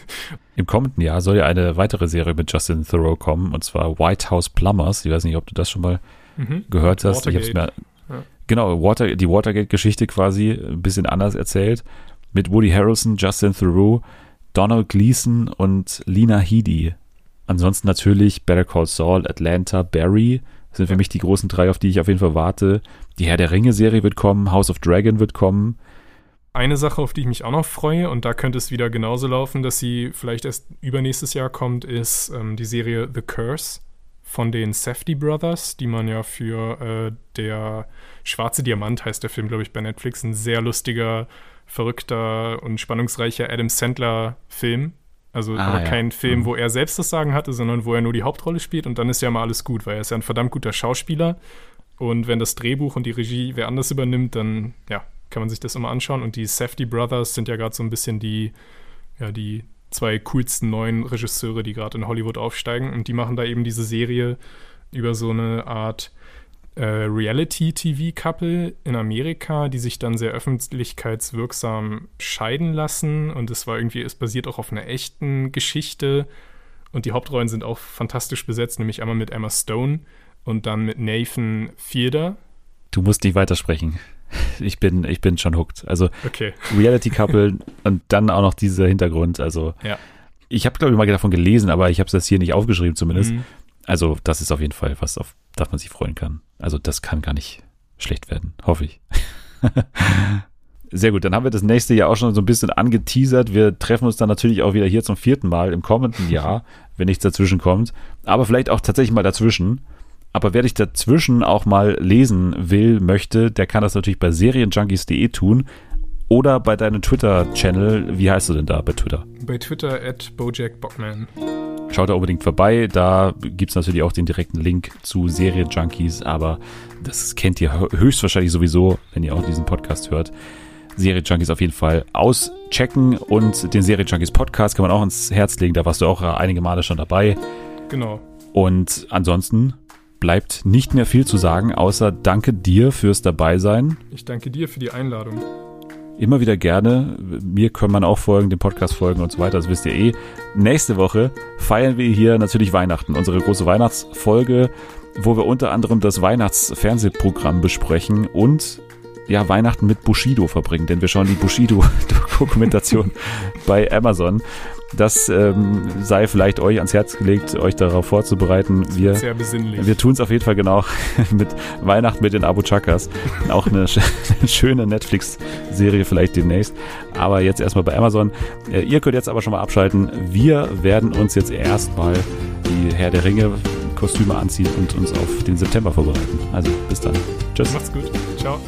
[LAUGHS] Im kommenden Jahr soll ja eine weitere Serie mit Justin Thoreau kommen, und zwar White House Plumbers. Ich weiß nicht, ob du das schon mal mhm. gehört hast. Watergate. Ich hab's mir, ja. Genau, Water, die Watergate-Geschichte quasi ein bisschen anders erzählt. Mit Woody Harrelson, Justin Thoreau, Donald Gleason und Lena Headey. Ansonsten natürlich Better Call Saul, Atlanta, Barry sind für mich die großen drei, auf die ich auf jeden Fall warte. Die Herr der Ringe-Serie wird kommen, House of Dragon wird kommen. Eine Sache, auf die ich mich auch noch freue, und da könnte es wieder genauso laufen, dass sie vielleicht erst übernächstes Jahr kommt, ist ähm, die Serie The Curse von den Safety Brothers, die man ja für äh, der Schwarze Diamant heißt der Film, glaube ich, bei Netflix. Ein sehr lustiger, verrückter und spannungsreicher Adam Sandler-Film. Also ah, aber ja. kein Film, mhm. wo er selbst das Sagen hatte, sondern wo er nur die Hauptrolle spielt und dann ist ja mal alles gut, weil er ist ja ein verdammt guter Schauspieler. Und wenn das Drehbuch und die Regie wer anders übernimmt, dann ja, kann man sich das immer anschauen. Und die Safety Brothers sind ja gerade so ein bisschen die, ja, die zwei coolsten neuen Regisseure, die gerade in Hollywood aufsteigen. Und die machen da eben diese Serie über so eine Art äh, Reality-TV-Couple in Amerika, die sich dann sehr öffentlichkeitswirksam scheiden lassen. Und es war irgendwie, es basiert auch auf einer echten Geschichte. Und die Hauptrollen sind auch fantastisch besetzt, nämlich einmal mit Emma Stone und dann mit Nathan Fielder. Du musst nicht weitersprechen. Ich bin, ich bin schon hooked. Also okay. Reality Couple [LAUGHS] und dann auch noch dieser Hintergrund. Also ja. ich habe, glaube ich, mal davon gelesen, aber ich habe es jetzt hier nicht aufgeschrieben zumindest. Mhm. Also das ist auf jeden Fall was, auf das man sich freuen kann. Also das kann gar nicht schlecht werden, hoffe ich. [LAUGHS] Sehr gut, dann haben wir das nächste Jahr auch schon so ein bisschen angeteasert. Wir treffen uns dann natürlich auch wieder hier zum vierten Mal im kommenden [LAUGHS] Jahr, wenn nichts dazwischen kommt. Aber vielleicht auch tatsächlich mal dazwischen. Aber wer dich dazwischen auch mal lesen will, möchte, der kann das natürlich bei serienjunkies.de tun oder bei deinem Twitter-Channel. Wie heißt du denn da bei Twitter? Bei Twitter at bojackbockman. Schaut da unbedingt vorbei. Da gibt es natürlich auch den direkten Link zu Serienjunkies, aber das kennt ihr höchstwahrscheinlich sowieso, wenn ihr auch diesen Podcast hört. Serienjunkies auf jeden Fall auschecken und den Serienjunkies Podcast kann man auch ins Herz legen. Da warst du auch einige Male schon dabei. Genau. Und ansonsten bleibt nicht mehr viel zu sagen, außer danke dir fürs Dabeisein. Ich danke dir für die Einladung. Immer wieder gerne. Mir kann man auch folgen, dem Podcast folgen und so weiter, das wisst ihr eh. Nächste Woche feiern wir hier natürlich Weihnachten, unsere große Weihnachtsfolge, wo wir unter anderem das Weihnachtsfernsehprogramm besprechen und ja, Weihnachten mit Bushido verbringen, denn wir schauen die Bushido-Dokumentation [LAUGHS] bei Amazon. Das ähm, sei vielleicht euch ans Herz gelegt, euch darauf vorzubereiten. Wir, Sehr besinnlich. Wir tun es auf jeden Fall genau [LAUGHS] mit Weihnachten mit den Abu Chakas. Auch eine [LAUGHS] schöne Netflix-Serie vielleicht demnächst. Aber jetzt erstmal bei Amazon. Äh, ihr könnt jetzt aber schon mal abschalten. Wir werden uns jetzt erstmal die Herr der Ringe Kostüme anziehen und uns auf den September vorbereiten. Also bis dann. Tschüss. Macht's gut. Ciao.